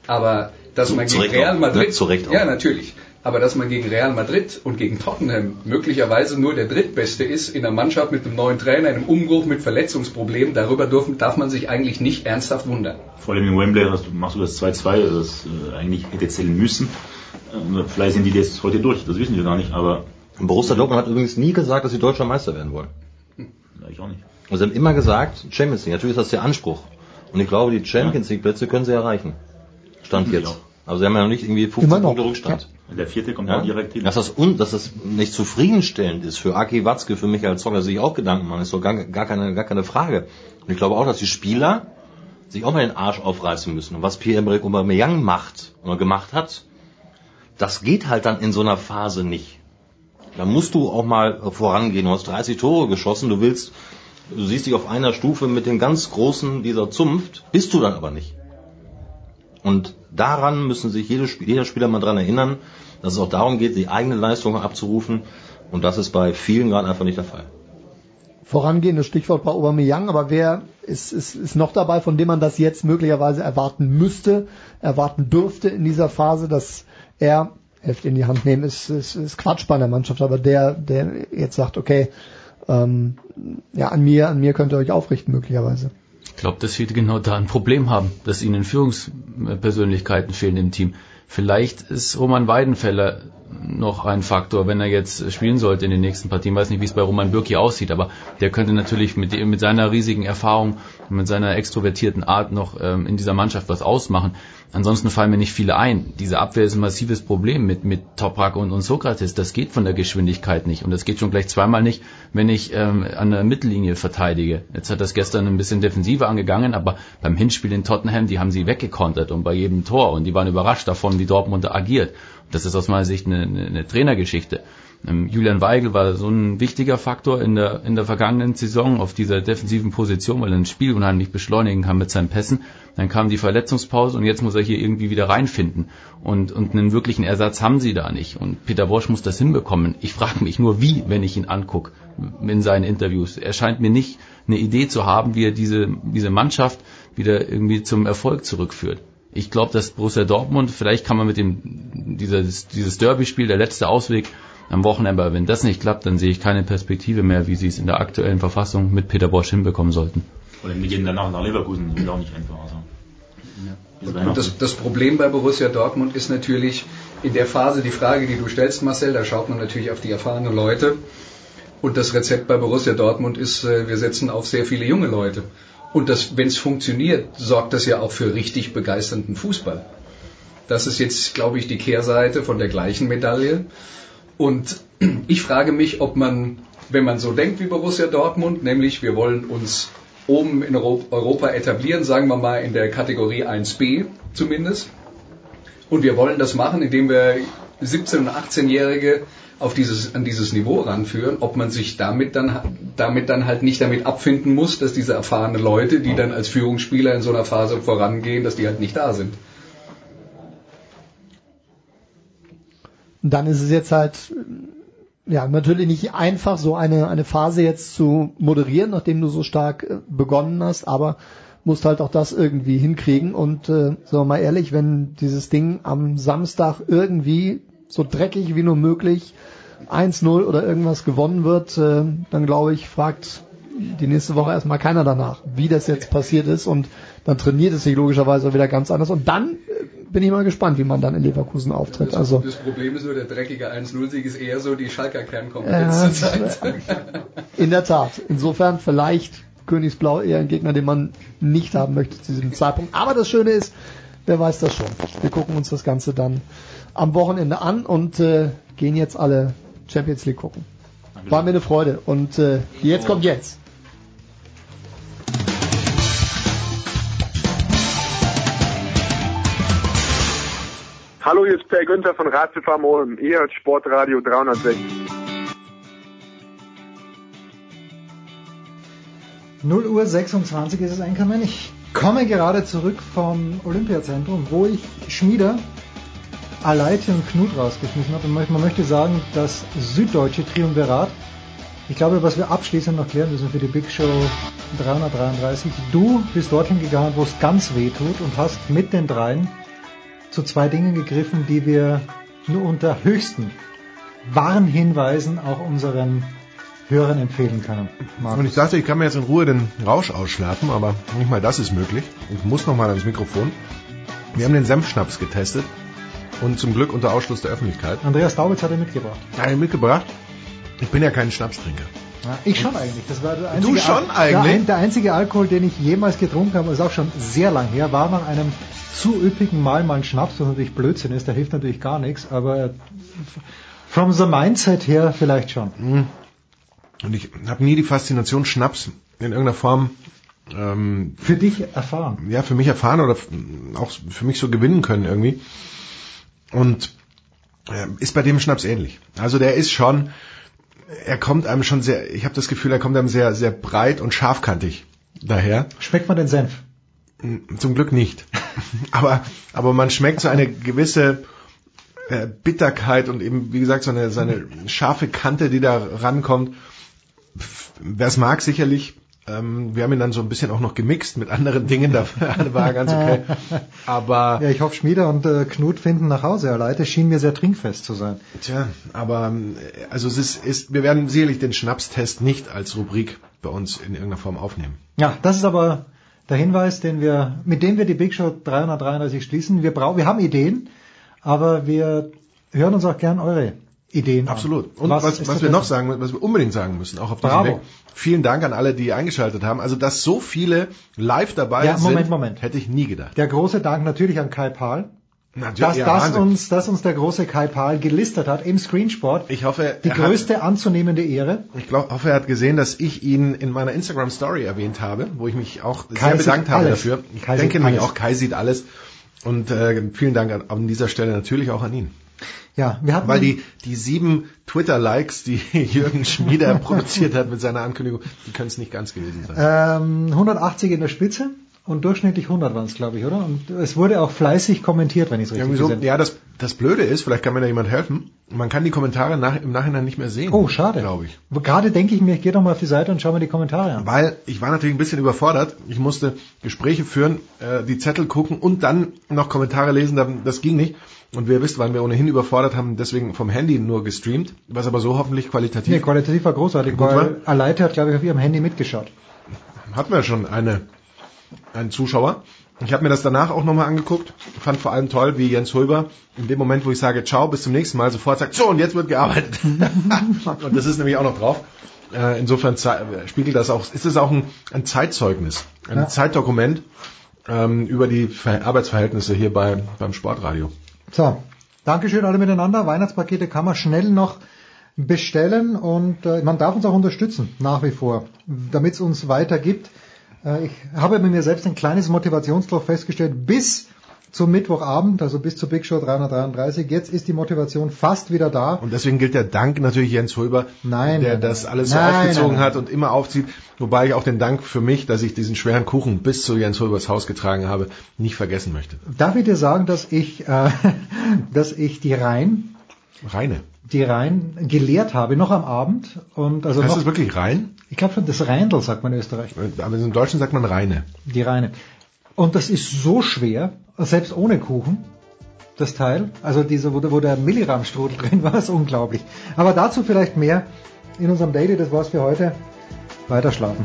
Aber dass man Zu gegen Recht Real auch, Madrid, ne? Zu Recht auch. ja natürlich, aber dass man gegen Real Madrid und gegen Tottenham möglicherweise nur der drittbeste ist in einer Mannschaft mit einem neuen Trainer, einem Umbruch mit Verletzungsproblemen, darüber dürfen, darf man sich eigentlich nicht ernsthaft wundern. Vor allem in Wembley hast du, machst du das 2-2, das äh, eigentlich hätte zählen müssen. Äh, vielleicht sind die jetzt heute durch, das wissen wir gar nicht, aber Borussia Dortmund hat übrigens nie gesagt, dass sie deutscher Meister werden wollen. Ja, ich auch nicht. Und sie haben immer gesagt, Champions League. Natürlich ist das der Anspruch. Und ich glaube, die Champions League Plätze können sie erreichen. Stand jetzt. Aber sie haben ja noch nicht irgendwie 15 Punkte Rückstand. Der vierte kommt Ja? auch direkt hin. Dass das, un, dass das nicht zufriedenstellend ist für Aki Watzke, für Michael Zocker, sich auch Gedanken machen, ist doch gar, gar, keine, gar keine Frage. Und ich glaube auch, dass die Spieler sich auch mal den Arsch aufreißen müssen. Und was Pierre-Emerick Aubameyang macht oder gemacht hat, das geht halt dann in so einer Phase nicht. Da musst du auch mal vorangehen. Du hast 30 Tore geschossen, du willst, du siehst dich auf einer Stufe mit den ganz Großen dieser Zunft, bist du dann aber nicht. Und daran müssen sich jede, jeder Spieler mal dran erinnern, dass es auch darum geht, die eigene Leistung abzurufen. Und das ist bei vielen gerade einfach nicht der Fall. Vorangehendes Stichwort bei Aubameyang, aber wer ist, ist, ist noch dabei, von dem man das jetzt möglicherweise erwarten müsste, erwarten dürfte in dieser Phase, dass er Heft in die Hand nehmen, ist, ist, ist Quatsch bei einer Mannschaft, aber der, der jetzt sagt, okay, ähm, ja, an mir, an mir könnt ihr euch aufrichten möglicherweise. Ich glaube, dass wir genau da ein Problem haben, dass ihnen Führungspersönlichkeiten fehlen im Team. Vielleicht ist Roman Weidenfeller noch ein Faktor, wenn er jetzt spielen sollte in den nächsten Partien. Ich weiß nicht, wie es bei Roman Bürki aussieht, aber der könnte natürlich mit, mit seiner riesigen Erfahrung, mit seiner extrovertierten Art noch ähm, in dieser Mannschaft was ausmachen. Ansonsten fallen mir nicht viele ein. Diese Abwehr ist ein massives Problem mit, mit Toprak und, und Sokrates. Das geht von der Geschwindigkeit nicht. Und das geht schon gleich zweimal nicht, wenn ich ähm, an der Mittellinie verteidige. Jetzt hat das gestern ein bisschen defensiver angegangen, aber beim Hinspiel in Tottenham, die haben sie weggekontert und bei jedem Tor. Und die waren überrascht davon, wie Dortmund agiert. Das ist aus meiner Sicht eine, eine, eine Trainergeschichte. Ähm, Julian Weigel war so ein wichtiger Faktor in der, in der vergangenen Saison auf dieser defensiven Position, weil er ein Spiel unheimlich beschleunigen kann mit seinen Pässen. Dann kam die Verletzungspause und jetzt muss er hier irgendwie wieder reinfinden. Und, und einen wirklichen Ersatz haben sie da nicht. Und Peter Bosch muss das hinbekommen. Ich frage mich nur, wie, wenn ich ihn angucke in seinen Interviews. Er scheint mir nicht eine Idee zu haben, wie er diese, diese Mannschaft wieder irgendwie zum Erfolg zurückführt. Ich glaube, dass Borussia Dortmund, vielleicht kann man mit dem dieses, dieses Derby-Spiel, der letzte Ausweg am Wochenende, aber wenn das nicht klappt, dann sehe ich keine Perspektive mehr, wie sie es in der aktuellen Verfassung mit Peter Bosch hinbekommen sollten. Oder wir gehen danach nach Leverkusen, das ist auch nicht einfach. Also. Bis Und das, das Problem bei Borussia Dortmund ist natürlich in der Phase die Frage, die du stellst, Marcel, da schaut man natürlich auf die erfahrenen Leute. Und das Rezept bei Borussia Dortmund ist, äh, wir setzen auf sehr viele junge Leute. Und das, wenn es funktioniert, sorgt das ja auch für richtig begeisternden Fußball. Das ist jetzt, glaube ich, die Kehrseite von der gleichen Medaille. Und ich frage mich, ob man, wenn man so denkt wie Borussia Dortmund, nämlich wir wollen uns oben in Euro- Europa etablieren, sagen wir mal in der Kategorie 1b zumindest. Und wir wollen das machen, indem wir 17- und 18-Jährige auf dieses, an dieses Niveau ranführen, ob man sich damit dann, damit dann halt nicht damit abfinden muss, dass diese erfahrenen Leute, die dann als Führungsspieler in so einer Phase vorangehen, dass die halt nicht da sind. Und dann ist es jetzt halt, ja, natürlich nicht einfach, so eine, eine Phase jetzt zu moderieren, nachdem du so stark äh, begonnen hast, aber musst halt auch das irgendwie hinkriegen. Und äh, sagen wir mal ehrlich, wenn dieses Ding am Samstag irgendwie so dreckig wie nur möglich 1-0 oder irgendwas gewonnen wird, äh, dann glaube ich, fragt die nächste Woche erstmal keiner danach, wie das jetzt passiert ist und dann trainiert es sich logischerweise wieder ganz anders und dann äh, bin ich mal gespannt, wie man dann in Leverkusen auftritt. Das, Also das Problem ist nur, der dreckige 1-0-Sieg ist eher so die Schalker Kernkompetenz Ja, in der Tat. Insofern vielleicht Königsblau eher ein Gegner, den man nicht haben möchte zu diesem Zeitpunkt. Aber das Schöne ist, wer weiß das schon. Wir gucken uns das Ganze dann am Wochenende an und äh, gehen jetzt alle Champions League gucken. War mir eine Freude. Und äh, jetzt kommt jetzt. Hallo, hier ist Per Günther von Ratiofarm. Ihr hört Sportradio 360. 0 Uhr 26 ist es ein. Ich komme gerade zurück vom Olympiazentrum, wo ich Schmieder, Aleite und Knut rausgeschmissen habe. Und man möchte sagen, das süddeutsche Triumvirat Ich glaube, was wir abschließend noch klären müssen für die Big Show 333. Du bist dorthin gegangen, wo es ganz weh tut und hast mit den dreien zu zwei Dingen gegriffen, die wir nur unter höchsten Warnhinweisen auch unseren Hörern empfehlen können. Markus. Und ich dachte, ich kann mir jetzt in Ruhe den Rausch ausschlafen, aber nicht mal das ist möglich. Ich muss noch mal ans Mikrofon. Wir haben den Senfschnaps getestet und zum Glück unter Ausschluss der Öffentlichkeit. Andreas Daubitz hat ihn mitgebracht. Hat ihn mitgebracht. Ich bin ja kein Schnapstrinker. Ja, ich schon eigentlich. Das war der Du schon Al- eigentlich? Der, der einzige Alkohol, den ich jemals getrunken habe, ist auch schon sehr lang her, war nach einem zu üppigen Mal mal ein Schnaps, was natürlich Blödsinn ist, der hilft natürlich gar nichts, aber from the mindset her vielleicht schon. Mhm. Und ich habe nie die Faszination Schnaps in irgendeiner Form ähm, für dich erfahren. Ja, für mich erfahren oder auch für mich so gewinnen können irgendwie. Und äh, ist bei dem Schnaps ähnlich. Also der ist schon, er kommt einem schon sehr, ich habe das Gefühl, er kommt einem sehr, sehr breit und scharfkantig daher. Schmeckt man den Senf? Zum Glück nicht. Aber, aber man schmeckt so eine gewisse äh, Bitterkeit und eben, wie gesagt, so eine, so eine scharfe Kante, die da rankommt. Wer es mag, sicherlich. Ähm, wir haben ihn dann so ein bisschen auch noch gemixt mit anderen Dingen, da <laughs> war er ganz okay. Aber Ja, ich hoffe, Schmieder und äh, Knut finden nach Hause allein. Es schien mir sehr trinkfest zu sein. Tja, aber ähm, also es ist, ist, wir werden sicherlich den Schnapstest nicht als Rubrik bei uns in irgendeiner Form aufnehmen. Ja, das ist aber der Hinweis, den wir, mit dem wir die Big Show 333 schließen. Wir brauchen, wir haben Ideen, aber wir hören uns auch gern eure Ideen Absolut. an. Und was, was, ist wir noch sagen, was wir unbedingt sagen müssen, auch auf diesem Bravo. Weg. Vielen Dank an alle, die eingeschaltet haben. Also, dass so viele live dabei Ja, Moment, sind, Moment. hätte ich nie gedacht. Der große Dank natürlich an Kai Pahl. Natürlich, Dass, ja, Wahnsinn. uns, dass uns der große Kai Pahl gelistet hat im Screensport. Ich hoffe, die er hat- größte anzunehmende Ehre. Ich glaub, hoffe, er hat gesehen, dass ich ihn in meiner Instagram Story erwähnt habe, wo ich mich auch Kai sehr bedankt habe alles. dafür. Ich Kai denke nämlich auch, Kai sieht alles. Und äh, vielen Dank an, an dieser Stelle natürlich auch an ihn. Ja, wir hatten Weil die, die sieben Twitter-Likes, die <laughs> Jürgen Schmieder produziert hat mit seiner Ankündigung, die können es nicht ganz gewesen sein. ähm, 180 in der Spitze und durchschnittlich 100 waren es, glaube ich, oder? Und es wurde auch fleißig kommentiert, wenn ich es richtig Irgendwie so, gesehen ja, das, das Blöde ist, vielleicht kann mir da jemand helfen, man kann die Kommentare nach, im Nachhinein nicht mehr sehen. Oh, schade. Glaube ich. Gerade denke ich mir, ich gehe doch mal auf die Seite und schaue mir die Kommentare an. Weil ich war natürlich ein bisschen überfordert. Ich musste Gespräche führen, äh, die Zettel gucken und dann noch Kommentare lesen. Da- Das ging nicht. Und wie ihr wisst, waren wir ohnehin überfordert, haben deswegen vom Handy nur gestreamt, was aber so hoffentlich qualitativ. Nee, qualitativ war großartig, Gut weil war. Aleite hat, glaube ich, auf ihrem Handy mitgeschaut. hatten wir schon eine, einen Zuschauer. Ich habe mir das danach auch nochmal angeguckt. Fand vor allem toll, wie Jens Hulber in dem Moment, wo ich sage, ciao, bis zum nächsten Mal, sofort sagt, so, und jetzt wird gearbeitet. <laughs> und das ist nämlich auch noch drauf. Äh, insofern zei- spiegelt das auch, ist es auch ein, ein Zeitzeugnis, ein Ja. Zeitdokument ähm, über die Ver Arbeitsverhältnisse hier bei, beim Sportradio. So, Dankeschön alle miteinander. Weihnachtspakete kann man schnell noch bestellen und äh, man darf uns auch unterstützen, nach wie vor, damit es uns weiter gibt. Äh, ich habe mit mir selbst ein kleines Motivationsloch festgestellt bis zum Mittwochabend, also bis zur Big Show 333. Jetzt ist die Motivation fast wieder da. Und deswegen gilt der Dank natürlich Jens Hulber, Nein, der nein, das nein. alles so Nein, aufgezogen nein, nein. hat und immer aufzieht. Wobei ich auch den Dank für mich, dass ich diesen schweren Kuchen bis zu Jens Hulbers Haus getragen habe, nicht vergessen möchte. Darf ich dir sagen, dass ich, äh, <laughs> dass ich die Rhein, Reine. Die Rhein gelehrt habe, noch am Abend und also heißt noch, das wirklich rein? ich glaube schon das Rheindl sagt man in Österreich. Aber im Deutschen sagt man reine. Die reine. Und das ist so schwer, selbst ohne Kuchen, das Teil. Also diese, wo, der- wo der Millirahmstrudel <laughs> drin war, ist unglaublich. Aber dazu vielleicht mehr in unserem Daily. Das war's für heute. Weiter schlafen.